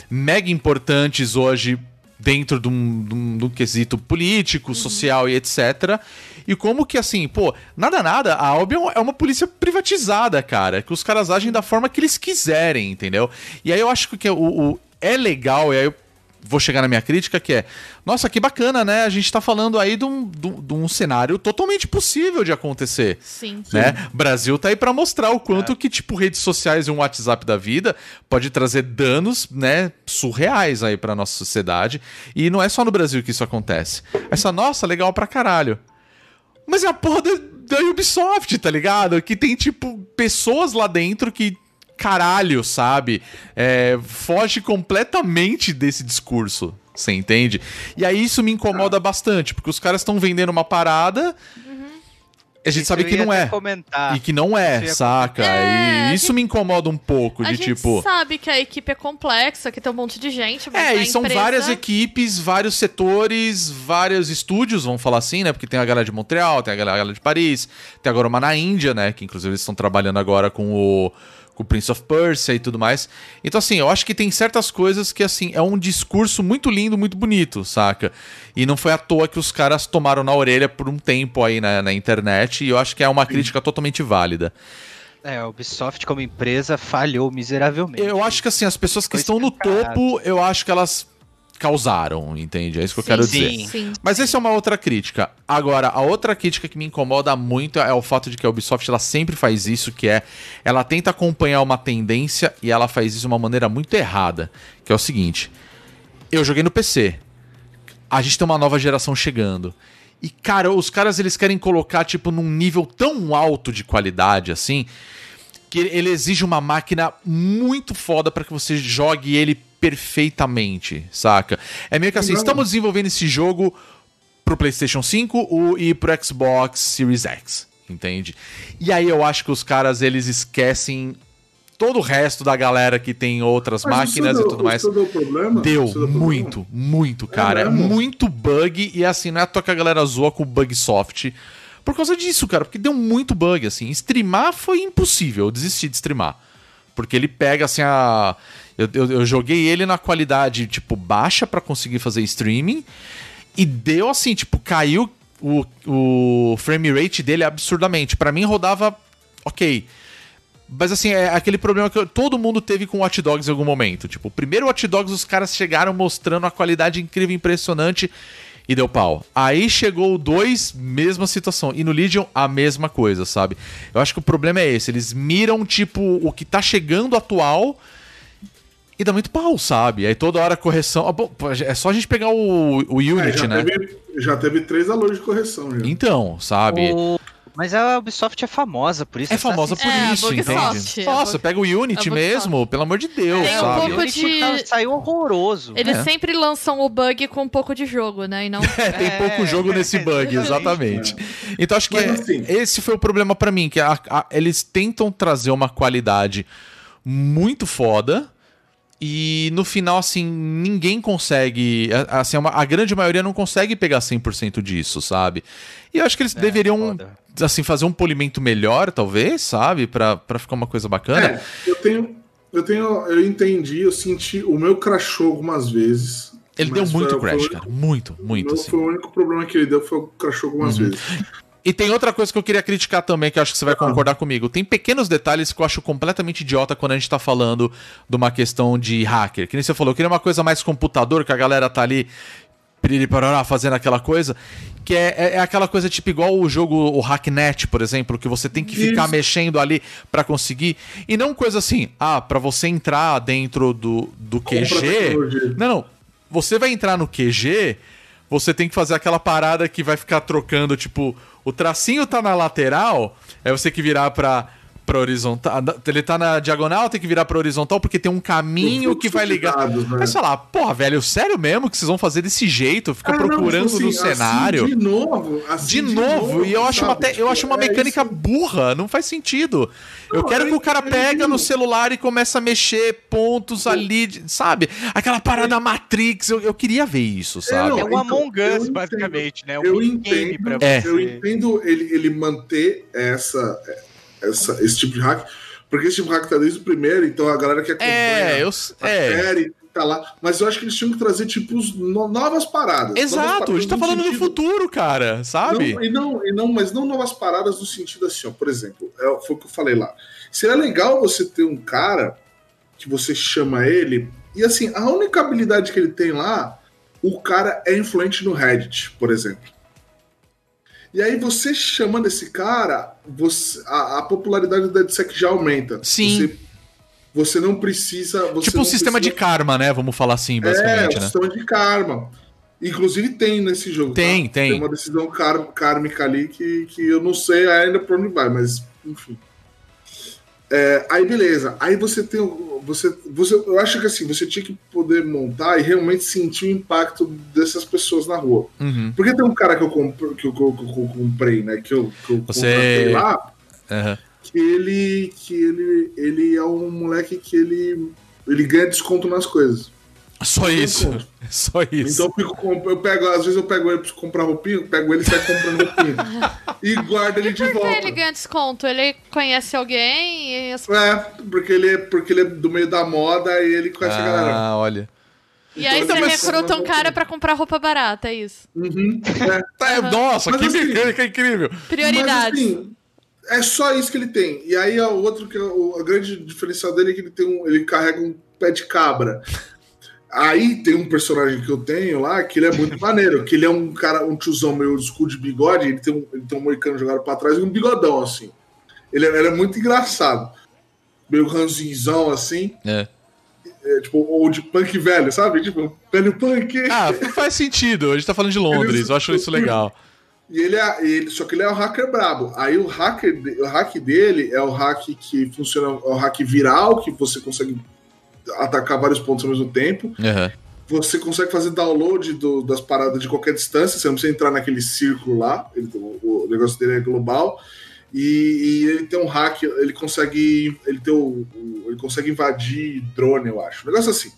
mega importantes hoje dentro de um, de um- de um quesito político, social e etc. E como que, assim, pô, nada, nada, a Albion é uma polícia privatizada, cara. Que os caras agem da forma que eles quiserem, entendeu? E aí eu acho que o, o- é legal, e aí eu vou chegar na minha crítica, que é, nossa, que bacana, né? A gente tá falando aí de um, de um- de um cenário totalmente possível de acontecer Sim. né? Brasil tá aí pra mostrar o quanto que, tipo, redes sociais e um WhatsApp da vida pode trazer danos, né, surreais aí pra nossa sociedade. E não é só no Brasil que isso acontece. Essa, nossa, legal pra caralho. Mas é a porra da, da Ubisoft, tá ligado? Que tem, tipo, pessoas lá dentro que. Caralho, sabe? É, foge completamente desse discurso. Você entende? E aí isso me incomoda bastante, porque os caras estão vendendo uma parada. A gente Isso sabe que não é. Comentar. E que não é, Isso saca? É, e isso gente- me incomoda um pouco, A de gente tipo. sabe que a equipe é complexa, que tem um monte de gente. mas É, e são empresa- várias equipes, vários setores, vários estúdios, vamos falar assim, né? Porque tem a galera de Montreal, tem a galera de Paris, tem agora uma na Índia, né? Que inclusive eles estão trabalhando agora com o, com o Prince of Persia e tudo mais. Então, assim, eu acho que tem certas coisas que, assim, é um discurso muito lindo, muito bonito, saca? E não foi à toa que os caras tomaram na orelha por um tempo aí na, na internet, e eu acho que é uma crítica totalmente válida. É, a Ubisoft como empresa falhou miseravelmente. Eu acho que assim, as pessoas que Foi estão no topo, eu acho que elas causaram, entende? É isso que eu Sim, quero sim. dizer. Sim. Mas essa é uma outra crítica. Agora, a outra crítica que me incomoda muito é o fato de que a Ubisoft ela sempre faz isso, que é ela tenta acompanhar uma tendência e ela faz isso de uma maneira muito errada, que é o seguinte: eu joguei no PC. A gente tem uma nova geração chegando. E cara, os caras eles querem colocar tipo num nível tão alto de qualidade assim, que ele- ele exige uma máquina muito foda pra que você jogue ele perfeitamente, saca? É meio que assim, estamos desenvolvendo esse jogo pro PlayStation 5 o- e pro Xbox Series X, entende? E aí eu acho que os caras eles esquecem todo o resto da galera que tem outras Mas máquinas deu- e tudo mais. Deu problema? Deu muito, muito, cara. É muito bug. E assim, não é à toa que a galera zoa com o bug soft. por causa disso, cara, porque deu muito bug, assim. Streamar foi impossível, eu desisti de streamar. Porque ele pega, assim, a. Eu, eu, eu joguei ele na qualidade, tipo, baixa pra conseguir fazer streaming. E deu assim, tipo, caiu o, o frame rate dele absurdamente. Pra mim rodava ok. Mas assim, é aquele problema que todo mundo teve com Watch Dogs em algum momento. Tipo, o primeiro Watch Dogs os caras chegaram mostrando a qualidade incrível, impressionante e deu pau. Aí chegou o 2, mesma situação. E no Legion, a mesma coisa, sabe? Eu acho que o problema é esse. Eles miram, tipo, o que tá chegando atual e dá muito pau, sabe? Aí toda hora correção. Ah, bom, é só a gente pegar o, o É, Unity, já, né? teve, já teve três alôs de correção. Já. Então, sabe? O- Mas a Ubisoft é famosa por isso. É famosa por É, isso, entende? Nossa, pega o Unity mesmo, pelo amor de Deus, Tem um sabe? pouco Unity de- tá- saiu horroroso. Eles É. sempre lançam o bug com um pouco de jogo, né? E não. É, tem pouco jogo nesse bug, exatamente. Então acho que Mas, é- assim- esse foi o problema pra mim, que a- a- eles tentam trazer uma qualidade muito foda e no final assim ninguém consegue, a- assim uma- a grande maioria não consegue pegar 100% disso, sabe? E eu acho que eles deveriam foda. assim fazer um polimento melhor, talvez, sabe, Pra pra ficar uma coisa bacana. É, eu tenho. Eu tenho. Eu entendi, eu senti. O meu crashou algumas vezes. Ele deu muito foi- crash, foi- cara, muito, o muito meu assim. Uhum. Foi o único problema que ele deu, foi o crashou algumas vezes. E tem outra coisa que eu queria criticar também, que eu acho que você vai concordar comigo. Tem pequenos detalhes que eu acho completamente idiota quando a gente tá falando de uma questão de hacker. Que nem você falou, eu queria uma coisa mais computador, que a galera tá ali piririparará, fazendo aquela coisa. Que é, é- é aquela coisa tipo igual o jogo, o Hacknet, por exemplo, que você tem que ficar Isso. mexendo ali pra conseguir. E não coisa assim, ah, pra você entrar dentro do, do QG. Não, não. Você vai entrar no QG, você tem que fazer aquela parada que vai ficar trocando, tipo, o tracinho tá na lateral, é você que virar pra, pra horizontal. Ele tá na diagonal, tem que virar pra horizontal, porque tem um caminho que vai de ligar. dados, né? Mas sei lá, porra, velho, sério mesmo que vocês vão fazer desse jeito? Ficar Ah, não, procurando assim, no assim, cenário. de novo. assim, De novo, e eu acho, uma, te- eu acho uma é mecânica isso. burra, não faz sentido. eu Não, quero eu que o cara entendo. pega no celular e comece a mexer pontos ali, de- sabe? Aquela parada Matrix, eu, eu queria ver isso, sabe? não, É um então, Among eu Us, entendo. basicamente, né? Um Eu entendo, pra É. você. eu entendo ele, ele manter essa, essa, esse tipo de hack, porque esse tipo de hack tá desde o primeiro, então a galera que acompanha É, eu. a É. série tá lá. Mas eu acho que eles tinham que trazer, tipo, no- novas paradas. novas Exato, a paradas gente tá falando do sentido- futuro, cara, sabe? Não, e não, e não, mas não novas paradas no sentido assim, ó, por exemplo, é, foi o que eu falei lá. Seria legal você ter um cara que você chama ele, e assim, a única habilidade que ele tem lá, o cara é influente no Reddit, por exemplo. E aí você chamando esse cara, você, a, a popularidade do DeadSec já aumenta. Sim. Você, você não precisa. Você tipo um sistema de precisa- karma, né? Vamos falar assim, é, basicamente, o né? sistema de karma. Inclusive tem nesse jogo. Tem, tá? tem. Tem uma decisão kármica ali que, que eu não sei ainda pra onde vai, mas enfim. É, aí beleza. Aí você tem. Você, você, eu acho que assim, você tinha que poder montar e realmente sentir o impacto dessas pessoas na rua. Uhum. Porque tem um cara que eu, compro, que eu, que eu- que eu comprei, né? Que eu, que eu Você- lá, Aham. que ele. que ele, ele é um moleque que ele. ele ganha desconto nas coisas. Só isso. Só isso. Então eu, fico, eu pego, às vezes eu pego ele pra comprar roupinha, eu pego ele e sai comprando roupinha. e guardo ele de Por que volta. ele ganha desconto? Ele conhece alguém e, as- É, porque ele, é, porque ele é do meio da moda e ele conhece a galera. ah, olha. e aí Então, você mas- recruta um cara pra comprar roupa barata, é isso. Uhum, é. Tá, Nossa, Mas que assim- mecânica incrível. Prioridades. Mas, assim, é só isso que ele tem. E aí o outro que é o a grande diferencial dele é que ele tem um, ele carrega um pé de cabra. Aí tem um personagem que eu tenho lá que ele é muito maneiro, que ele é um cara, um tiozão meio school de bigode, ele tem um, ele tem um moicano jogado pra trás e um bigodão assim. Ele é, ele é muito engraçado. Meio ranzinzão assim, É. é, tipo old punk velho, sabe? Tipo, velho punk. Ah, faz sentido. A gente tá falando de Londres, eu acho isso legal. E ele é, ele, só que ele é o hacker brabo. Aí o hacker, de- o hack dele é o hack que funciona, é o hack viral, que você consegue atacar vários pontos ao mesmo tempo. Aham. Você consegue fazer download do- das paradas de qualquer distância, você não precisa entrar naquele círculo lá. Ele- o, o negócio dele é global. E, e ele tem um hack, ele consegue. Ele tem o, o- ele consegue invadir drone, eu acho. Um negócio assim.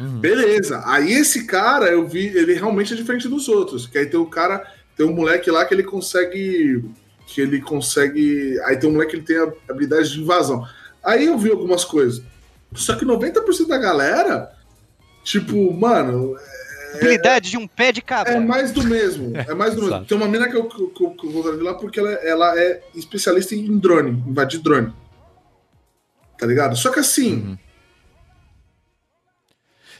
Uhum. Beleza. Aí esse cara, eu vi, ele realmente é diferente dos outros. Que aí tem o cara tem um moleque lá que ele consegue. Que ele consegue. Aí tem um moleque que ele tem a habilidade de invasão. Aí eu vi algumas coisas. Só que 90% da galera, tipo, mano, Habilidade de um pé de cabra. é mais do mesmo. É mais do mesmo. Tem uma mina que eu, que que eu, que eu vou lá porque ela, ela é especialista em drone, invadir drone. Tá ligado? Só que assim, Uhum.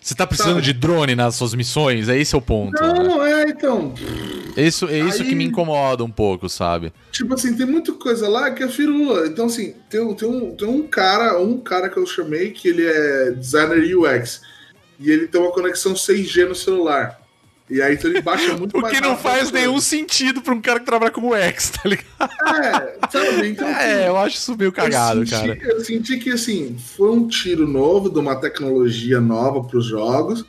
Você tá precisando Sabe? de drone nas suas missões? É esse é o ponto. né? não, é, então. Isso, é isso Aí- que me incomoda um pouco, sabe? Tipo assim, tem muita coisa lá que é firula. Então, assim, tem, tem, um, tem um cara, um cara que eu chamei que ele é designer UX. E ele tem uma conexão 6G no celular. E aí então ele baixa muito O mais que não faz nenhum sentido pra um cara que trabalha como X, tá ligado? É, sabe? Então, assim, É, eu acho isso meio cagado, eu senti, cara. Eu senti que, assim, foi um tiro novo de uma tecnologia nova pros jogos,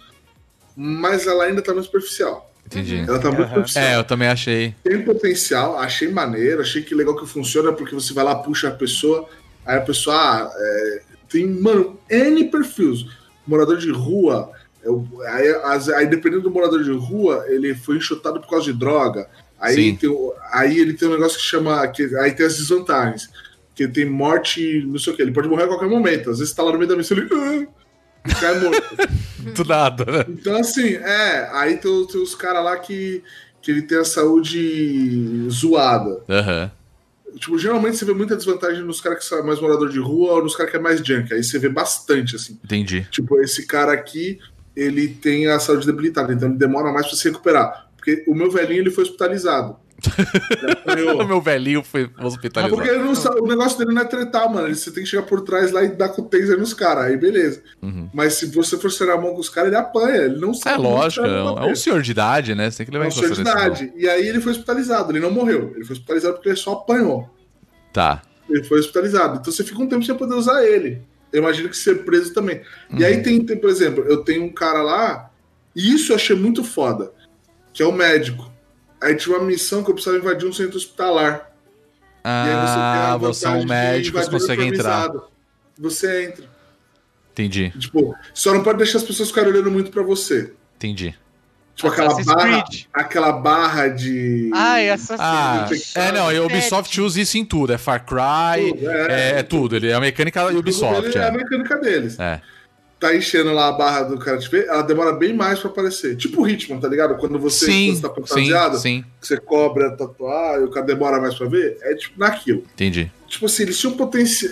mas ela ainda tá no superficial. Entendi. Ela tá muito superficial. É, eu também achei. Tem potencial, achei maneiro, achei que legal que funciona, porque você vai lá, puxa a pessoa, aí a pessoa, ah, é, tem, mano, N perfis. Morador de rua, eu- aí, aí dependendo do morador de rua, ele foi enxotado por causa de droga. Aí, tem, aí ele tem um negócio que chama. Que, aí tem as desvantagens. Que tem morte, não sei o que, ele pode morrer a qualquer momento. Às vezes tá lá no meio da missão, ele. "Ah", e cai morto. Do nada, né? Então, assim, é. Aí tem, os- tem os caras lá que, que ele tem a saúde zoada. Aham. Tipo, geralmente você vê muita desvantagem nos caras que são mais morador de rua ou nos caras que é mais junk. Aí você vê bastante, assim. Entendi. Tipo, esse cara aqui, ele tem a saúde debilitada, então ele demora mais pra se recuperar. Porque o meu velhinho, ele foi hospitalizado. O meu velhinho foi Ah, hospitalizado. porque não o negócio dele não é tretar, mano. Você tem que chegar por trás lá e dar com o taser nos caras. Aí beleza. Uhum. Mas se você for ser a mão com os caras, ele apanha. Ele não É sabe. lógico, não é um, é um senhor de idade, né? Você tem que levar É um senhor de idade. E aí ele foi hospitalizado. Ele não morreu. Ele foi hospitalizado porque ele só apanhou. Tá. Ele foi hospitalizado. Então você fica um tempo sem poder usar ele. Eu imagino que ser preso também. E Uhum. aí tem, tem, por exemplo, eu tenho um cara lá, e isso eu achei muito foda, que é o médico. Aí tinha uma missão que eu precisava invadir um centro hospitalar. e aí você Ah, você é um médico, você consegue entrar. Você entra. Entendi, Tipo, só não pode deixar as pessoas ficarem olhando muito pra você. entendi. Tipo, aquela barra, Creed. aquela barra de. Ai, Assassin's Ah, é, não, e a Ubisoft usa isso em tudo. É Far Cry, Tudo, é, é tudo. Ele é a mecânica da Ubisoft. dele É a É. mecânica deles. É. Tá enchendo lá a barra do cara te ver, ela demora bem mais pra aparecer. Tipo o Hitman, tá ligado? Quando você, Sim, quando você tá sim, fantasiado, sim. que você cobra tatuar e o cara demora mais pra ver, é tipo naquilo. Entendi. Tipo assim, eles tinham potencial.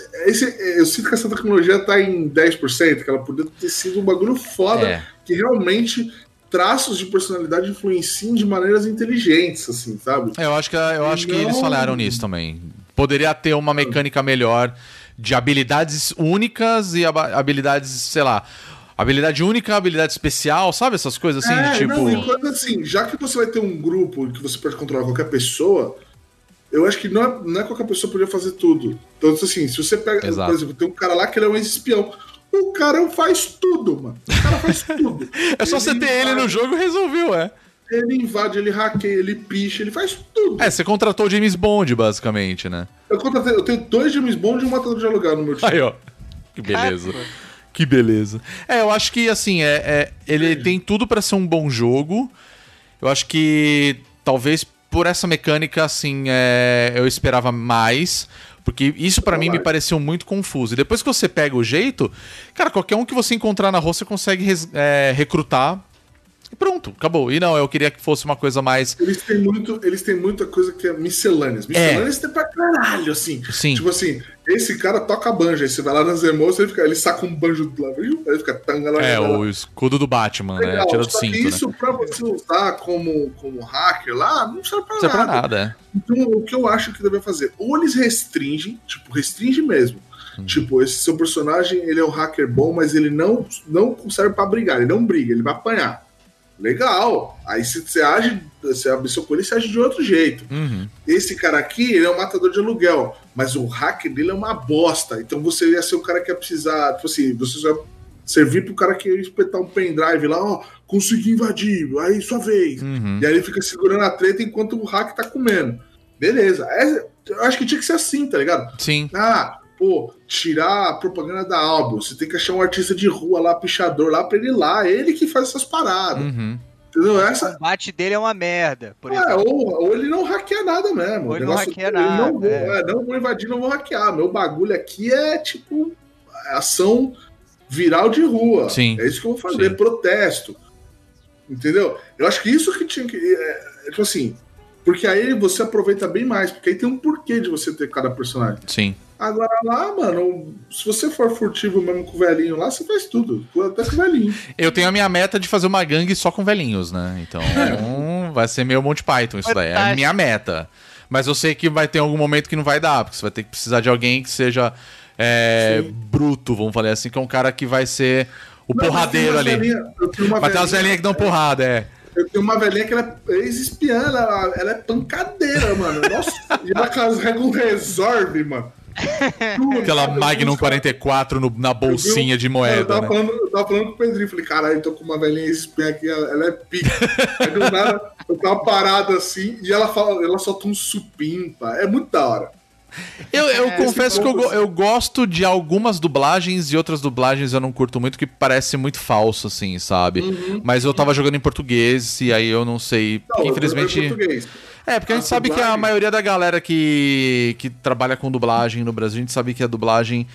Eu sinto que essa tecnologia tá em 10%, que ela poderia ter sido um bagulho foda, É. que realmente traços de personalidade influenciem de maneiras inteligentes, assim, sabe? É, Eu acho que, eu acho que Não. eles falharam nisso também. Poderia ter uma mecânica melhor de habilidades únicas e habilidades, sei lá. Habilidade única, habilidade especial, sabe? Essas coisas assim, é, de tipo. não, e coisa assim, já que você vai ter um grupo que você pode controlar qualquer pessoa, eu acho que não é, não é qualquer pessoa poder fazer tudo. Então, assim, se você pega, Exato. por exemplo, tem um cara lá que ele é um ex-espião. O cara faz tudo, mano. O cara faz tudo. É só você ter ele no jogo e resolveu, é. Ele invade, ele hackeia, ele picha, ele faz tudo. É, você contratou o James Bond, basicamente, né? Eu, contratei- eu tenho dois James Bond e um matador de aluguel no meu time. Aí, ó. Que beleza. Que beleza. É, eu acho que, assim, é, é- ele tem tudo pra ser um bom jogo. Eu acho que talvez por essa mecânica, assim, é, eu esperava mais. Porque isso pra mim me pareceu muito confuso. E depois que você pega o jeito, cara, qualquer um que você encontrar na rua, você consegue res- é, recrutar. E pronto, acabou. E não, eu queria que fosse uma coisa mais. Eles têm, muito, eles têm muita coisa que é miscelâneas. Miscelâneas tem pra caralho, assim. Sim. Tipo assim, esse cara toca banjo, aí você vai lá nas emoções, ele, fica, ele saca um banjo do lado, aí ele fica tanga lá. É, o escudo do Batman, né? Legal, Tira do que cinto, né? isso pra você usar como, como hacker lá, não serve pra Não serve nada. pra nada, é. Então, o que eu acho que deve fazer? Ou eles restringem, tipo, restringe mesmo. Uhum. Tipo, esse seu personagem, ele é um hacker bom, mas ele não, não serve pra brigar, ele não briga, ele vai apanhar. Legal. Aí se você age, você abre seu com ele, você age de outro jeito. Uhum. Esse cara aqui, ele é um matador de aluguel, mas o hacker dele é uma bosta. Então você ia ser o cara que ia precisar, tipo assim, você vai servir pro cara que ia espetar um pendrive lá, ó, consegui invadir, aí sua vez. Uhum. E aí ele fica segurando a treta enquanto o hack tá comendo. Beleza. É- eu acho que tinha que ser assim, tá ligado? Sim. Ah, pô, tirar a propaganda da álbum. Você tem que achar um artista de rua lá, pichador lá, pra ele ir lá. Ele que faz essas paradas. Uhum. Entendeu? O Essa, combate dele é uma merda, por é, ou, ou ele não hackeia nada mesmo. Ou O ele não hackeia dele, nada, Não vou, é. é, não vou invadir, não vou hackear. Meu bagulho aqui é tipo ação viral de rua. Sim. É isso que eu vou fazer, Sim. protesto. Entendeu? Eu acho que isso que tinha que. É, é, tipo assim. Porque aí você aproveita bem mais, porque aí tem um porquê de você ter cada personagem. Sim. Agora lá, mano, se você for furtivo mesmo com o velhinho lá, você faz tudo. Até com o velhinho. Eu tenho a minha meta de fazer uma gangue só com velhinhos, né? Então vai ser meio Monty Python isso daí. É a minha meta. Mas eu sei que vai ter algum momento que não vai dar, porque você vai ter que precisar de alguém que seja é, bruto, vamos falar assim, que é um cara que vai ser o Não, porradeiro mas tem ali. velhinha- Vai ter umas velhinha- velhinhas que dão porrada, é. Eu tenho uma velhinha que ela é ex-espiã, ela, ela é pancadeira, mano. Nossa, e ela carrega um resolve, mano. Aquela? Magnum Eu vi- 44 no- na eu bolsinha de Eu moeda, tava, né? falando, eu tava falando com o Pedrinho, falei, caralho, eu tô com uma velhinha ex-espiã aqui, ela, ela é pica. Aí do nada, eu tava parado assim, e ela fala, ela solta um supimpa. É muito da hora. Eu, eu É, confesso que eu, eu gosto de algumas dublagens e outras dublagens eu não curto muito, que parece muito falso, assim, sabe? Mas eu tava jogando em português e aí eu não sei. Uhum. Não, infelizmente. tô em português. É, porque a gente A sabe que a dublagem- maioria da galera que, que trabalha com dublagem no Brasil, a gente sabe que a dublagem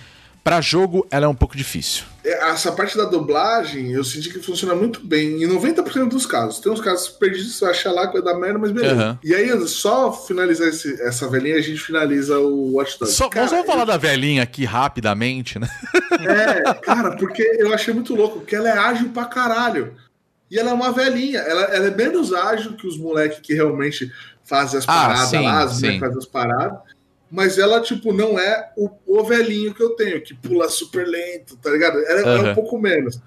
pra jogo ela é um pouco difícil. É, Essa parte da dublagem, eu senti que funciona muito bem em 90% dos casos. Tem uns casos perdidos, você vai achar lá que vai dar merda, mas beleza. Aham. E aí, só finalizar esse- essa velhinha, a gente finaliza o Watch Dogs. Só, Cara, vamos falar da velhinha aqui rapidamente, né? É, cara, porque eu achei muito louco, porque ela é ágil pra caralho. E ela é uma velhinha. Ela, ela é menos ágil que os moleques que realmente fazem as Ah, paradas sim, lá, as sim. moleques fazem as paradas. Mas ela, tipo, não é o, o velhinho que eu tenho, que pula super lento, tá ligado? Ela, ela é um pouco menos.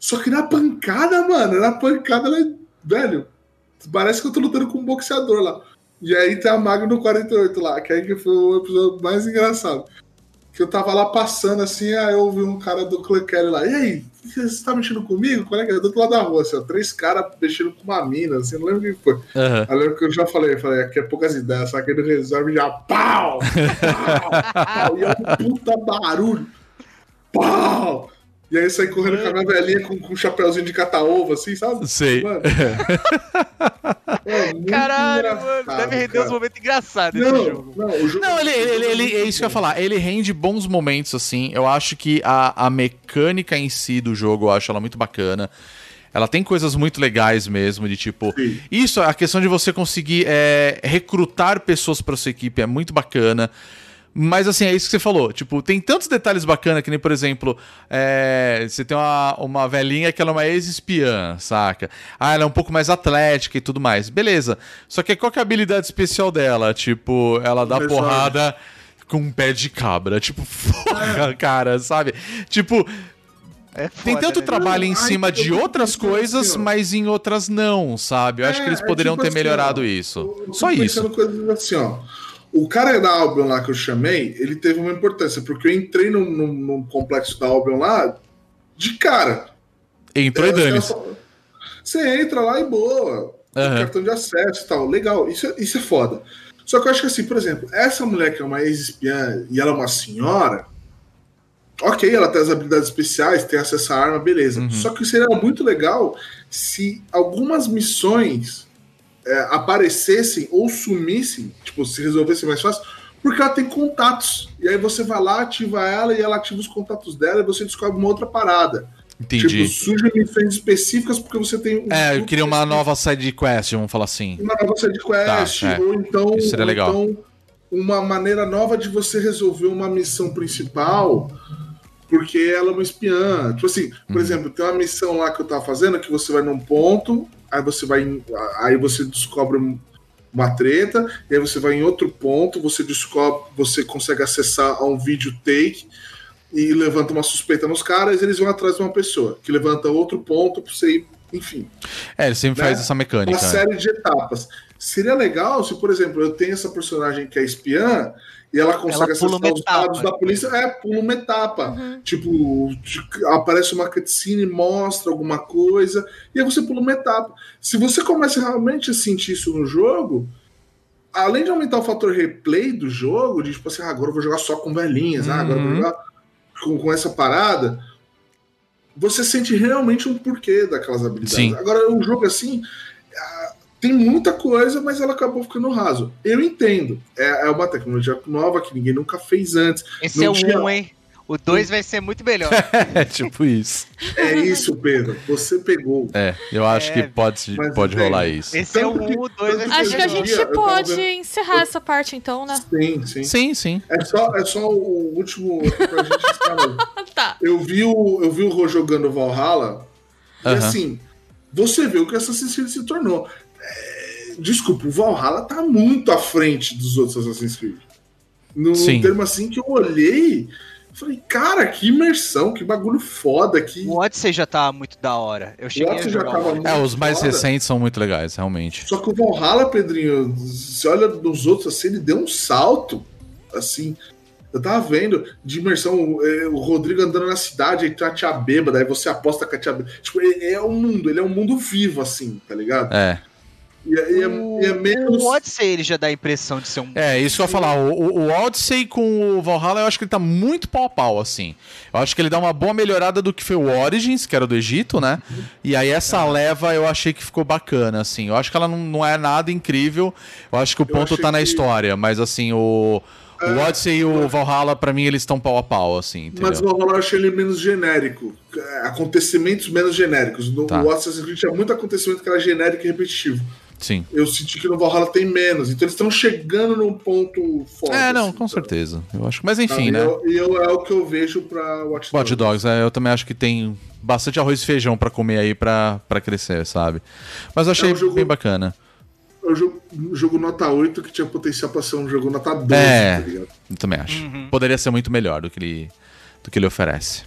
Só que na pancada, mano, na pancada ela é. Velho, parece que eu tô lutando com um boxeador lá. E aí tem a Magno 48 lá, que aí que foi o episódio mais engraçado. Que eu tava lá passando assim, aí eu ouvi um cara do Clan Kelly lá. E aí, você tá mexendo comigo? Qual é que é? Do outro lado da rua, assim, ó. Três caras mexendo com uma mina, assim, não lembro quem foi. Eu lembro que eu já falei, eu falei, aqui é poucas ideias, só que ele resolve já pau! Pau! pau, e é um puta barulho. Pau! E aí saí correndo com a minha velhinha com, com um chapéuzinho de cata-ovo, assim, sabe? Sei. Mano. É Caralho, mano. engraçado, Deve render cara. uns momentos engraçados esse Não, jogo. não, o jogo. Não, ele, ele, ele- é isso que eu ia falar. Ele rende bons momentos, assim. Eu acho que a, a mecânica em si do jogo, eu acho ela muito bacana. Ela tem coisas muito legais mesmo, de tipo. Sim. Isso, a questão de você conseguir é, recrutar pessoas para sua equipe é muito bacana. Mas assim, é isso que você falou. Tipo, tem tantos detalhes bacanas que nem, por exemplo, é, você tem uma, uma velhinha que ela é uma ex-espiã, saca? Ah, ela é um pouco mais atlética e tudo mais. Beleza. Só que qual que é a habilidade especial dela? Tipo, ela dá Pessoal. porrada com um pé de cabra. Tipo, porra, cara, sabe? Tipo, É tem foda, tanto né? trabalho em cima de outras coisas, assim, mas em outras não, sabe? Eu acho É, que eles é poderiam tipo ter assim, melhorado ó, isso. Só isso. coisas assim, ó. O cara da Albion lá que eu chamei, ele teve uma importância, porque eu entrei num, num- num complexo da Albion lá de cara. Entrou e caras dane-se. falam, Você entra lá e boa. Aham. Cartão de acesso e tal. Legal, isso, é- isso é foda. Só que eu acho que assim, por exemplo, essa mulher que é uma ex-espiã e ela é uma senhora. Ok, ela tem as habilidades especiais, tem acesso à arma, beleza. Uhum. Só que seria muito legal se algumas missões é, aparecessem ou sumissem, tipo, se resolvessem mais fácil, porque ela tem contatos. E aí você vai lá, ativa ela e ela ativa os contatos dela e você descobre uma outra parada. Entendi. Tipo, surgem missões específicas porque você tem um. É, eu queria uma nova side quest, vamos falar assim. Uma nova side quest, Tá, é. ou então. Isso seria legal. então uma maneira nova de você resolver uma missão principal. Porque ela é uma espiã. Tipo assim, por Uhum. exemplo, tem uma missão lá que eu tava fazendo que você vai num ponto, aí você vai. em- Aí você descobre um- uma treta, e aí você vai em outro ponto, você descobre, você consegue acessar a um vídeo take e levanta uma suspeita nos caras, eles vão atrás de uma pessoa, que levanta outro ponto pra você ir, enfim, É, ele sempre Né? faz essa mecânica. uma né? série de etapas. Seria legal se, por exemplo, eu tenho essa personagem que é espiã e ela consegue Ela acessar os dados da polícia. É, pula uma etapa. Tipo, de- aparece uma cutscene, mostra alguma coisa, e aí você pula uma etapa. Se você começa realmente a sentir isso no jogo, além de aumentar o fator replay do jogo, de tipo assim, ah, agora eu vou jogar só com velhinhas, ah, agora eu vou Uhum. jogar com, com essa parada. você sente realmente um porquê daquelas habilidades. Sim. Agora, um jogo assim. Tem muita coisa, mas ela acabou ficando raso. Eu entendo. É, é uma tecnologia nova que ninguém nunca fez antes. Esse Não é o tinha- 1, hein? O 2 vai ser muito melhor. É tipo isso. É isso, Pedro. Você pegou. É, eu acho É, que pode, pode rolar isso. Esse é o Tanto que- 1, o 2 vai ser Acho que a gente Eu pode vendo- encerrar essa parte então, né? Sim, sim. Sim, sim. É só, é só o último pra gente estar. Tá. Eu vi o, eu vi o Rô jogando Valhalla e Aham. assim, você vê o que Assassin's Creed se tornou. É, desculpa, o Valhalla tá muito à frente dos outros Assassin's Creed. No Sim. termo assim que eu olhei, falei, cara, que imersão, que bagulho foda, que O Odyssey já tá muito da hora. Eu o cheguei a Odyssey já tava o muito É, os mais foda. recentes são muito legais, realmente. Só que o Valhalla, Pedrinho, você olha nos outros assim, ele deu um salto, assim. Eu tava vendo de imersão, é, o Rodrigo andando na cidade, aí tem a tia bêbada, aí você aposta com a tia bêbada. Tipo, é, é um mundo, ele é um mundo vivo, assim, tá ligado? É. E, é- e é, O, e é menos. o Odyssey ele já dá a impressão de ser um. É, isso que eu ia falar. O, o- o Odyssey com o Valhalla, eu acho que ele tá muito pau a pau, assim. Eu acho que ele dá uma boa melhorada do que foi o Origins, que era do Egito, né? E aí essa leva eu achei que ficou bacana, assim. Eu acho que ela não, não é nada incrível. Eu acho que o ponto tá na que- história, mas assim, o. O É, Odyssey e o Valhalla, pra mim, eles estão pau a pau, assim, entendeu? Mas o Valhalla eu achei ele menos genérico. É, Acontecimentos menos genéricos. No Tá. o Assassin's Creed tinha muito acontecimento que era genérico e repetitivo. Sim. Eu senti que no Valhalla tem menos. Então eles estão chegando num ponto foda. É, não, assim, com tá? certeza. Eu acho. Mas enfim, né? eu- E eu, é o que eu vejo pra Watch Dogs. Watch Dogs, é, eu também acho que tem bastante arroz e feijão pra comer aí pra, pra crescer, sabe? Mas eu achei É um jogo- bem bacana. É um jogo, um jogo nota 8 que tinha potencial pra ser um jogo nota 12, É. tá ligado? Eu também acho. Poderia ser muito melhor do que ele, do que ele oferece.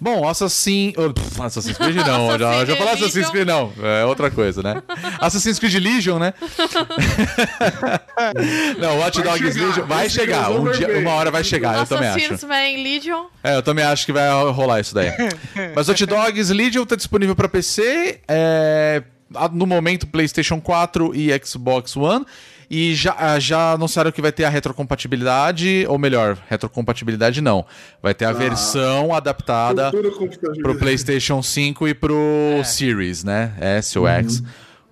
Bom, Assassin... pff, Assassin's Creed não, já, já falei Assassin's. Creed não, é outra coisa, né? Assassin's Creed Legion, né? não, Watch Vai Dogs chegar, Legion vai chegar, um dia, uma hora vai chegar, eu também acho. Assassin's Man Legion. É, eu também acho que vai rolar isso daí. Mas Hot Dogs Legion tá disponível pra PC, é, no momento PlayStation 4 e Xbox One. E já, ah, já anunciaram que vai ter a retrocompatibilidade, ou melhor, retrocompatibilidade não. Vai ter a versão adaptada pro PlayStation 5 e pro Series, né? S ou X,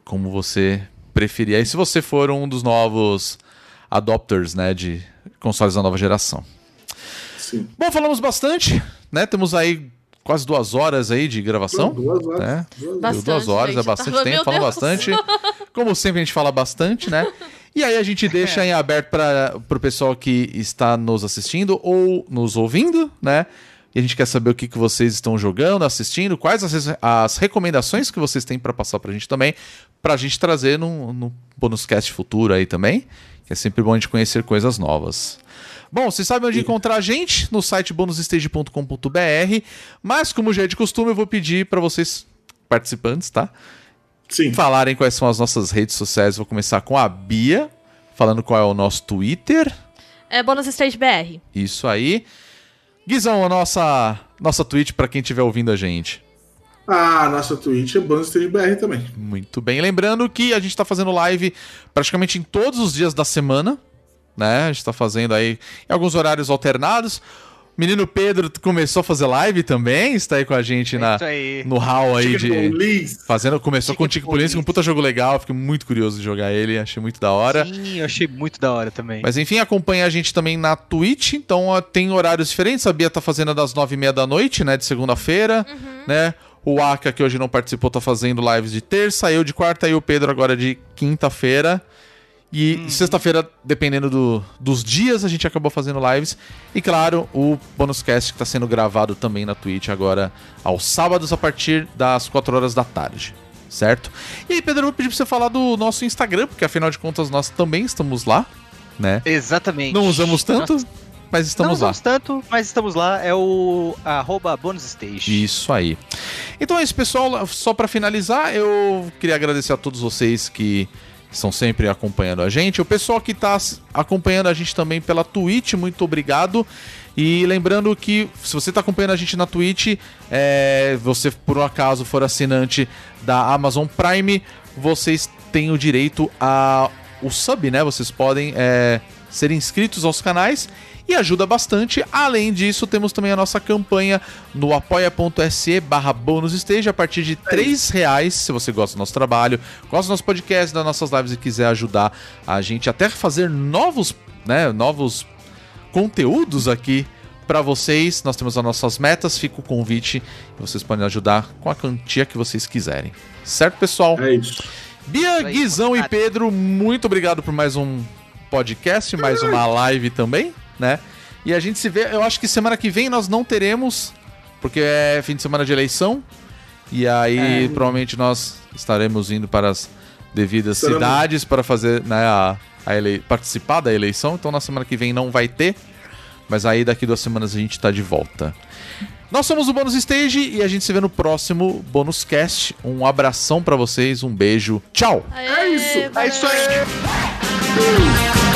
como você preferir. Aí se você for um dos novos adopters, né, de consoles da nova geração. Sim. Bom, falamos bastante, né? Temos aí quase duas horas aí de gravação. Duas horas. né? Duas horas. Bastante, duas horas, gente. é bastante Tava- tempo, falamos bastante. Como sempre a gente fala bastante, né? E aí a gente deixa em aberto para o pessoal que está nos assistindo ou nos ouvindo, né? E a gente quer saber o que, que vocês estão jogando, assistindo, quais as, as recomendações que vocês têm para passar pra gente também, pra gente trazer no, no bonus cast futuro aí também, que é sempre bom a gente conhecer coisas novas. Bom, vocês sabem onde encontrar a gente? No site bonusstage.com.br, mas como já é de costume, eu vou pedir para vocês participantes, tá? Sim. falarem quais são as nossas redes sociais. Vou começar com a Bia, falando qual é o nosso Twitter. É Bonus Stage BR. Isso aí. Guizão, a nossa, nossa Twitch para quem estiver ouvindo a gente. Ah, nossa Twitch é Bonus Stage BR também. Muito bem. Lembrando que a gente tá fazendo live praticamente em todos os dias da semana, né? A gente tá fazendo aí em alguns horários alternados. Menino Pedro começou a fazer live também, está aí com a gente na, É aí. no hall aí Chicken de. Police. Fazendo, começou com o Tico Police, um Police. puta jogo legal, fiquei muito curioso de jogar ele, achei muito da hora. Sim, eu achei muito da hora também. Mas enfim, acompanha a gente também na Twitch, então ó, tem horários diferentes. A Bia tá fazendo das nove e meia da noite, né? De segunda-feira, né? O Aka, que hoje não participou, tá fazendo lives de terça, eu de quarta e o Pedro agora de quinta-feira. E sexta-feira, dependendo do- dos dias, a gente acabou fazendo lives. E claro, o Bonus Cast que tá sendo gravado também na Twitch agora aos sábados a partir das 4 horas da tarde. Certo? E aí, Pedro, eu vou pedir pra você falar do nosso Instagram, porque afinal de contas nós também estamos lá, né? Exatamente. Não usamos tanto, mas não estamos lá. usamos tanto, mas estamos lá. É o arroba bonus stage. Isso aí. Então é isso, pessoal. Só pra finalizar, eu queria agradecer a todos vocês que estão sempre acompanhando a gente. O pessoal que tá s- acompanhando a gente também pela Twitch, muito obrigado. E lembrando que se você está acompanhando a gente na Twitch, é, você por um acaso for assinante da Amazon Prime, vocês têm o direito a o sub, né? Vocês podem é, serem inscritos aos canais e ajuda bastante. Além disso, temos também a nossa campanha no apoia.se barra bônus stage a partir de 3 reais, se você gosta do nosso trabalho, gosta do nosso podcast, das nossas lives e quiser ajudar a gente até fazer novos, né, novos conteúdos aqui para vocês. Nós temos as nossas metas, fica o convite e vocês podem ajudar com a quantia que vocês quiserem. Certo, pessoal? É isso. Bia, Guizão e. Pedro, muito obrigado por mais um podcast, mais uma live também, né? E a gente se vê, eu acho que semana que vem nós não teremos, porque é fim de semana de eleição. E aí provavelmente nós estaremos indo para as devidas Estaremos. cidades para fazer, né, a, a ele- participar da eleição. Então na semana que vem não vai ter, mas aí daqui duas semanas a gente tá de volta. Nós somos o Bônus Stage e a gente se vê no próximo Bônus Cast. Um abração pra vocês, um beijo, tchau! É isso. É isso aí.